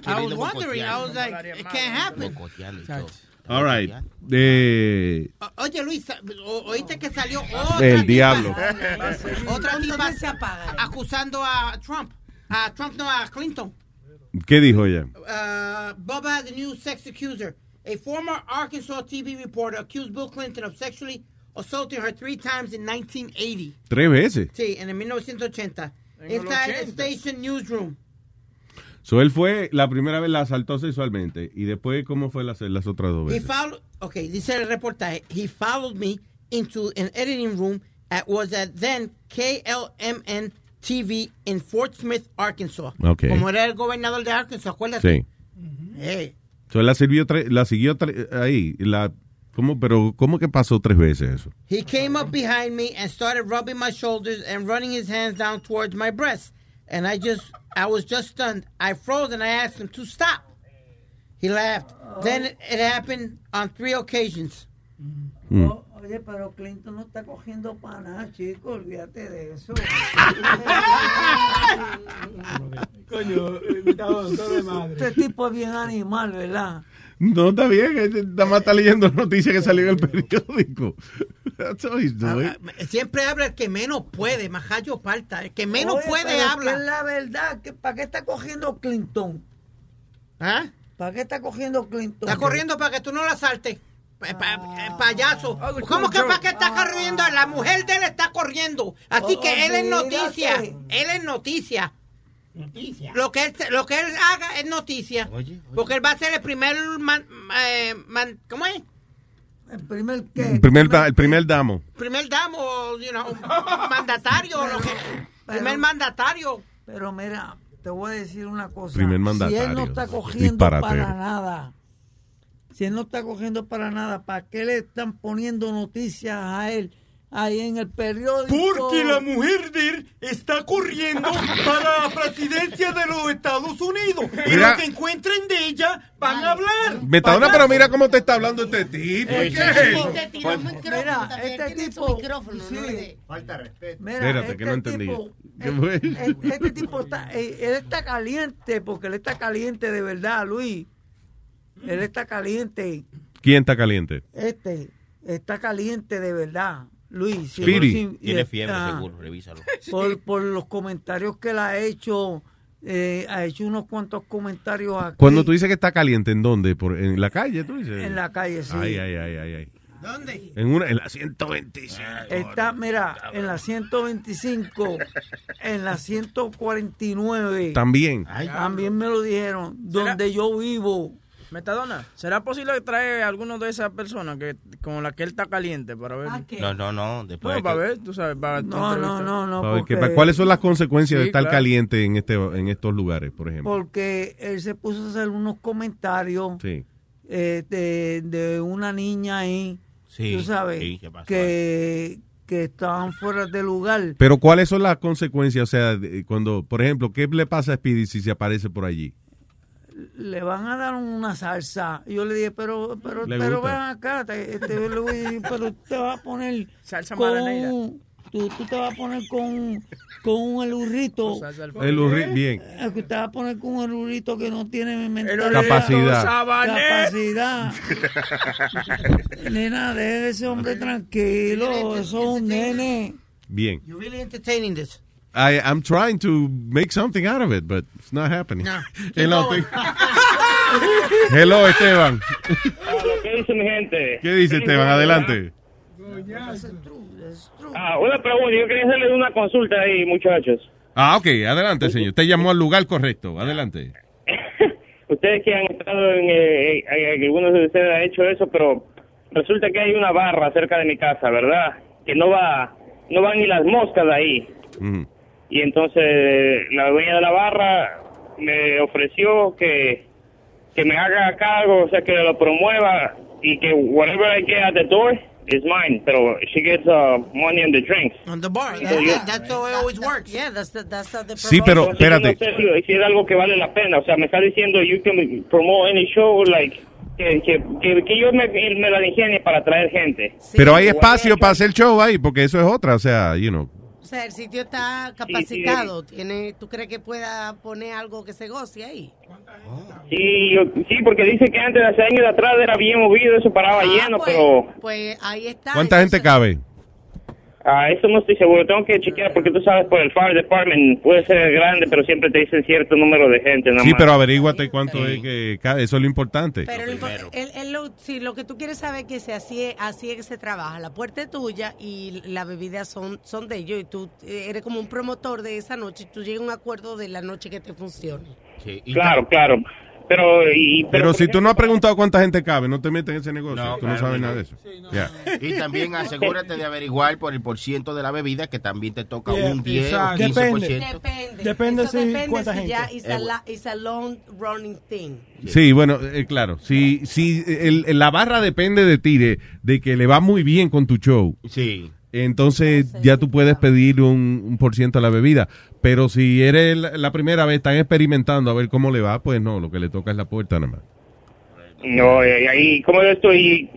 I was wondering, I was like, it can't happen. All right. Eh, Oye, Luis, oíste que salió otra el tipa- diablo. Otra tipa ¿Dónde se apaga? acusando a Trump. A Trump, no, a Clinton. ¿Qué dijo ella? Uh, Bubba has a new sex accuser. A former Arkansas TV reporter accused Bill Clinton of sexually assaulting her three times in 1980. Tres veces. Sí, en el 1980. En el Inside the 80. station newsroom. So él fue, la primera vez la asaltó sexualmente. Y después, ¿cómo fue las, las otras dos He veces? followed, okay, dice el reportaje. He followed me into an editing room at was at then KLMN TV in Fort Smith, Arkansas. Okay. Como era el gobernador de Arkansas, acuérdate. Sí. Hey. So la, sirvió la siguió ahí. La, ¿cómo, pero, ¿Cómo que pasó tres veces eso? He came up behind me and started rubbing my shoulders and running his hands down towards my breasts. And I just, I was just stunned. I froze and I asked him to stop. He laughed. Then it, it happened on three occasions. Mm. Oye, pero Clinton no está cogiendo para nada, chico, olvídate de eso. Coño, de madre. Este tipo es bien animal, ¿verdad? No, está bien. él Nada más está leyendo noticias que salió en el periódico. That's all he's doing. Ah, ah, Siempre habla el que menos puede, Majayo Parta. El que menos Oye, puede habla. es la verdad, que ¿para qué está cogiendo Clinton? ¿Ah? ¿Para qué está cogiendo Clinton? Está corriendo para que tú no la saltes. Pa- pa- eh, payaso. ¿Cómo que para qué está corriendo? La mujer de él está corriendo. Así que él es noticia. Él es noticia. Lo que él, lo que él haga es noticia. Porque él va a ser el primer man- eh, man- ¿cómo es? El primer qué? El primer, da- el primer damo. Primer damo, you know, mandatario, lo que, primer mandatario. Pero mira, te voy a decir una cosa. Primer Si él mandatario. no está cogiendo para nada, si él no está cogiendo para nada, ¿para qué le están poniendo noticias a él ahí en el periódico. Porque la mujer de él está corriendo para la presidencia de los Estados Unidos. Y Mira. lo que encuentren de ella van a hablar. Metadona, pero mira cómo te está hablando este tipo. Eh, ¿Qué sí, es sí, eso? te tiró un Mira, este tipo. sí. Falta respeto. Mira, Espérate, que no este entendí. tipo- ¿Qué fue? eh, Este tipo está, eh, él está caliente, porque él está caliente de verdad, Luis. Él está caliente. ¿Quién está caliente? Este está caliente de verdad, Luis. Si- Speedy. si- Tiene fiebre, seguro, revísalo. Por, por los comentarios que él ha hecho, eh, ha hecho unos cuantos comentarios aquí Cuando tú dices que está caliente, ¿en dónde? Por, ¿En la calle, tú dices? en la calle, sí. Ay, ay, ay, ay, ay. ¿Dónde? En, una, en la 125. Está, mira, en la 125, en la 149. También. También me lo dijeron. Donde yo vivo. Metadona, ¿será posible que trae a alguno de esas personas que con la que él está caliente para ver? No, no, no. Después No, para ver, tú sabes, para No, no, no, no. A ver, ¿qué- porque- ¿Cuáles son las consecuencias de Sí, estar claro. caliente en, este, en estos lugares, por ejemplo? Porque él se puso a hacer unos comentarios Sí. eh, de, de una niña ahí. Sí, tú sabes. sí, ¿qué pasó que, que estaban fuera de lugar. Pero ¿cuáles son las consecuencias? O sea, de- cuando, por ejemplo, ¿qué le pasa a Speedy si se aparece por allí? Le van a dar una salsa. Y yo le dije, pero, pero, ¿Le pero ven acá, te, te- a decir, pero te vas a poner Salsa con marinera. un- tú, tú te vas a poner con, con un elurrito. El urri- bien. Es que te vas a poner con un elurito que no tiene mentalidad. Capacidad. Capacidad. Nena, deje ese hombre tranquilo. Eso es un nene. Bien. You're really entertaining this. I, I'm trying to make something out of it, but it's not happening. No. Hello, Hello, Esteban. ¿Qué dice mi gente? ¿Qué dice Esteban? Adelante. Ah, una pregunta. Yo quería hacerle una consulta ahí, muchachos. Ah, ok, adelante, señor. Usted llamó al lugar correcto. Adelante. Ustedes que han estado en, eh, en- algunos de ustedes han hecho eso, pero resulta que hay una barra cerca de mi casa, ¿verdad? Que no va, no van ni las moscas de ahí. Ujú. Y entonces la dueña de la barra me ofreció que, que me haga cargo, o sea, que lo promueva y que whatever I get at the door is mine, pero she gets uh, money on the drinks. On the bar. So that- that's how it always works. Yeah, that's the, that's the Sí, pero espérate. No sé si, si es algo que vale la pena. O sea, me está diciendo, you can promote any show, like, que, que, que, que yo me, me la ingenie para traer gente. Pero hay espacio para hacer show ahí, porque eso es otra. O sea, you know. O sea, el sitio está capacitado. Tiene, ¿Tú crees que pueda poner algo que se goce ahí? Sí, yo, sí, porque dice que antes, hace años atrás, era bien movido, eso paraba lleno, pues, pero Pues ahí está. ¿Cuánta gente cabe? Ah, eso no estoy seguro. Tengo que chequear porque tú sabes, por el fire department puede ser grande, pero siempre te dicen cierto número de gente. Nada Sí, más. pero averíguate cuánto es que cabe. Eso es lo importante. Pero lo lo- si lo que tú quieres saber es que se así, es- así es que se trabaja. La puerta es tuya y las bebidas son, son de ellos. Y tú eres como un promotor de esa noche. Y tú llegas a un acuerdo de la noche que te funcione. Claro, claro. Pero, y, Pero si tú no has preguntado cuánta gente cabe, no te metes en ese negocio. tú no sabes nada no. de eso. Y también asegúrate de averiguar por el porciento de la bebida que también te toca Yeah, un 10 o exacto. 15%. Depende. Depende Eso si- depende cuánta si gente. ya it's Eh, a, la- it's a long running thing. Sí, bueno, eh, claro. Si, si el- la barra depende de ti, de, de que le va muy bien con tu show. Sí. Entonces ya tú puedes pedir un, un por ciento de la bebida. Pero si eres la, la primera vez, están experimentando a ver cómo le va, pues no, lo que le toca es la puerta nada más. No, y ahí, como yo estoy,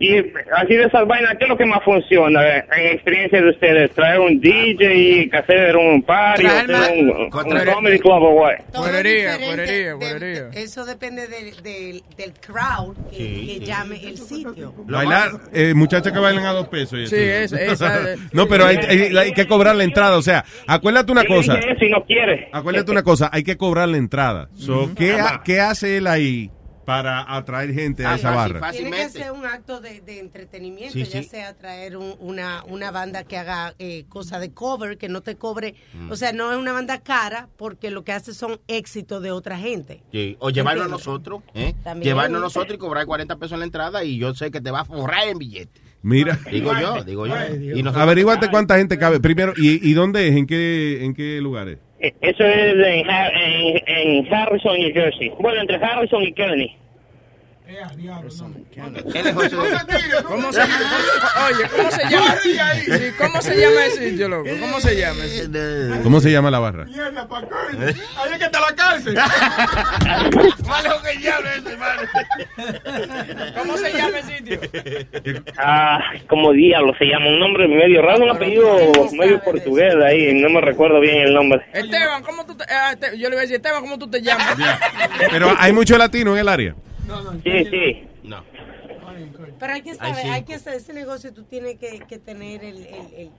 y, y así de esas vainas, ¿qué es lo que más funciona eh, en experiencia de ustedes? ¿Traer un DJ, que hacer un party, hacer un, un comedy club o what? Guarería, de- de- eso depende del, del, crowd que, Sí, que sí. llame el sitio. Bailar, eh, muchachas que bailan a dos pesos. y Sí, eso. es- esa- no, pero hay, hay- hay que cobrar la entrada. O sea, acuérdate una cosa. y no quiere. Acuérdate una cosa, hay que cobrar la entrada. So, ¿qué, ha- ¿Qué hace él ahí para atraer gente a esa barra? Tiene que ser un acto de, de entretenimiento, Sí, ya sí. sea traer un- una, una banda que haga eh, cosa de cover, que no te cobre, Mm. o sea, no es una banda cara, porque lo que hace son éxitos de otra gente. Sí, O llevarlo a nosotros, ¿eh? También. Llevarlo a nosotros y cobrar 40 pesos en la entrada y yo sé que te va a forrar en billetes. Mira. Digo yo, digo yo. Y Averíguate cuánta gente cabe. Primero, ¿y, y dónde es? ¿En qué, en qué lugares? Eh, Eso es en, en, en Harrison, New Jersey. Bueno, entre Harrison y Kearney. Él es José. ¿Cómo se, cómo- oye, ¿cómo se llama? Sí, ¿Cómo se llama ese sitio, loco? ¿Cómo se llama ese sitio? ¿Cómo se llama la barra? Mierda, pa' coño. Ahí es que está la cárcel. Más lejos que el diablo ese, hermano. ¿Cómo se llama el sitio? Ah, como diablo se llama, un nombre medio raro, un apellido medio portugués ahí, no me recuerdo bien el nombre. Esteban, ¿cómo tú te, ah, Este- yo le voy a decir, Esteban, ¿cómo tú te llamas? Pero hay mucho latino en el área. Sí, sí. No. Pero hay que saber, hay que hacer ese negocio, tú tienes que, que tener el, el,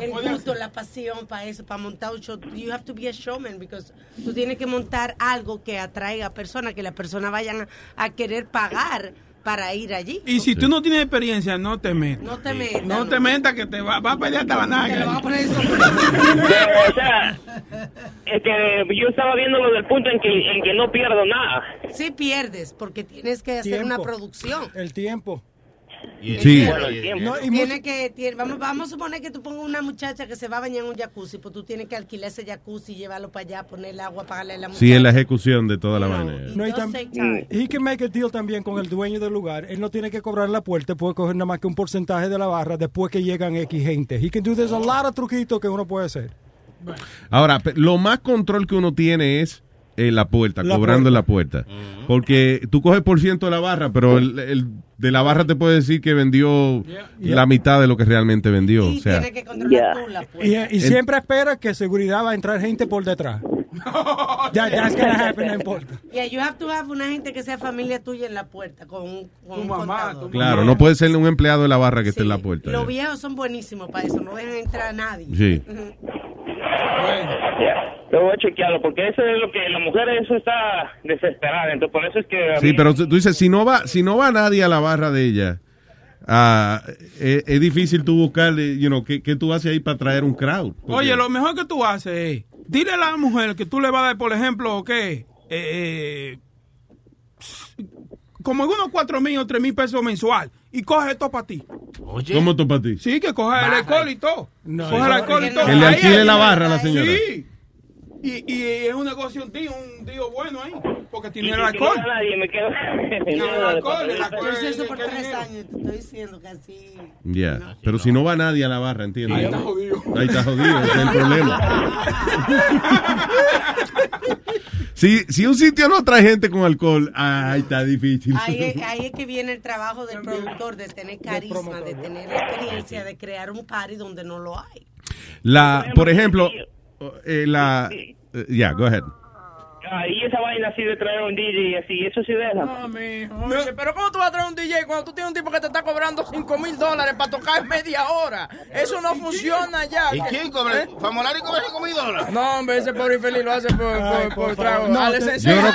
el, el gusto, la pasión para eso, para montar un show. You have to be a showman, because tú tienes que montar algo que atraiga a personas, que las personas vayan a, a querer pagar para ir allí. Y si tú no tienes experiencia, no te metas. No te metas. No te metas que te va, va a pelear hasta la naga. Te lo van a poner eso. o sea, es que yo estaba viéndolo del punto en que, en que no pierdo nada. Sí pierdes, porque tienes que hacer una producción. El tiempo. Sí. Bueno, el tiempo. No, y Tiene que, tiene- vamos, vamos a suponer que tú pongas una muchacha que se va a bañar en un jacuzzi, pues tú tienes que alquilar ese jacuzzi, llevarlo para allá, ponerle agua, pagarle a la muchacha. Sí, es la ejecución de toda la vaina. No, y Just tam- take time. he can make a deal también con el dueño del lugar. Él no tiene que cobrar la puerta, puede coger nada más que un porcentaje de la barra después que llegan X gente. He can do there's a lot of truquitos que uno puede hacer. Ahora, lo más control que uno tiene es en la puerta, La cobrando en puerta. la puerta. Porque tú coges por ciento de la barra, pero el, el de la barra te puede decir que vendió la mitad de lo que realmente vendió. O sea, Tienes que controlar tú la puerta. Y, y siempre espera que seguridad va a entrar gente por detrás. Ya, that's gonna happen, no importa. Yeah, you have to have una gente que sea familia tuya en la puerta con un, con un contador. claro, no puede ser un empleado de la barra que esté en la puerta. Los viejos son buenísimos para eso, no dejan entrar a nadie. Sí. Yo voy a chequearlo, porque eso es lo que la mujer eso está desesperada, entonces por eso es que... Sí, mí- pero tú dices, si no va, si no va nadie a la barra de ella, ah, es, es difícil tú buscarle, you know, ¿qué, qué tú haces ahí para traer un crowd? Porque- Oye, lo mejor que tú haces es, dile a la mujer que tú le vas a dar, por ejemplo, ¿qué? Eh, como unos cuatro mil o tres mil pesos mensual y coge esto para ti. Oye. ¿Cómo tú para ti? Sí, que coge el alcohol y todo. No, coge el alcohol y todo. Que le alquile la barra a la señora. Sí. Y, y es un negocio, un tío, un tío bueno ahí, porque tiene el no alcohol. va nadie, me quedo... El alcohol, el Yo alcohol. hice eso por ¿qué tres años, te estoy diciendo que así... Ya, pero si no va nadie a la barra, ¿entiendes? Ahí está jodido. Ahí está jodido, ese es el problema. si, si un sitio no trae gente con alcohol, ahí está difícil. Ahí es, ahí es que viene el trabajo del productor, de tener carisma, de tener la experiencia, de crear un party donde no lo hay. La, por ejemplo, eh, la, eh, ya, go ahead. Ah, y esa vaina así de traer un DJ y así, eso sí deja. No, mijo, oye, pero ¿cómo tú vas a traer un DJ cuando tú tienes un tipo que te está cobrando 5 mil dólares para tocar media hora? Eso no funciona ya. ¿Y quién cobra? ¿Famolari cobra 5 mil dólares? No, hombre, ese pobre infeliz lo hace por, por, por trago. No, Al te- Yo creo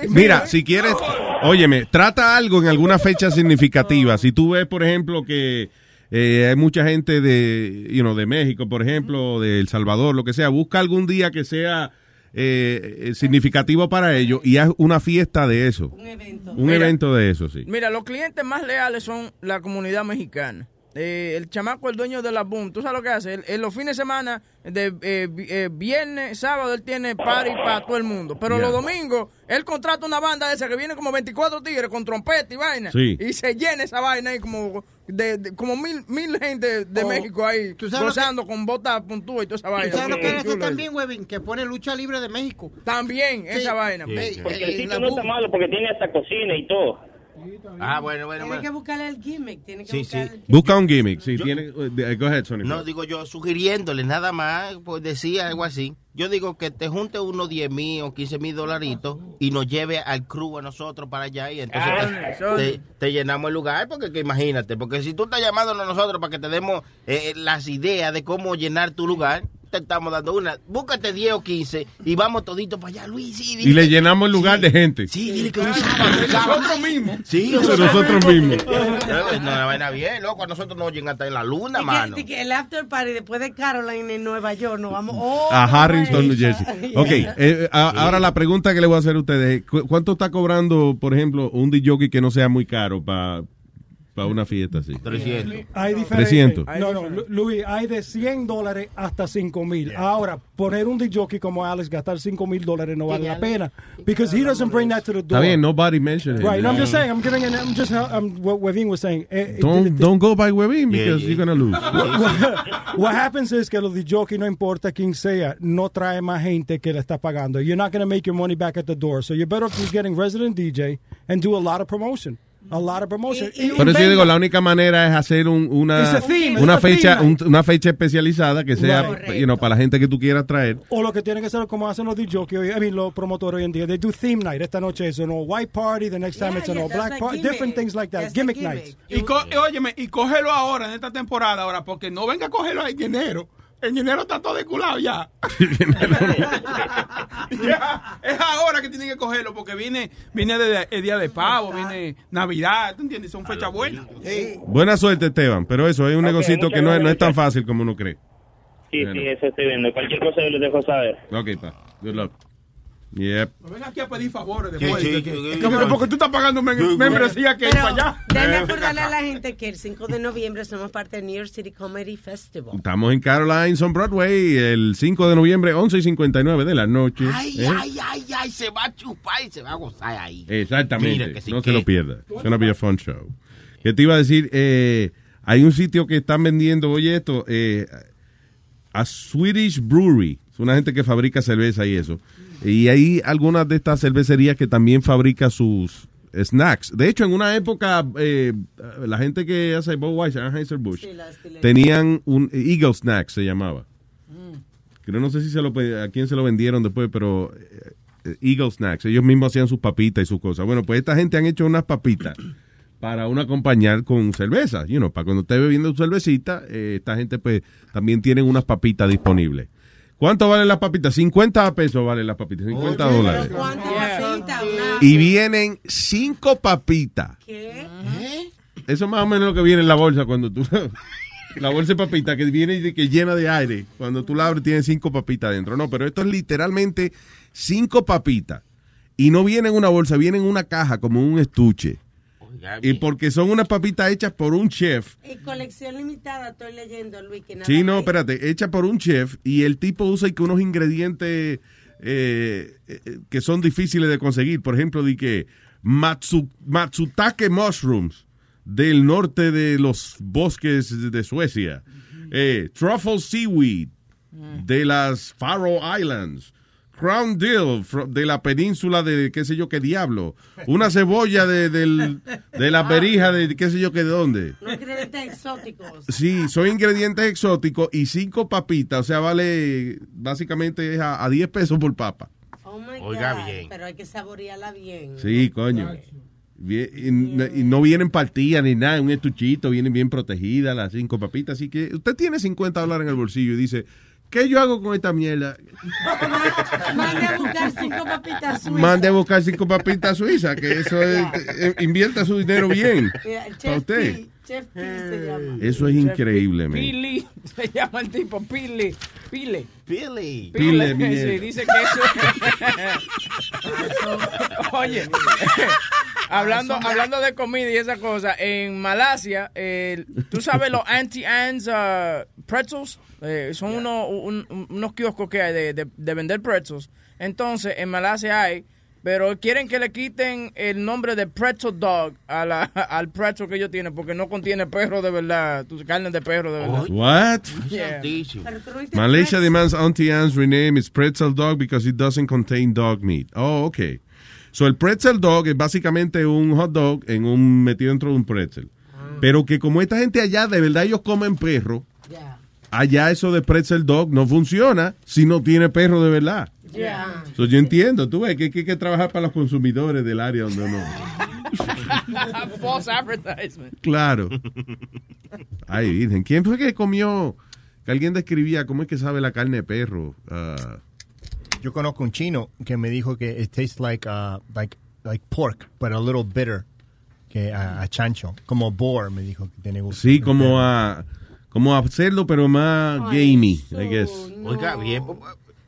que, mira, si quieres, óyeme, trata algo en alguna fecha significativa. Si tú ves, por ejemplo, que eh, hay mucha gente de, you know, de México, por ejemplo, de El Salvador, lo que sea, busca algún día que sea eh, eh, significativo para ellos y haz una fiesta de eso. Un evento. Un Mira. evento de eso, sí. Mira, los clientes más leales son la comunidad mexicana. Eh, el chamaco, el dueño de la boom, ¿tú sabes lo que hace? Él- En los fines de semana, de eh, eh, viernes, sábado, él tiene party para todo el mundo. Pero los domingos, él contrata una banda esa que viene como 24 tigres con trompeta y vaina. Sí. Y se llena esa vaina ahí como, de, de- como mil, mil gente de Oh, México ahí ¿tú sabes lo que- gozando con botas puntúas y toda esa vaina. ¿Y sabes lo que chulo también, Webin? Que pone lucha libre de México. También, Sí. esa vaina. Sí. Porque eh, el sitio no está malo porque tiene hasta cocina y todo. Ah, bueno, bueno, Tiene que buscarle el gimmick, tiene que Sí, sí. el gimmick. Busca un gimmick, si tiene, eh, go ahead, Sony. No, digo yo, sugiriéndole nada más, pues decía algo así. Yo digo que te junte unos 10 mil o 15 mil dolaritos y nos lleve al crew a nosotros para allá y entonces Ah, te, te- te llenamos el lugar porque que imagínate, porque si tú estás llamándonos a nosotros para que te demos eh, las ideas de cómo llenar tu lugar, te estamos dando una. Búscate 10 o 15 y vamos toditos para allá, Luis. Sí, Y dile le que- llenamos el lugar de gente. Sí, dile que un sábado. Nosotros mismos. Sí, nosotros mismos. No, no, vaina bien, loco. A nosotros nos llegan hasta en la luna, Y que- mano. y que el after party después de Caroline en Nueva York, nos vamos oh, A Harrington, New yeah. Jersey. Ok, eh, a- ahora la pregunta que le voy a hacer a ustedes, ¿cu- ¿cuánto está cobrando, por ejemplo, un DJ que no sea muy caro para para una fiesta así. 300. Hay diferentes. 300. No, no, Lu- Luis, hay de 100 dólares hasta 5 mil. Ahora, poner un DJ como Alex, gastar 5 mil dólares no vale la pena. Because he doesn't bring that to the Está door. bien, nobody mentioned it. Right, no, I'm just saying, I'm giving an, I'm just, I'm, what Webin was saying. Eh, eh, Don't, don't go by Webin Yeah, because yeah. you're gonna lose. what, what happens is que los DJ no importa quién sea, no trae más gente que le está pagando. You're not going to make your money back at the door. So you're better off just getting resident DJ and do a lot of promotion. A lot of promotion. Y- Por eso yo digo, la única manera es hacer un- una, theme, una fecha theme un- una fecha especializada que sea Right. you know, para la gente que tú quieras traer. O lo que tienen que hacer como hacen los DJ, hoy- I mean, los promotores hoy en día. They do theme night. Esta noche es un all white party, the next time it's an all black party, different things like that. Gimmick, nights. Y, co- y óyeme, y cógelo ahora, en esta temporada ahora, porque no venga a cogerlo en enero. En enero está todo desculado ya. Ya, Es ahora que tienen que cogerlo, porque viene, viene de- el día de pavo, viene Navidad, ¿tú entiendes? Son fechas buenas. Buena suerte, Esteban, pero eso es un Ok, negocito que no es, no es tan fácil como uno cree. Sí, Bueno. sí, eso estoy viendo. Cualquier cosa yo les dejo saber. Ok, pa. Good luck. Yep. No venga aquí a pedir favores después. sí, que- sí, pero porque tú estás pagando mem- membresía que es Pero para allá. déjame acordarle a la gente que el 5 de noviembre somos parte del New York City Comedy Festival. Estamos en Caroline's on Broadway el 5 de noviembre, 11 y 59 de la noche. Ay, ¿eh? ay, ay, ay, se va a chupar y se va a gozar ahí. Exactamente. Mira que sí no que- se lo pierda. It's gonna be a fun show. Que te iba a decir, eh, hay un sitio que están vendiendo, oye esto, eh, a Swedish Brewery. Es una gente que fabrica cerveza y eso. Y hay algunas de estas cervecerías que también fabrica sus snacks. De hecho, en una época, eh, la gente que hace Budweiser, Anheuser-Busch, tenían un Eagle Snack, se llamaba. Creo, no sé si se lo, a quién se lo vendieron después, pero eh, Eagle Snacks. Ellos mismos hacían sus papitas y sus cosas. Bueno, pues esta gente han hecho unas papitas para uno acompañar con cerveza. You know, para cuando esté bebiendo su cervecita, eh, esta gente pues también tienen unas papitas disponibles. ¿Cuánto valen las papitas? 50 pesos valen las papitas, 50 dólares. Y vienen cinco papitas. Eso es más o menos lo que viene en la bolsa cuando tú... La bolsa de papitas que viene y que llena de aire. Cuando tú la abres tiene cinco papitas dentro. No, pero esto es literalmente cinco papitas. Y no viene en una bolsa, viene en una caja como un estuche. Y porque son unas papitas hechas por un chef. Y colección limitada, estoy leyendo, Luis, que nada Sí, no, espérate, hecha por un chef y el tipo usa y que unos ingredientes eh, eh, que son difíciles de conseguir. Por ejemplo, di que matsu- matsutake mushrooms del norte de los bosques de Suecia, eh, truffle seaweed de las Faroe Islands, crown dill de la península de qué sé yo qué diablo, una cebolla de, del- de la berija de qué sé yo qué de dónde. Los ingredientes exóticos. Sí, son ingredientes exóticos y cinco papitas, o sea, vale básicamente es a, a 10 pesos por papa. Oh my Oiga God, bien. Pero hay que saborearla bien. Sí, coño. Bien- y, no- y no vienen partidas ni nada, un estuchito, vienen bien protegidas las cinco papitas. Así que usted tiene 50 dólares en el bolsillo y dice, ¿qué yo hago con esta mierda? Mande a buscar cinco papitas suizas. Mande a buscar cinco papitas suizas, que eso es, eh, invierta su dinero bien. Para Chef usted. P, Chef P se llama. Eso es increíble, man. Pili, se llama el tipo, Pili, Pile. Pili. Pile, Sí, mierda. dice que eso... Oye, hablando, hablando de comida y esa cosa, en Malasia, eh, tú sabes los anti-ants uh, pretzels, Eh, son unos, un- un- unos kioscos que hay de, de- de vender pretzels. Entonces, en Malasia hay, pero quieren que le quiten el nombre de pretzel dog a la, al pretzel que ellos tienen, porque no contiene perro de verdad, carne de perro de verdad. What? Yeah. Malaysia demands Auntie Anne's rename its pretzel dog because it doesn't contain dog meat. Oh, okay. So el pretzel dog es básicamente un hot dog en un metido dentro de un pretzel. Pero que como esta gente allá de verdad ellos comen perro, allá eso de pretzel dog no funciona si no tiene perro de verdad. Ya. So, yo entiendo, tú ves que que hay que trabajar para los consumidores del área donde no. False advertisement. Claro. Ay, virgen. ¿Quién fue que comió? Que alguien describía cómo es que sabe la carne de perro. Ah, Yo conozco un chino que me dijo que it tastes like uh, like like pork, but a little bitter que a, a chancho, como boar me dijo que tiene gusto. sí, como a como a cerdo, pero más gamey, I guess. Oiga, bien.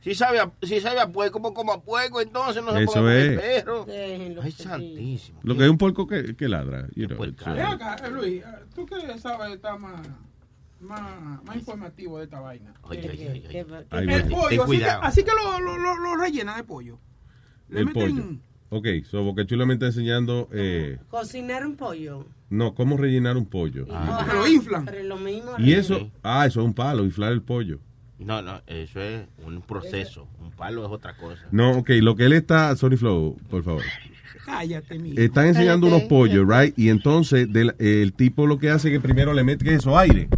Si sabe a, si sabe a puerco, como como a puerco, entonces no se Eso con el es. perro. Déjenlo Ay, santísimo. Lo que es un puerco que, que ladra. you know, Ven acá, eh, Luis, eh, tú que sabes, está más, más, más informativo de esta vaina. Oye, oye, oye, El pollo, Ten así que, así que lo, lo, lo, lo rellenan de pollo. Le el meten- pollo. Ok, so Bocachulo me está enseñando, eh, Cocinar un pollo. no, cómo rellenar un pollo. Ajá, lo inflan. Pero lo mismo. Y eso, ah, eso es un palo, inflar el pollo. No, no, eso es un proceso. Un palo es otra cosa. No, ok, lo que él está, Sony Flow, por favor. Cállate, mijo. Están enseñando unos pollos, right? Y entonces del- el tipo lo que hace es que primero le mete ¿qué es eso, aire.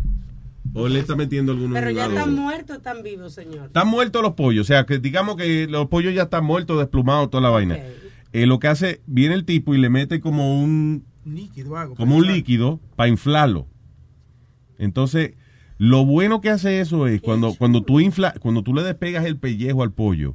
O le está metiendo algunos Pero ya están muertos, están vivos, señor. Están muertos los pollos, o sea, que digamos que los pollos ya están muertos, desplumados, toda la vaina. Eh, lo que hace, viene el tipo y le mete como un Líquido, algo. como un líquido para inflarlo. Entonces, lo bueno que hace eso es cuando, cuando tú infla, cuando tú le despegas el pellejo al pollo,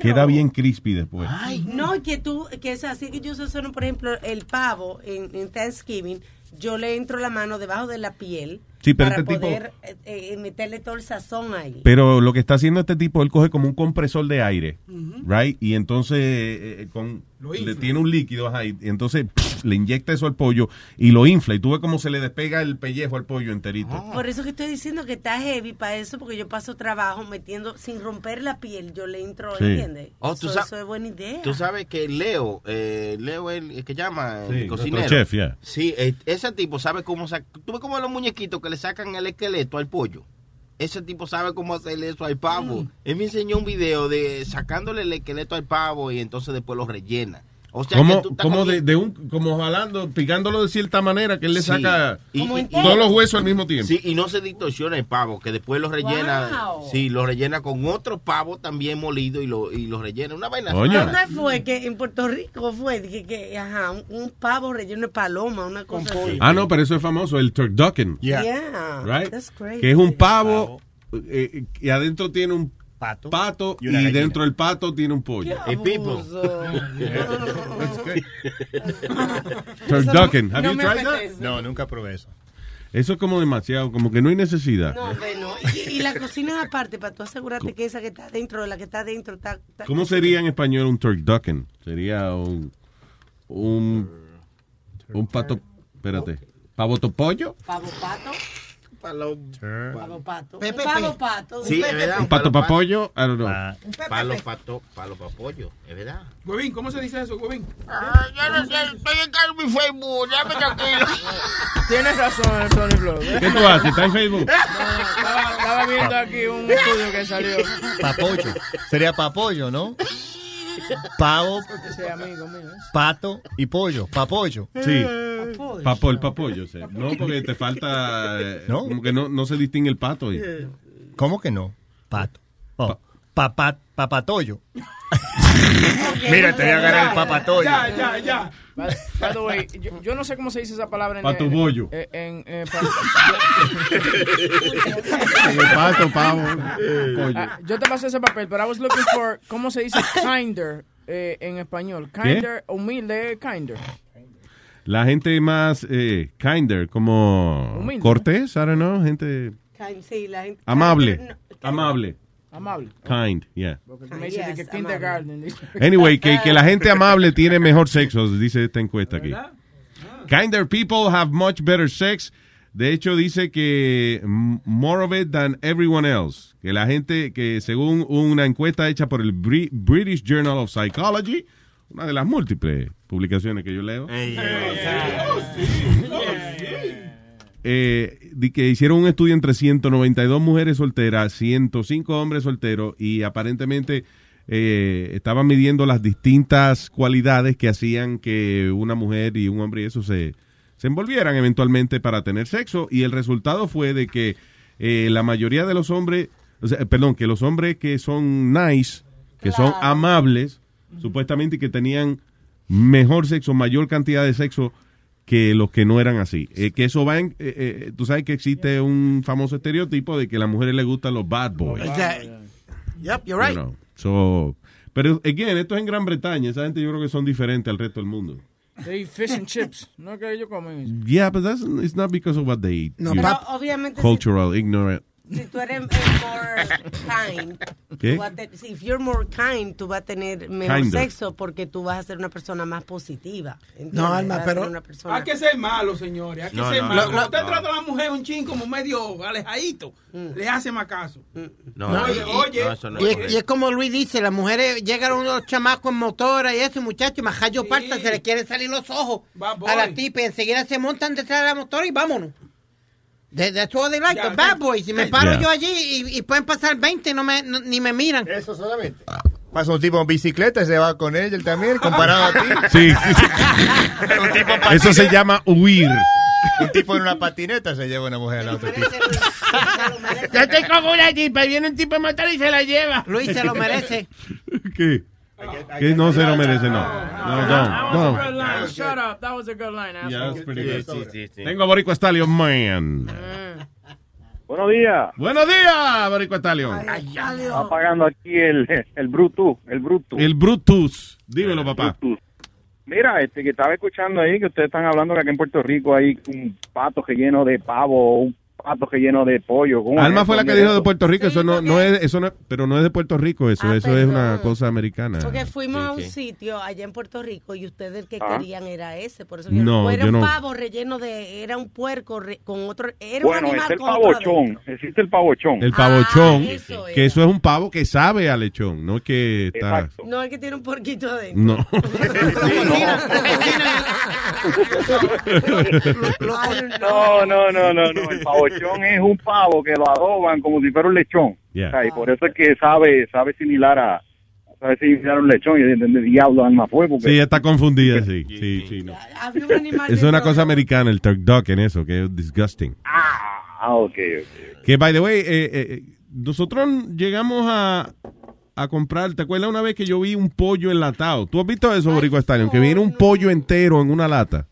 queda bien crispy después. No, que tú, que es así que yo solo, por ejemplo, el pavo en, en Thanksgiving, yo le entro la mano debajo de la piel Sí, pero para este poder eh, eh, meterle todo el sazón ahí. Pero lo que está haciendo este tipo, él coge como un compresor de aire, right? Y entonces eh, eh, con, le tiene un líquido, ajá, y y entonces pff, le inyecta eso al pollo y lo infla. Y tú ves cómo se le despega el pellejo al pollo enterito. Por eso que estoy diciendo que está heavy para eso, porque yo paso trabajo metiendo, sin romper la piel, yo le entro, Sí. ¿entiendes? Oh, tú eso, es buena idea. Tú sabes que Leo, eh, Leo es el, que llama, el Sí, cocinero. chef, yeah. Sí, eh, ese tipo sabe cómo sacar. Tú ves como los muñequitos que le sacan el esqueleto al pollo. Ese tipo sabe cómo hacerle eso al pavo. Mm. Él me enseñó un video de sacándole el esqueleto al pavo y entonces después lo rellena. O sea como que tú estás como de, un como jalando, picándolo de cierta manera que él le Sí. saca Y- y- todos los huesos al mismo tiempo. Sí, y no se distorsiona el pavo, que después lo rellena. Wow. Sí, lo rellena con otro pavo también molido y lo, y lo rellena. Una vaina. ¿Dónde fue que en Puerto Rico fue que, que, ajá, un, un pavo relleno de paloma, una cosa así? Ah, no, pero eso es famoso, el turducken. Yeah. Right? That's crazy. Que es un pavo eh, y adentro tiene un pato, y, y una gallina. dentro del pato tiene un pollo. Y people. Turducken. Have you tried that? No, nunca probé eso. Eso es como demasiado, como que no hay necesidad. No, no. Y, y la cocina aparte, para tú asegurarte que esa que está dentro, la que está dentro, está... está- ¿Cómo sería en español un turducken? Sería un un un pato, espérate, pavo topollo, Pavo pato. Palo, Pavo pato. Pepe, pe- pato. Sí, es verdad. un pato papollo, don't know. Palo pato, palo papollo, es verdad. Huevín, ¿cómo se dice eso, Huevín? yo no sé, estoy en mi Facebook, ya me tranquilo. Tienes razón, el Sony Flow. ¿Qué tú haces? ¿Estás en Facebook? Estaba, estaba viendo aquí un estudio que salió. Papollo. Sería papollo, ¿no? Pavo, Ese amigo mío. ¿eh? pato y pollo. Papollo. Sí. Papo, el papollo, sí. No, porque te falta, eh, como que no, no se distingue el pato. ahí. ¿Cómo que no? Pato. Oh, papa- papatoyo. Mira, te voy a agarrar el papatoyo. Ya, ya, ya. By, by the way, yo, yo no sé cómo se dice esa palabra en Pato en- bollo. eh, En, eh, pato, pavo, pollo. Ah, yo te pasé ese papel, pero I was looking for cómo se dice kinder eh, en español. ¿Qué? Kinder, humilde, kinder. La gente más eh, kinder, como Humilde. cortés, I don't know, gente Kind, sí, la gente- amable, No, amable, Amable. kind, yeah. Me Yes, que kindergarten. dice. Anyway, que, que la gente amable tiene mejor sexo, dice esta encuesta aquí. Kinder people have much better sex. De hecho, dice que more of it than everyone else. Que la gente, que según una encuesta hecha por el Bri- British Journal of Psychology, una de las múltiples publicaciones que yo leo, eh, que hicieron un estudio entre 192 mujeres solteras, 105 hombres solteros y aparentemente eh, estaban midiendo las distintas cualidades que hacían que una mujer y un hombre y eso se, se envolvieran eventualmente para tener sexo. Y el resultado fue de que eh, la mayoría de los hombres, o sea, perdón, que los hombres que son nice, que son amables, supuestamente que tenían mejor sexo, mayor cantidad de sexo que los que no eran así. Eh, que eso va en, eh, eh, tú sabes que existe un famoso estereotipo de que a las mujeres les gustan los bad boys. Yep, you're you right. know. So, pero, again, esto es en Gran Bretaña. Esa gente yo creo que son diferentes al resto del mundo. They eat fish and chips. No es que ellos comen eso. Yeah, but that's, it's not because of what they eat. No, You- pero obviamente Cultural, ignorant si tú eres eh, more kind, ¿Qué? si if you're more kind, tú vas a tener mejor Kinder. sexo porque tú vas a ser una persona más positiva. ¿entiendes? No, Alma, pero- una persona- Hay que ser malo, señores. Hay que No, ser no, malo. no, Cuando usted no. trata a la mujer un chin como medio alejadito, le hace más caso. No, oye, y- oye. no, eso no Y es y como Luis dice, las mujeres llegan unos chamacos en motora y eso, muchachos, majayo parta, se le quieren salir los ojos a la tipa y enseguida se montan detrás de la motora y vámonos. De, that's what they like, Ya, the bad boys. Y me paro yo allí y, y pueden pasar 20 y no me, no- ni me miran. Eso solamente. Pasa un tipo en bicicleta y se va con ella él también, comparado a ti. Sí. un tipo en Eso se llama huir. Un tipo en una patineta se lleva una mujer a la otra tipo. Yo estoy con una tipa y viene un tipo en motor y se la lleva. Luis se lo merece. ¿Qué? Que no se lo merece, no. No, no, That was a no. good line. Shut up. That was a good line. Yeah, that's pretty good. Tengo a Boricua Stallion Man. Buenos días. Buenos días, Boricua Stallion. Está pagando aquí el, el Bluetooth, el Bluetooth. El Brutus. Dímelo, papá. Mira, este que estaba escuchando ahí que ustedes están hablando que aquí en Puerto Rico hay un pato que lleno de pavo, un pato que lleno de pollo. ¿Cómo es Alma fue la que dijo de. Puerto Rico, eso no, no es, eso no, pero no es de Puerto Rico, eso, Ah, eso es una cosa americana. Porque fuimos a un Sí, sitio allá en Puerto Rico y ustedes el que Ah. querían era ese. Por eso No, o era yo un no. pavo relleno de. Era un puerco re- con otro. Era Bueno, un es animal el con otro adentro. pavochón, existe el pavochón. El pavochón, Ah, eso que eso es un pavo que sabe a lechón, no que está... Exacto. No, el que tiene un porquito adentro. No. No, no, no, no, no. El pavochón es un pavo que lo adoban como si fuera un lechón. Yeah. O sea, y por eso es que sabe, sabe similar a, sabe similar a un lechón. Y de, de diablo alma fue porque. Sí, está confundida, sí. sí, sí, no. Es una cosa americana, el turk duck en eso, que es disgusting. Ah, ok, ok. Que, by the way, eh, eh, nosotros llegamos a, a comprar, ¿te acuerdas una vez que yo vi un pollo enlatado? ¿Tú has visto eso, Boricua Stallion? Que viene un pollo entero en una lata.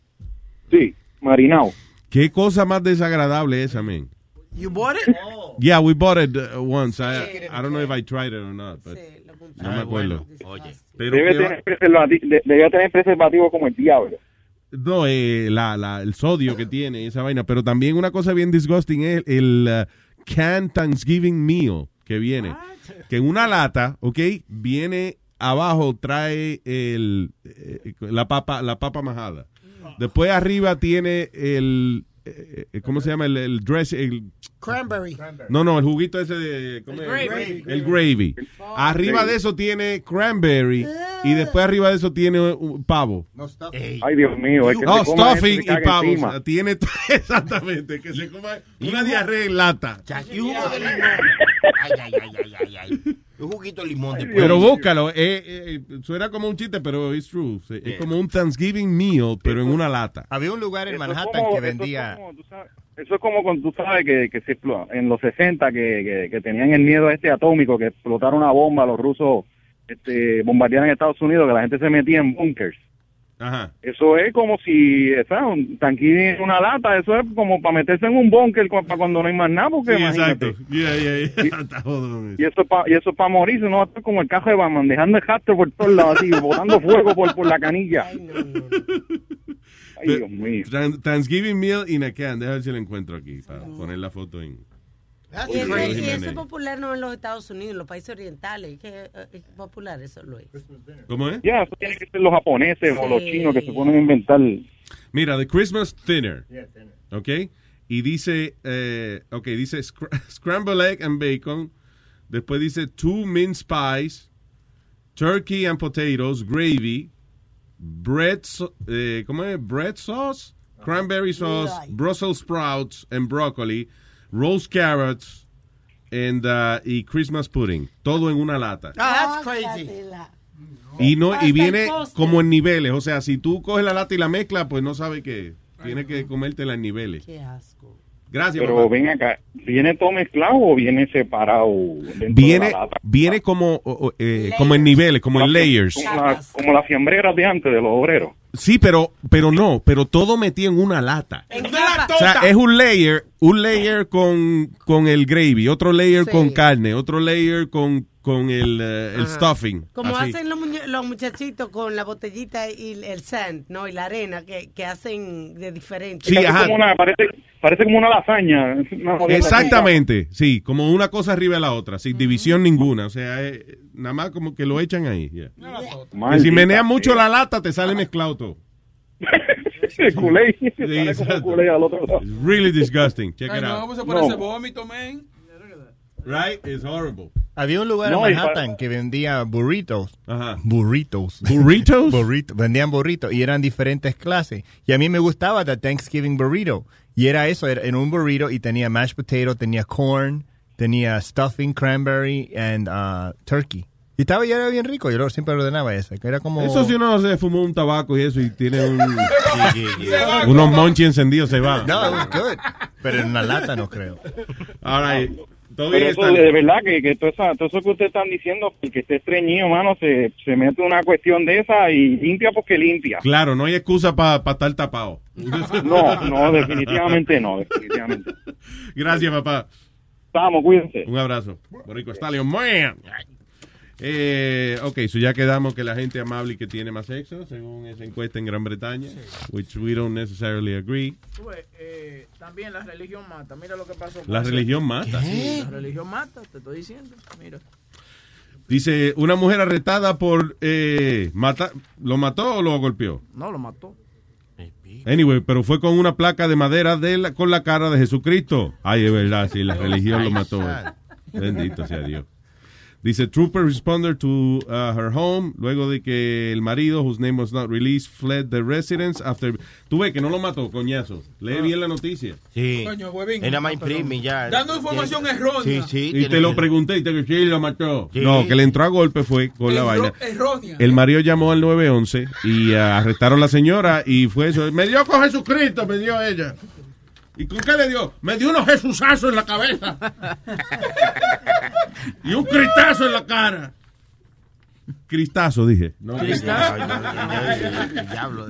Sí, marinado. Qué cosa más desagradable esa, man. You bought it? Yeah, we bought it uh, once. I, I don't know if I tried it or not, but no me acuerdo. Oye. Pero debe, tener preservati- de- debe tener preservativo como el diablo. No, eh, la, la, el sodio que tiene esa vaina. Pero también una cosa bien disgusting es el uh, canned Thanksgiving meal que viene. Que en una lata, ¿ok? Viene abajo, trae el, eh, la papa la papa majada. Después arriba tiene el, eh, eh, ¿cómo se llama? El, el dress, el, Cranberry. no, no, el juguito ese de... ¿cómo es? El gravy. El gravy. Arriba de eso tiene cranberry y después arriba de eso tiene un pavo. Ay, Dios mío. Es que No, eso y stuffing y pavo. encima. o sea, tiene exactamente que se coma una diarrea en lata. Ay, ay, ay, ay, ay, ay. Un juguito de limón después. Pero búscalo, eh, eh, suena como un chiste, pero it's true. Es como un Thanksgiving meal, pero en una lata. Había un lugar en Eso Manhattan como- que eso es vendía... como, tú sabes, Eso es como cuando tú sabes que, que se explo- en los 60 que, que, que tenían el miedo este atómico, que explotaron una bomba, los rusos este, bombardearon Estados Unidos, que la gente se metía en bunkers. Ajá. Eso es como si, ¿sabes? Un tanquín en una lata, eso es como para meterse en un bunker para cuando no hay más nada, porque Sí, imagínate. exacto. Yeah, yeah, yeah. Está jodón eso. Y eso y eso para morirse, no va a estar como el cajo de Batman, dejando el rastro por todos lados, así, botando fuego por, por la canilla. Ay, Dios mío. Than- Thanksgiving meal in a can. Déjame ver si lo encuentro aquí para poner la foto en. Y eso, y es popular no en los Estados Unidos, en los países orientales. Que eh, es popular eso, Luis. ¿Cómo es? Ya, eso tiene que ser los japoneses o los Sí. chinos que se ponen a inventar. Mira, The Christmas Thinner. ¿Ok? Y dice, eh, ok, dice scr- scrambled egg and bacon. Después dice two mince pies, turkey and potatoes, gravy, bread, so- eh, ¿cómo es? Bread sauce, cranberry sauce, Brussels sprouts and broccoli, roast carrots, and, uh, y Christmas pudding. Todo en una lata. Ah, that's crazy. Y no y viene como en niveles, o sea, si tú coges la lata y la mezclas, pues no sabe que tiene que comértela en niveles. Qué asco. Gracias, Pero papá. ven acá, ¿viene todo mezclado o viene separado dentro Viene la viene como eh, como en niveles, como en layers. Como, la- como las fiambreras de antes de los obreros. Sí, pero pero no, pero todo metido en una lata. En O sea, es un layer, un layer con, con el gravy, otro layer Sí. con carne, otro layer con, con el, eh, el stuffing. Como así. hacen los, muñe- los muchachitos con la botellita y el sand, ¿no? Y la arena que, que hacen de diferente. Sí, Parece ajá. como una- parece, parece como una lasaña. una Exactamente, sí, como una cosa arriba de la otra, sin división ninguna. O sea, eh, nada más como que lo echan ahí. yeah. Que si meneas mucho la lata, te sale mezclado todo. El culé. Sí, Sale como exacto. culé al otro lado. It's really disgusting. Check Ay, it no, out. ¿cómo se parece vómito, man? Right? It's horrible. Había un lugar No, en Manhattan que vendía burritos. Ajá. Burritos. ¿Burritos? Burrito- Vendían burritos y eran diferentes clases. Y a mí me gustaba the Thanksgiving burrito. Y era eso, era en un burrito y tenía mashed potato, tenía corn, tenía stuffing, cranberry and uh, turkey. Y estaba ya era bien rico, yo lo- siempre ordenaba ese, que era como... Eso si uno se fumó un tabaco y eso y tiene un, unos monchi encendidos, se va. No, it was good. Pero en una lata no creo. All right. Todo Pero eso, de verdad que, que todo, eso que ustedes están diciendo, el que esté estreñido, mano, se, se mete una cuestión de esa y limpia porque limpia. Claro, no hay excusa para estar tapado. No, no, definitivamente no, definitivamente. Gracias, papá. Vamos, cuídense. Un abrazo. Boricua Stallion, man. Eh, ok, so ya quedamos que la gente amable y que tiene más sexo, según esa encuesta en Gran Bretaña, which we don't necessarily agree. Eh, también la religión mata. Mira lo que pasó. La eso. religión mata. Sí, la religión mata, te estoy diciendo. Mira. Dice, una mujer arrestada por eh, matar, ¿lo mató o lo golpeó? No, lo mató. Anyway, pero fue con una placa de madera de la- con la cara de Jesucristo. Ay, es verdad, sí, la religión lo mató. Bendito sea Dios. Dice, trooper responded to uh, her home luego de que el marido, whose name was not released, fled the residence after... Tú ves que no lo mató, coñazo. Lee bien la noticia. Sí. Coño, huevín. Era más imprime ya. Dando información errónea. Sí, sí. Y te lo pregunté y te dije, sí, lo mató. Sí. No, que le entró a golpe fue con la vaina. errónea. El marido llamó al 911 y ah, arrestaron a la señora y fue eso. Me dio con Jesucristo, me dio ella. ¿Y con qué le dio? Me dio unos Jesusazos en la cabeza. y un cristazo en la cara. Cristazo, dije. No, Cristazo. Diablo.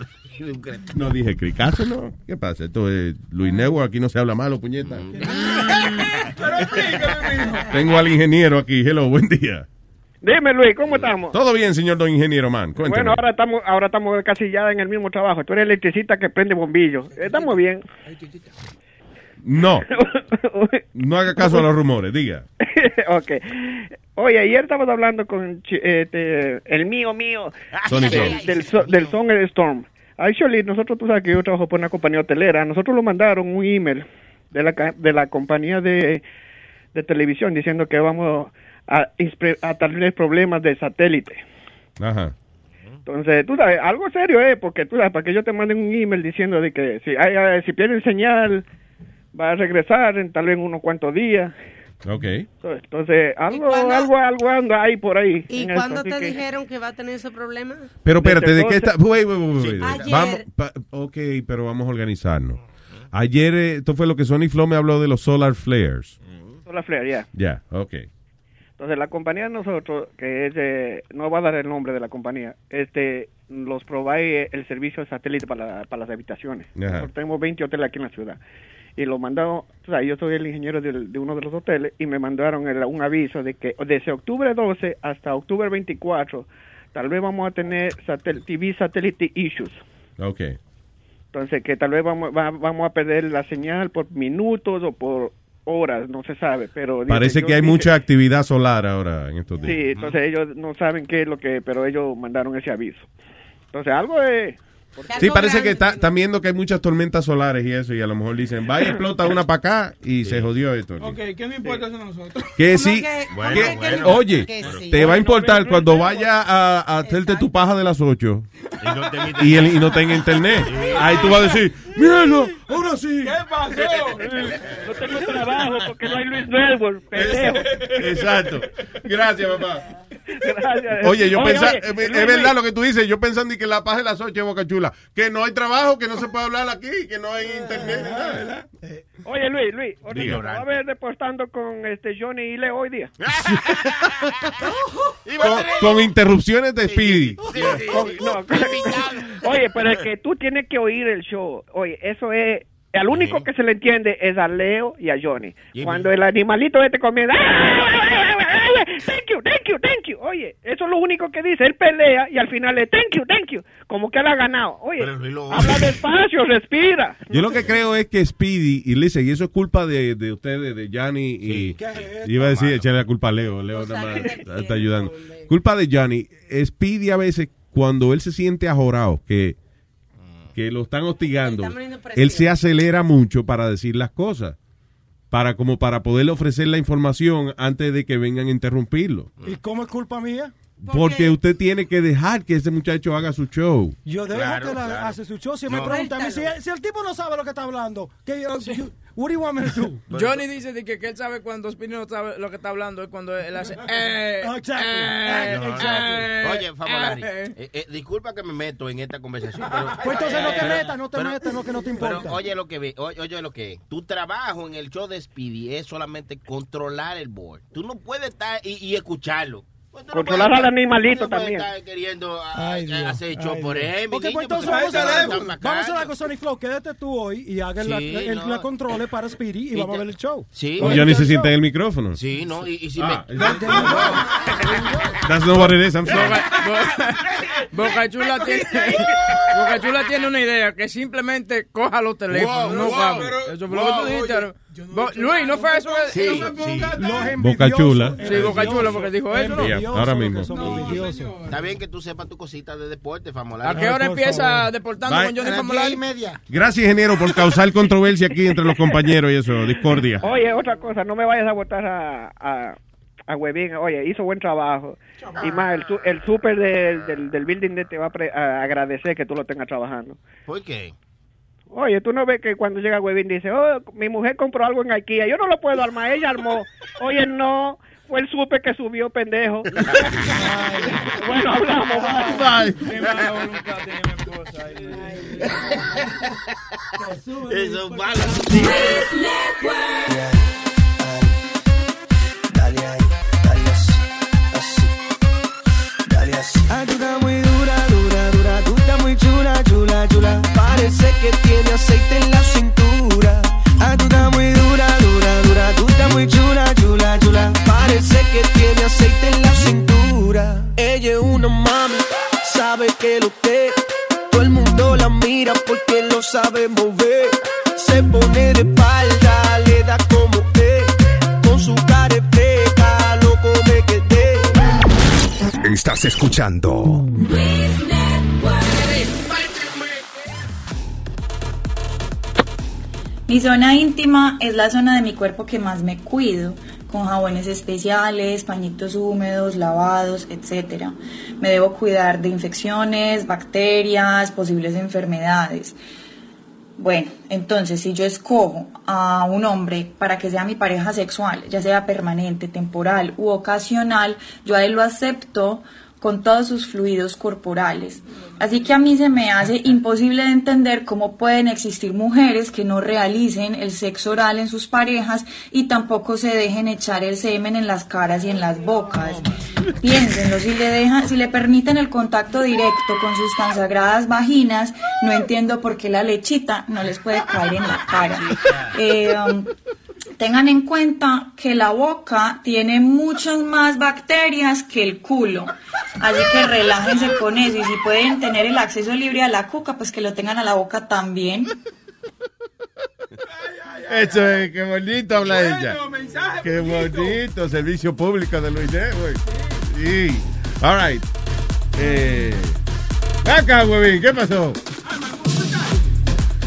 No dije cricazo, no. ¿Qué pasa? Esto es Luis Network, aquí no se habla malo, puñeta. Tengo al ingeniero aquí. Hello, buen día. Dime, Luis, ¿cómo estamos? Todo bien, señor don ingeniero, man. Cuéntame. Bueno, ahora estamos, ahora estamos casi ya en el mismo trabajo. Tú eres electricista que prende bombillos. Estamos bien. No. No haga caso a los rumores, diga. ok. Oye, ayer estábamos hablando con este, el mío mío Sony del, del, so- del Song Storm. Actually, nosotros, tú sabes que yo trabajo por una compañía hotelera. Nosotros lo mandaron un email de la, ca- de la compañía de, de televisión diciendo que vamos a, a tener problemas de satélite. Ajá. Entonces, tú sabes, algo serio es, porque tú sabes, para que yo te manden un email diciendo de que si, hay, si pierden señal, va a regresar en tal vez en unos cuantos días. Ok. Entonces, algo, algo, algo anda ahí por ahí. ¿Y cuándo te que- dijeron que va a tener ese problema? Pero espérate, ¿de qué está? Wait, wait, wait, wait. Ayer. Vamos, pa- ok, pero vamos a organizarnos. Ayer, eh, esto fue lo que Sony Flow me habló de los solar flares. Solar Flare, ya. Ya, ok. Entonces, la compañía de nosotros, que es, eh, no va a dar el nombre de la compañía, este, los provee el servicio de satélite para, la- para las habitaciones. Ajá. Nosotros tenemos 20 hoteles aquí en la ciudad. Y lo mandaron, o sea, yo soy el ingeniero del- de uno de los hoteles y me mandaron el- un aviso de que desde octubre 12 hasta octubre 24, tal vez vamos a tener satel- TV satellite issues. Ok. Entonces, que tal vez vamos, va- vamos a perder la señal por minutos o por horas, no se sabe, pero... Parece que hay mucha actividad solar ahora en estos días. Sí, entonces ellos no saben qué es lo que, pero ellos mandaron ese aviso. Entonces, algo es... Sí, parece que está- están viendo que hay muchas tormentas solares y eso, y a lo mejor dicen, va y explota una para acá y se jodió esto. Ok, ¿qué no importa eso a nosotros? Que sí, Bueno, que- bueno. oye, Que sí. te va a importar cuando vaya a, a hacerte tu paja de las 8 y, el- y no tenga internet. Ahí tú vas a decir, mierda, ahora sí. ¿Qué pasó? No tengo trabajo porque no hay Luis Network, pendejo. Exacto. Gracias, papá. Gracias. Oye, yo Oye, pensaba, oye, es, verdad lo que tú dices, yo pensando y que la paja de las 8 es boca chula, que no hay trabajo, que no se puede hablar aquí, que no hay internet, ni nada, ¿verdad? Oye, Luis, Luis, ahorita va a ver reportando con este Johnny y Leo hoy día. Con, con interrupciones de Speedy. Con- no, con- oye, pero es que tú tienes que oír el show. Oye, eso es. Al único que se le entiende es a Leo y a Johnny. Cuando el animalito este comienza. es thank you, thank you, thank you. Oye, eso es lo único que dice. Él pelea y al final es thank you, thank you. Como que él ha ganado. Oye, habla despacio, respira. Yo lo que creo es que Speedy, y listen, y eso es culpa de, de ustedes, de Johnny, y iba a decir, echarle la culpa a Leo, Leo nada más está, está ayudando. Culpa de Johnny, Speedy a veces, cuando él se siente ajorado, que, que lo están hostigando, él se acelera mucho para decir las cosas, para como para poderle ofrecer la información antes de que vengan a interrumpirlo. ¿Y cómo es culpa mía? Porque usted tiene que dejar que ese muchacho haga su show. Yo dejo Claro, que la, claro. hace su show. Si me No. pregunta a mí, si, si el tipo no sabe lo que está hablando, que, yo- what do you want me to do? Johnny dice de que, que él sabe cuando Speedy no sabe lo que está hablando es cuando él hace. Eh, Exactly. eh, eh, Oye, Famolari, eh. eh, eh, disculpa que me meto en esta conversación, pero... Pues entonces no te metas, no te metas, no que no te importa. Pero oye lo que ve, oye, oye lo que es. Tu trabajo en el show de Speedy es solamente controlar el board. Tú no puedes estar y, y escucharlo. Pues Controlar al animalito también. queriendo ah, Ay, Dios, hacer show por él, Ok, pues entonces vamos a hacer algo, Sony Flow. Quédate tú hoy y haga la, Sí, el, no. la controle para Speedy y vamos a ver el show. Sí. O Johnny se sienta en el micrófono. Sí, no, y, y si Ah, me... That's not what it is, I'm sorry. Boca Chula tiene, Boca Chula tiene una idea que simplemente coja los teléfonos, Wow, no wow, cable. pero- Eso fue lo que tú wow, oye, Bo- Luis, ¿no fue eso? Sí, sí. Boca- Boca Chula. Sí, Boca Chula, porque dijo eso, ¿no? Ahora mismo. Está bien que tú sepas tu cosita de deporte, Famolari. ¿A qué hora empieza Deportando Bye. con Johnny Famolari? y media. Gracias, ingeniero, por causar controversia aquí entre los compañeros y eso, discordia. Oye, otra cosa, no me vayas a votar a, a, a Huevín. Oye, hizo buen trabajo. Y más, el, el súper del, del, del building de te va a, pre- a agradecer que tú lo tengas trabajando. ¿Por qué? Oye, tú no ves que cuando llega Huevín dice, oh, mi mujer compró algo en IKEA, yo no lo puedo armar, ella armó. Oye, no, fue el súper que subió, pendejo. bueno, hablamos, bye. Mi esposa. Eso es malo. Dale ahí, dale así, así. Dale así. Ah, muy dura, dura, muy chula, chula, chula. Parece que tiene aceite en la cintura. Ah, tú estás muy dura, dura, dura. Tú estás muy chula, chula, chula. Parece que tiene aceite en la cintura. Ella es una mami, sabe que lo que. Todo el mundo la mira porque lo sabe mover. Se pone de espalda, le da como que. Con su cara loco me quedé. Estás escuchando Mi zona íntima es la zona de mi cuerpo que más me cuido, con jabones especiales, pañitos húmedos, lavados, etc. Me debo cuidar de infecciones, bacterias, posibles enfermedades. Bueno, entonces si yo escojo a un hombre para que sea mi pareja sexual, ya sea permanente, temporal u ocasional, yo a él lo acepto con todos sus fluidos corporales. Así que a mí se me hace imposible de entender cómo pueden existir mujeres que no realicen el sexo oral en sus parejas y tampoco se dejen echar el semen en las caras y en las bocas. Piénsenlo, si le dejan, si le permiten el contacto directo con sus tan sagradas vaginas, no entiendo por qué la lechita no les puede caer en la cara. Eh, um, Tengan en cuenta que la boca tiene muchas más bacterias que el culo. Así que relájense con eso. Y si pueden tener el acceso libre a la cuca, pues que lo tengan a la boca también. Eso es, qué bonito habla ella. Qué bonito, servicio público de Luis D, güey. Sí. All right. Eh, acá, güey, ¿qué pasó?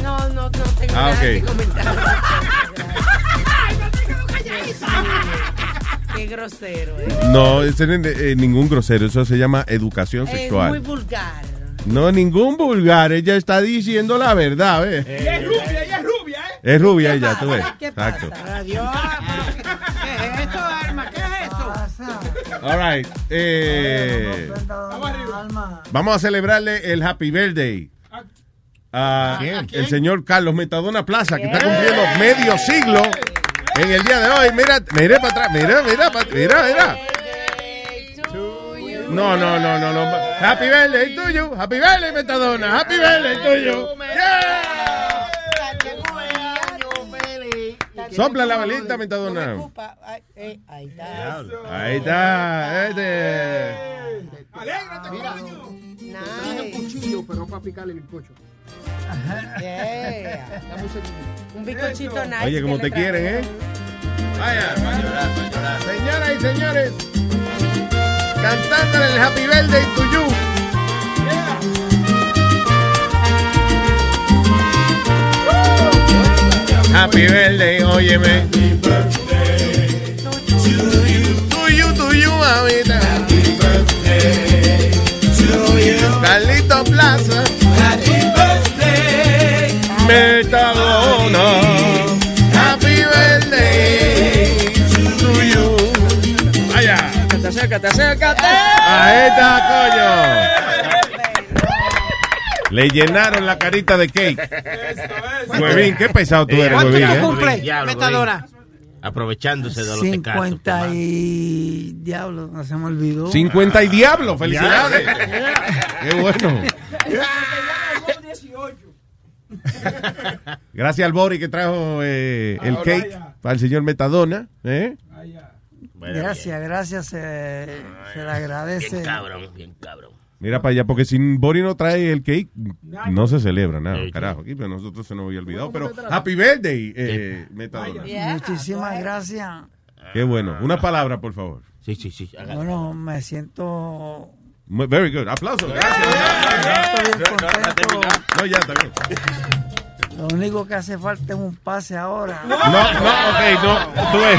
No, no, no tengo Ah, nada que comentar. Qué grosero, eh. No, ese no es eh, ningún grosero, eso se llama educación Es muy sexual. vulgar. No, ningún vulgar, ella está diciendo la verdad, ¿ves? Y es rubia, ella es rubia, ¿eh? Es rubia ella, tú ves. ¿Qué Exacto. Adiós. ¿Qué es esto, Alma? ¿Qué es eso? All right. eh, vamos a celebrarle el Happy Birthday a el señor Carlos Metadona Plaza, que está cumpliendo medio siglo en el día de hoy. Mira, mire para atrás, mira, mira, pa- mira, mira. No, no, no, no, no. Happy birthday tuyo. Happy birthday, Metadona. Happy birthday tuyo. Sopla la velita, metadona. Ay, ahí está. Ahí está. Este. Nice. cuchillo, pero para picarle el bizcocho. Yeah. Un bizcochito nice. Oye, como te quieren, ¿eh? Vaya. Señoras y señores, cantando el Happy Birthday to you. Happy birthday, óyeme. To you, to you, mamita. Carlito Plaza. Acércate, acércate. Ahí está, coño. Le llenaron la carita de cake. Huevín, qué pesado tú eres, ¿Cuánto Huevín. tú ¿eh? cumples, Diablo, Metadona? Aprovechándose de los tecatos. 50 y... Diablo, no se me olvidó. 50 y diablo, felicidades. Qué bueno. Gracias al Bori que trajo eh, el cake para el señor Metadona. ¿eh? Gracias, gracias, se, se le agradece. Bien cabrón, bien cabrón. Mira para allá, porque si Bori no trae el cake, no se celebra nada, carajo. Aquí, pero nosotros se nos había olvidado. Pero Happy Birthday, eh, Metadona. Muchísimas gracias. Qué bueno. Una palabra, por favor. Sí, sí, sí. Bueno, me siento Muy- Very good. Aplausos. Gracias. estoy bien contento. No, ya, está bien. Lo único que hace falta es un pase ahora. No, no, ok, no. Tú ves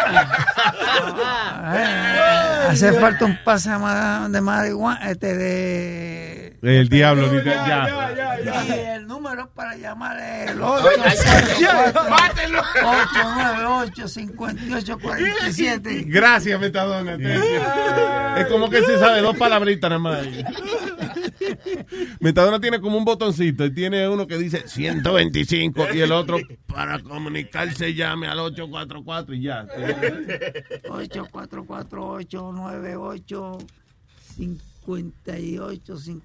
Hace falta un pase de marihuana, este de... El diablo, ya. Y el número para llamar es el Ay, ay, ay, ay, mátelo. 898-5847. Gracias, Metadona. Es como que se sabe dos palabritas nada más. Metadona tiene como un botoncito y tiene uno que dice 125 y el otro para comunicarse llame al 844 y ya. 844-898-5847.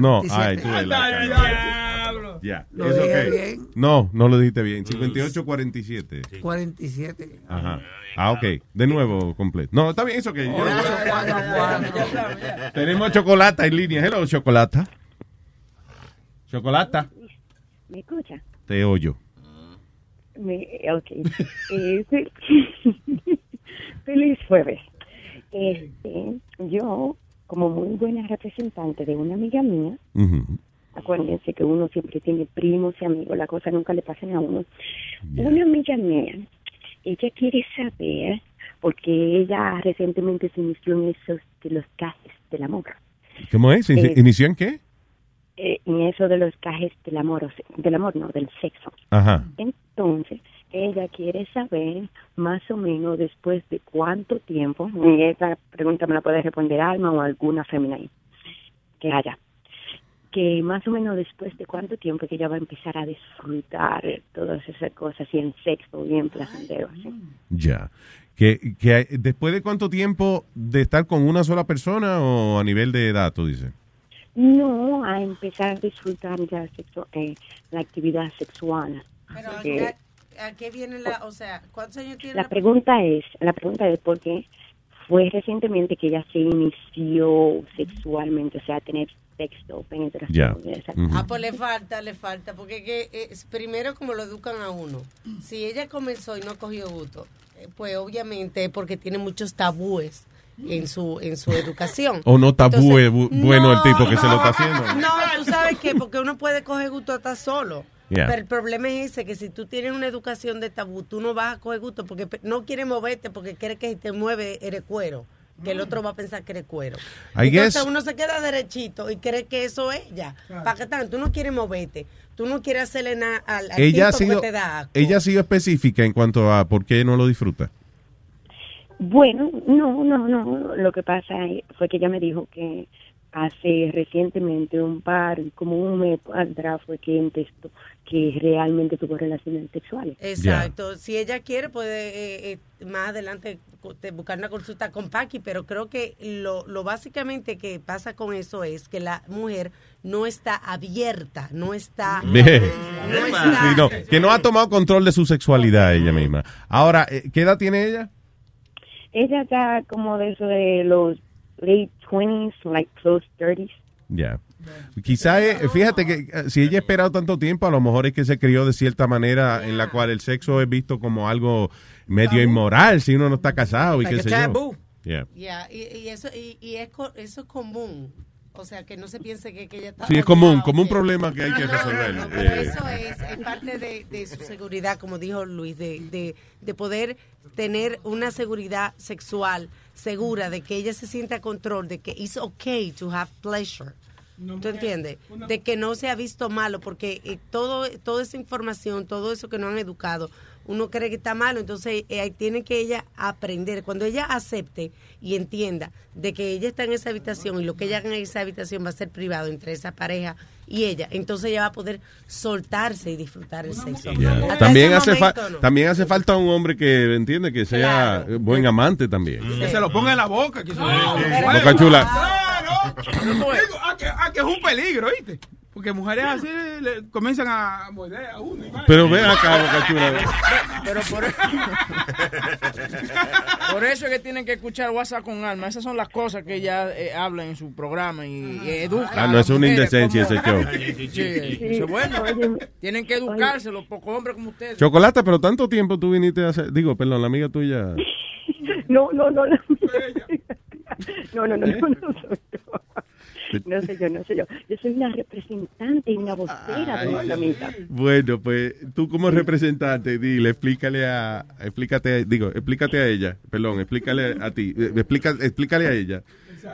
No, ay, tú la Ya. Lo ¿Eso dije qué? bien. No, no lo dijiste bien. 58 47. 47. Ajá. Ah, ok. De nuevo, completo. No, está bien eso que. Tenemos chocolate en línea. Hello, chocolate. Chocolata. ¿Me escucha? Te oyo. Me, ok. Eh, fe- Feliz jueves. Este, yo, como muy buena representante de una amiga mía, acuérdense que uno siempre tiene primos y amigos, la cosa nunca le pasan a uno. Una amiga mía, ella quiere saber, porque ella recientemente se inició en esos de los cajes del amor. ¿Cómo es? ¿Inició- Eh, ¿Inició en qué? Eh, en eso de los cajes del amor, o sea, del amor no, del sexo. Ajá. Entonces, ella quiere saber más o menos después de cuánto tiempo, y esa pregunta me la puede responder Alma o alguna fémina que haya, que más o menos después de cuánto tiempo que ella va a empezar a disfrutar todas esas cosas, y en sexo, y en placentero, ¿sí? Ya. Que, que después de cuánto tiempo de estar con una sola persona o a nivel de edad, tú dices. No a empezar a disfrutar ya sexo, eh, la actividad sexual. Pero Porque- ¿a, a qué viene la, o sea, cuántos años tiene La pregunta es, la pregunta es porque fue recientemente que ella se inició sexualmente, o sea, tener sexo, penetración. Ya. y esas Ujú. Ah, pues le falta, le falta, porque que, es primero como lo educan a uno. Si ella comenzó y no cogió gusto, eh, pues obviamente es porque tiene muchos tabúes en su en su educación. O no tabú Entonces, es bu- bueno el tipo que se lo está haciendo. No, tú sabes que porque uno puede coger gusto hasta solo. Yeah. Pero el problema es ese, que si tú tienes una educación de tabú, tú no vas a coger gusto porque no quieres moverte porque crees que si te mueve eres cuero. Que el otro va a pensar que eres cuero. I Entonces guess- uno se queda derechito y cree que eso es ya. ¿Para qué tal? Tú no quieres moverte. Tú no quieres hacerle nada al, al Ella ha, sido, que te da asco. ella ha sido específica en cuanto a por qué no lo disfruta. Bueno, no, no, no. Lo que pasa es- fue que ella me dijo que hace recientemente un par, como un mes atrás fue que empezó, que realmente tuvo relaciones sexuales. Exacto. Si ella quiere, puede eh, eh, más adelante buscar una consulta con Paqui, pero creo que lo, lo básicamente que pasa con eso es que la mujer no está abierta, no está... Bien. No está Sí, no, que no ha tomado control de su sexualidad ella misma. Ahora, eh, ¿qué edad tiene ella? Ella está como de eso de los late 20s, like close 30s. Ya. Quizá, eh, fíjate que eh, si ella ha esperado tanto tiempo, a lo mejor es que se crió de cierta manera en la cual el sexo es visto como algo medio inmoral si uno no está casado y Like qué sé yo. Yeah. Ya, y, y eso, y, y es, co- eso es común. O sea, que no se piense que, que ella está... Sí, es común, como un problema que hay que resolver. Pero Eh, eso es, es parte de, de su seguridad, como dijo Luis, de, de, de poder tener una seguridad sexual segura, de que ella se sienta a control, de que it's okay to have pleasure. ¿Tú entiendes? De que no se ha visto malo, porque eh, todo, toda esa información, todo eso que no han educado, uno cree que está malo, entonces eh, ahí tiene que ella aprender. Cuando ella acepte y entienda de que ella está en esa habitación y lo que ella haga en esa habitación va a ser privado entre esa pareja y ella, entonces ella va a poder soltarse y disfrutar el sexo. También, ese hace momento, no. también hace falta un hombre que entiende que sea buen amante también. Que se lo ponga en la boca. Que se Boca chula. Digo, a, que, a que es un peligro, ¿viste? Porque mujeres así le comienzan a morder a uno. y. Pero ven acá, Boca Chula. Pero por, por eso es que tienen que escuchar WhatsApp con alma. Esas son las cosas que ella eh, habla en su programa y, y educa. Ah, no, es una indecencia como- ese show. Sí, eso es bueno. Tienen que educarse los pocos hombres como ustedes. Chocolate, pero tanto tiempo tú viniste a hacer. Digo, perdón, la amiga tuya. No, no, no, no. No, no, no, no, no soy yo. No soy yo, no soy yo. Yo soy una representante y una vocera de una amiga. Bueno, pues tú como representante, dile, explícale a, explícate, digo, explícate a ella, perdón, explícale a ti, eh, explica, explícale a ella,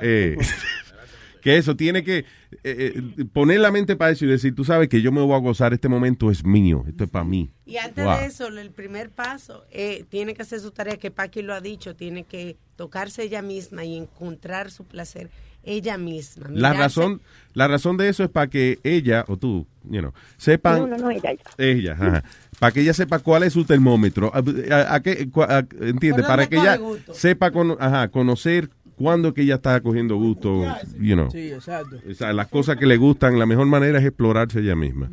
eh, que eso tiene que eh, eh, poner la mente para eso y decir, tú sabes que yo me voy a gozar, este momento es mío, esto es para mí. Y antes Wow. de eso, el primer paso, eh, tiene que hacer su tarea, que Paqui lo ha dicho, tiene que tocarse ella misma y encontrar su placer ella misma. La mirarse- razón, la razón de eso es para que ella o tú, you know, sepan. No, no, no, ella, ella. Ella, ajá. Para que ella sepa cuál es su termómetro. ¿A, a- a ¿Entiende? ¿Por Para que ella sepa cono- ajá, conocer cuándo que ella está cogiendo gusto, you know. Sí, exacto. O sea, las cosas que le gustan, la mejor manera es explorarse ella misma.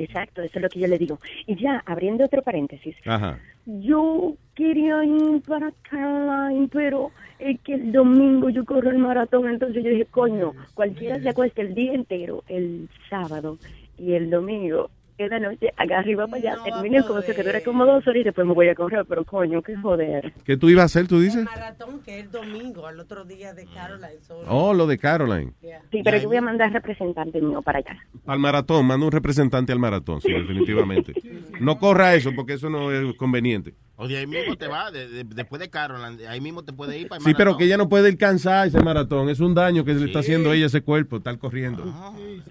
Exacto, eso es lo que yo le digo. Y ya, abriendo otro paréntesis, Ajá. yo quería ir para Caroline, pero es que el domingo yo corro el maratón, entonces yo dije, coño, cualquiera se acuesta el día entero, el sábado y el domingo, esta noche, acá arriba para allá, termine el cosa que dura como dos horas y después me voy a correr, pero coño, qué joder. ¿Qué tú ibas a hacer, tú dices? maratón que es el domingo, al otro día de Caroline. so- Oh, lo de Caroline. Sí, pero yo voy a mandar representante mío para allá. Al maratón, manda un representante al maratón, sí, definitivamente. No corra eso, porque eso no es conveniente. O de ahí mismo te va, de- de- después de Caroline, de ahí mismo te puede ir para el Sí, pero que ella no puede ir cansada ese maratón. Es un daño que le está haciendo ella ese cuerpo, estar corriendo.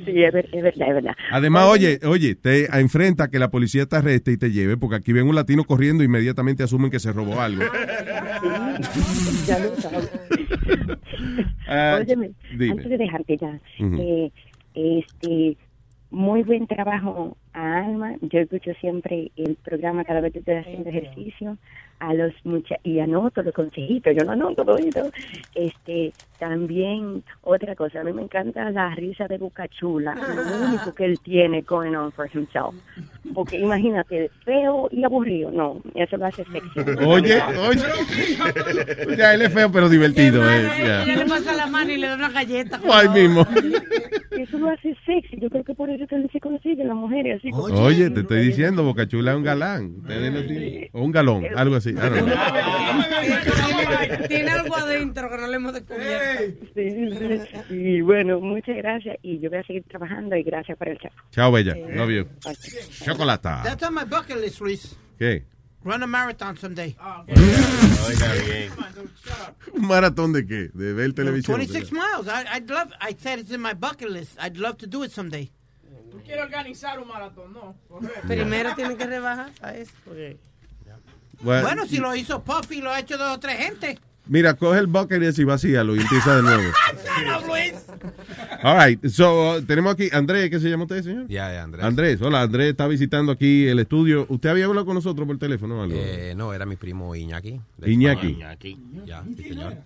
Sí, es, ver- es verdad, es verdad. Además, oye, oye, te enfrenta a que la policía te arreste y te lleve, porque aquí ven un latino corriendo e inmediatamente asumen que se robó algo. Ya lo sabes. Ah, Óyeme, dime. antes de dejarte ya, eh, este, muy buen trabajo a Alma. Yo escucho siempre el programa cada vez que estoy haciendo ejercicio. A los mucha y anoto los consejitos, yo no anoto todo esto. Este, también, otra cosa, a mí me encanta la risa de Bucachula, lo único que él tiene going on for himself. Porque imagínate, feo y aburrido, no, eso lo hace sexy. Oye, oye. Ya, él es feo, pero divertido. eh, ya. Ella le pasa la mano y le da una galleta. Ahí mismo. Eso lo hace sexy. Yo creo que por eso él se consigue las mujeres así. como- Oye, te estoy diciendo, Bocachula es un galán. O un galón, algo así. Know. Tiene algo adentro que no le hemos descubierto. Sí, sí. Y bueno, muchas gracias. Y yo voy a seguir trabajando y gracias por el chat. Chao, bella. Love you. Chocolata. That's on my bucket list, Luis. ¿Qué? Run a marathon someday. Oiga bien. ¿Un maratón de qué? ¿De ver televisión? 26 miles. I, I'd love. I said it's in my bucket list. I'd love to do it someday. Tú quieres organizar un maratón, ¿no? Primero tienen que rebajar a eso. porque- Bueno, Bueno, si lo hizo Puffy, lo ha hecho dos o tres gente. Mira, coge el bucket y así vacíalo y empieza de nuevo. No, Luis. All right, so, uh, tenemos aquí Andrés, ¿qué se llama usted, señor? Ya, ya, Andrés. Andrés, hola, Andrés está visitando aquí el estudio. ¿Usted había hablado con nosotros por teléfono o algo? Eh, no, era mi primo Iñaki. Iñaki. España. Ya, sí, señor.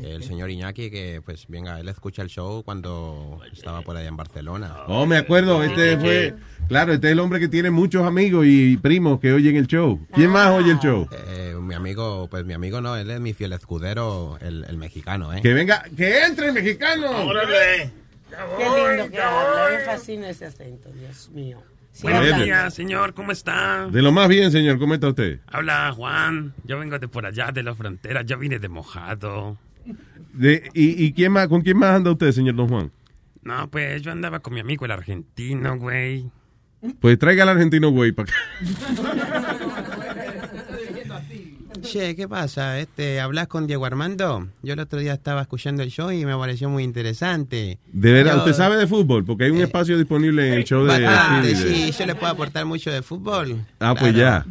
El señor Iñaki que, pues, venga, él escucha el show cuando estaba por allá en Barcelona. Oh, me acuerdo, este fue, claro, este es el hombre que tiene muchos amigos y primos que oyen el show. ¿Quién más oye el show? Eh, mi amigo, pues mi amigo no, él es mi fiel escudero, el, el mexicano, ¿eh? Que venga, que entre el mexicano. Qué lindo que habla. Me fascina ese acento, Dios mío. Sí, Buenos días, señor, ¿cómo está? De lo más bien, señor, ¿cómo está usted? Habla Juan, yo vengo de por allá, de la frontera, yo vine de mojado. De, y, ¿Y quién más, con quién más anda usted, señor Don Juan? No, pues yo andaba con mi amigo el argentino, güey. Pues traiga al argentino, güey, para acá. Che, ¿qué pasa? Este, ¿Hablas con Diego Armando? Yo el otro día estaba escuchando el show y me pareció muy interesante. De verdad, Yo- ¿usted sabe de fútbol? Porque hay un espacio disponible en el show de... Bastante, sí, de- sí, yo le puedo aportar mucho de fútbol. Ah, pues ya.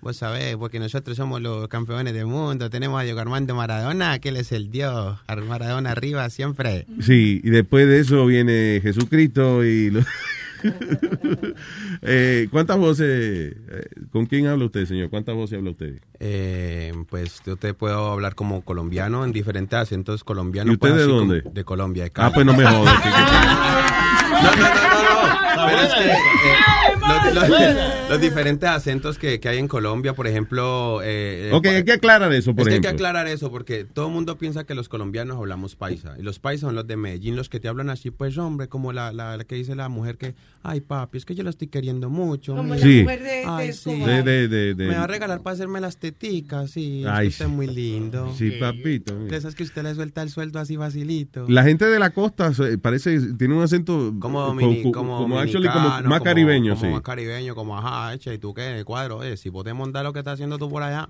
Vos sabés, porque nosotros somos los campeones del mundo. Tenemos a Diego Armando Maradona, que él es el dios. Ar- Maradona arriba siempre. Sí, y después de eso viene Jesucristo y... lo- Eh, ¿Cuántas voces? eh, ¿Con quién habla usted, señor? ¿Cuántas voces habla usted? Eh, pues yo te puedo hablar como colombiano en diferentes acentos colombianos. ¿Y usted pues, de dónde? como- De Colombia, de Ah, Cali. pues no me jodas. Pero es que, eh, los, los- los diferentes acentos que, que hay en Colombia, por ejemplo... eh, Ok, hay que aclarar eso, por es que hay que aclarar eso porque todo el mundo piensa que los colombianos hablamos paisa. Y los paisas son los de Medellín, los que te hablan así, pues hombre, como la, la, la que dice la mujer que, ay papi, es que yo lo estoy queriendo mucho. Como mira". la mujer de- Ay, de sí. Escobar. De- de- de- de- Me va a regalar para hacerme las teticas, sí. es Ay, que usted es muy lindo. Sí, papito. De esas que usted le suelta el sueldo así facilito. La gente de la costa se- parece, tiene un acento Como, co- domini- co- como, como actually como más como- caribeño, como sí. más caribeño, como ajá, echa, ¿y tú qué? Cuadro, eh, si podemos dar lo que está haciendo tú por allá.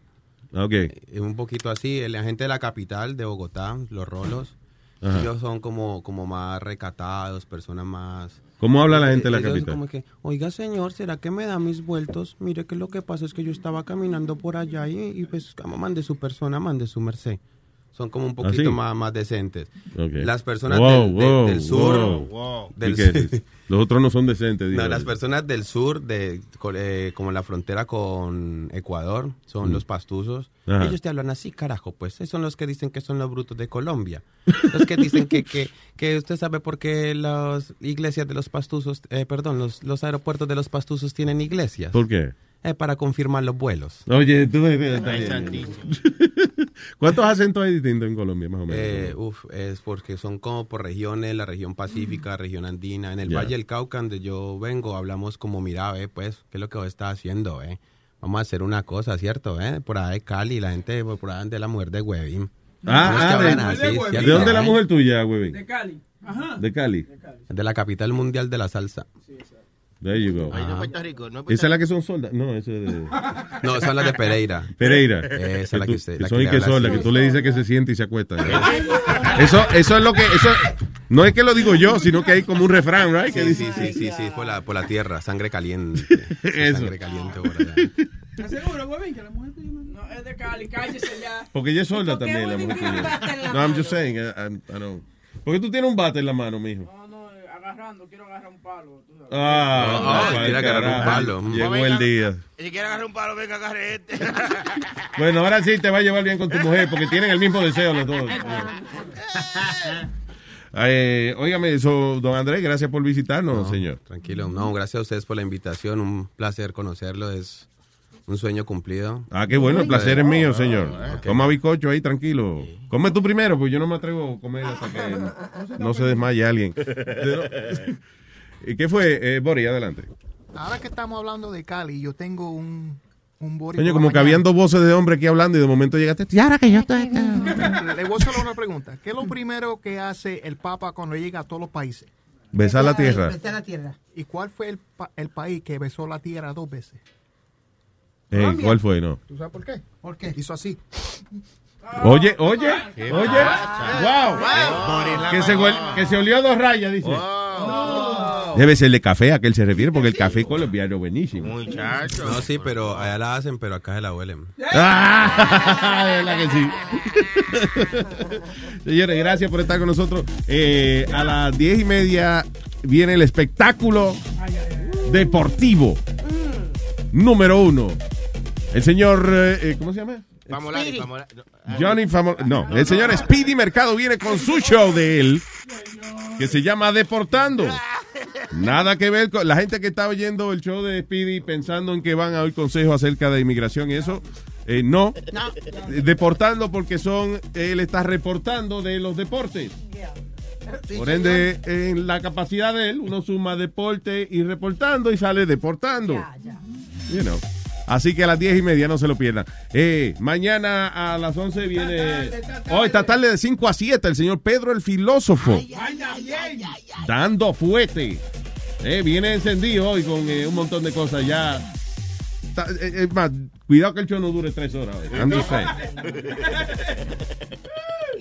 Ok. Es un poquito así, la gente de la capital, de Bogotá, los rolos, Ajá. ellos son como, como más recatados, personas más... ¿Cómo habla la gente de la capital? como que, oiga señor, ¿será que me da mis vueltos? Mire que lo que pasa es que yo estaba caminando por allá y, y pues como mande su persona, mande su merced. Son como un poquito ¿Ah, sí? más, más decentes. Ok. Las personas Wow, del, de- wow, del sur... wow. del. Los otros no son decentes. no, las personas del sur, de eh, como la frontera con Ecuador, son Mm. los pastuzos. Ajá. Ellos te hablan así, carajo, pues. Esos son los que dicen que son los brutos de Colombia. Los que dicen que, que, que usted sabe por qué las iglesias de los pastuzos, eh, perdón, los, los aeropuertos de los pastuzos tienen iglesias. ¿Por qué? Eh, para confirmar los vuelos. Oye, tú... Ay. ¿Cuántos acentos hay distintos en Colombia, más o menos? Eh, uf, es porque son como por regiones, la región pacífica, región andina. En el. Valle del Cauca, donde yo vengo, hablamos como, mira, ve, pues, ¿qué es lo que vos estás haciendo, eh? Vamos a hacer una cosa, ¿cierto? Eh? Por ahí de Cali, la gente, por ahí de la mujer de Huevín. Ah, No es que ah, de, así, ¿de ¿cierto, dónde es la eh? mujer tuya, güey? De Cali. Ajá. De Cali. De la capital mundial de la salsa. There you go. Ahí de Puerto Rico, no ¿Esa es la que son soldas? No, esa es de... No, esa es la de Pereira. Pereira. Esa es la que usted. la son que que la así. que tú le dices que se siente y se acuesta. Eso, eso es lo que, eso, no es que lo digo yo, sino que hay como un refrán, right? Que Sí, dice, sí, sí, sí, sí, por la, por la tierra, sangre caliente. Eso. Sangre caliente por allá. ¿Estás seguro, huevín, que la mujer tuya no- No, es de Cali, cállese ya. Porque ella es sorda también, la mujer. No, I'm just saying, I, I- I don't. Porque tú tienes un bate en la mano, mijo. No, no, agarrando, quiero agarrar un palo. tú sabes. Ah, Ah, pa'l quiere agarrar un palo. Llegó el día. Si quiere agarrar un palo, venga, agarre este. Bueno, ahora sí te va a llevar bien con tu mujer, porque tienen el mismo deseo los dos. Eh, óigame, eso, don Andrés, gracias por visitarnos, señor. Tranquilo, no, gracias a ustedes por la invitación, un placer conocerlo, es un sueño cumplido. Ah, qué bueno, el placer es mío, señor. Ok. Toma bizcocho ahí, tranquilo. Come tú primero, pues yo no me atrevo a comer hasta que no se desmaye alguien. ¿Y qué fue, eh, Boris? Adelante. Ahora que estamos hablando de Cali, yo tengo un, un bori Coño, por como que habían dos voces de hombre aquí hablando y de momento llegaste. Y ahora que yo estoy. Le voy a hacer una pregunta. ¿Qué es lo primero que hace el Papa cuando llega a todos los países? Besar la tierra. Besar la tierra. ¿Y cuál fue el, pa- el país que besó la tierra dos veces? Eh, ¿Cuál fue? No. ¿Tú sabes por qué? ¿Por qué? Hizo así. Oye, oye, Qué oye. Wow. Wow. Que se, huel- que se olió dos rayas, dice. No. Debe ser de café a que él se refiere, porque el café colombiano es buenísimo. Muchacho. No, sí, pero allá la hacen, pero acá se la huelen. Ah, de verdad que sí. Señores, gracias por estar con nosotros. Eh, a las diez y media viene el espectáculo deportivo número uno. El señor, eh, eh, ¿cómo se llama? Famolari, Famolari. Johnny Famo- No, el señor Speedy Mercado viene con su show de él que se llama Deportando. Nada que ver con la gente que está oyendo el show de Speedy pensando en que van a oír consejos acerca de inmigración y eso. eh, no. Deportando porque son, él está reportando de los deportes. Por ende, en la capacidad de él, uno suma deporte y reportando y sale deportando. You know. Así que a las diez y media no se lo pierdan. Eh, mañana a las 11 viene. Hoy esta tarde de 5 a 7 el señor Pedro el filósofo. Dando fuete. Eh, viene encendido hoy con eh, un montón de cosas ya. Ta- eh, Es más, cuidado que el show no dure tres horas. hoy.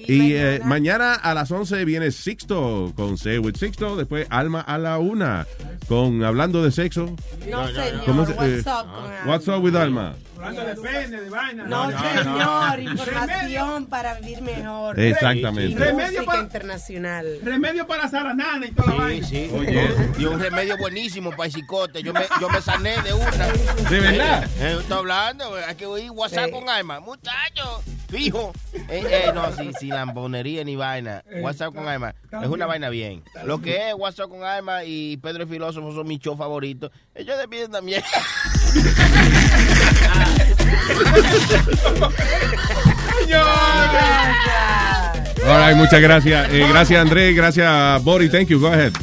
I'm just saying. Y eh, mañana a las 11 viene Sixto con Say with Sixto. Después Alma a la una con Hablando de Sexo. No, señor. ¿Cómo se- What's eh, up con What's up with Alma? Hablando de pene, de vaina. No, señor. Información para vivir mejor. Exactamente. Y Remedio para- internacional. Remedio para saranana y toda la vaina. Sí, sí. Oye. Y un remedio buenísimo para el cicote. Yo me, yo me sané de una. ¿De verdad? Eh, estoy hablando, hay que oír WhatsApp con alma. Muchacho, fijo. Eh, eh, no, sin, sin lambonería ni vaina. WhatsApp con alma. Es una vaina bien. Lo que es WhatsApp con alma y Pedro el Filósofo son mis shows favoritos. Ellos depiden también. All right, muchas gracias. Eh, gracias, André. Gracias, Bori. Thank you. Go ahead.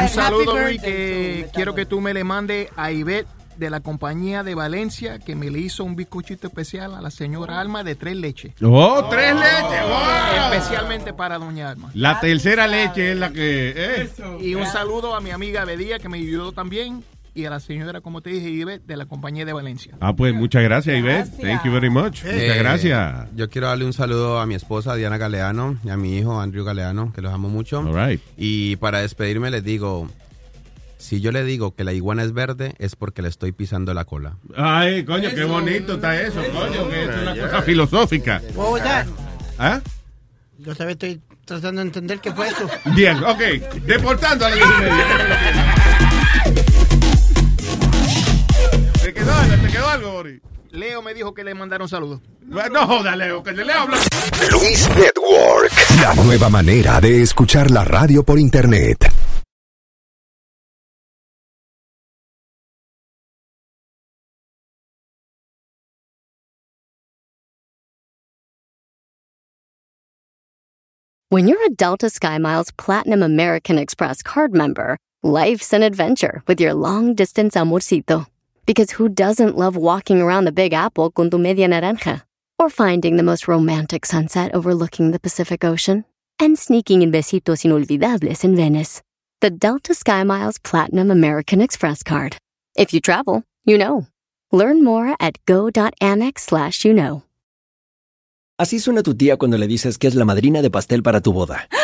Un saludo, Luis, que quiero que tú me le mandes a Ivette de la compañía de Valencia que me le hizo un bizcochito especial a la señora Alma de tres leches. Oh, tres leches. Wow. Especialmente para doña Alma. La tercera leche es la que. eh. Y un saludo a mi amiga Bedía que me ayudó también y a la señora, como te dije, Ivette de la compañía de Valencia. Ah, pues muchas gracias, Ivette. Thank you very much. Muchas Eh, gracias. Yo quiero darle un saludo a mi esposa Diana Galeano y a mi hijo Andrew Galeano, que los amo mucho. All right. Y para despedirme les digo, si yo le digo que la iguana es verde, es porque le estoy pisando la cola. Ay, coño, qué bonito está eso, coño, que es una cosa filosófica. What was that? ¿Ah? Yo todavía estoy tratando de entender qué fue eso. Bien, ok. Deportando a las quedó? ¿Te quedó algo, Bori? Leo me dijo que le mandaron saludos. No joda, Leo, que le habla. Luis Network, la nueva manera de escuchar la radio por internet. When you're a Delta SkyMiles Platinum American Express card member, life's an adventure with your long distance amorcito. Because who doesn't love walking around the Big Apple con tu media naranja? Or finding the most romantic sunset overlooking the Pacific Ocean? And sneaking in besitos inolvidables in Venice. The Delta SkyMiles Platinum American Express card. If you travel, you know. Learn more at go.amex slash you know. Así suena tu tía cuando le dices que es la madrina de pastel para tu boda.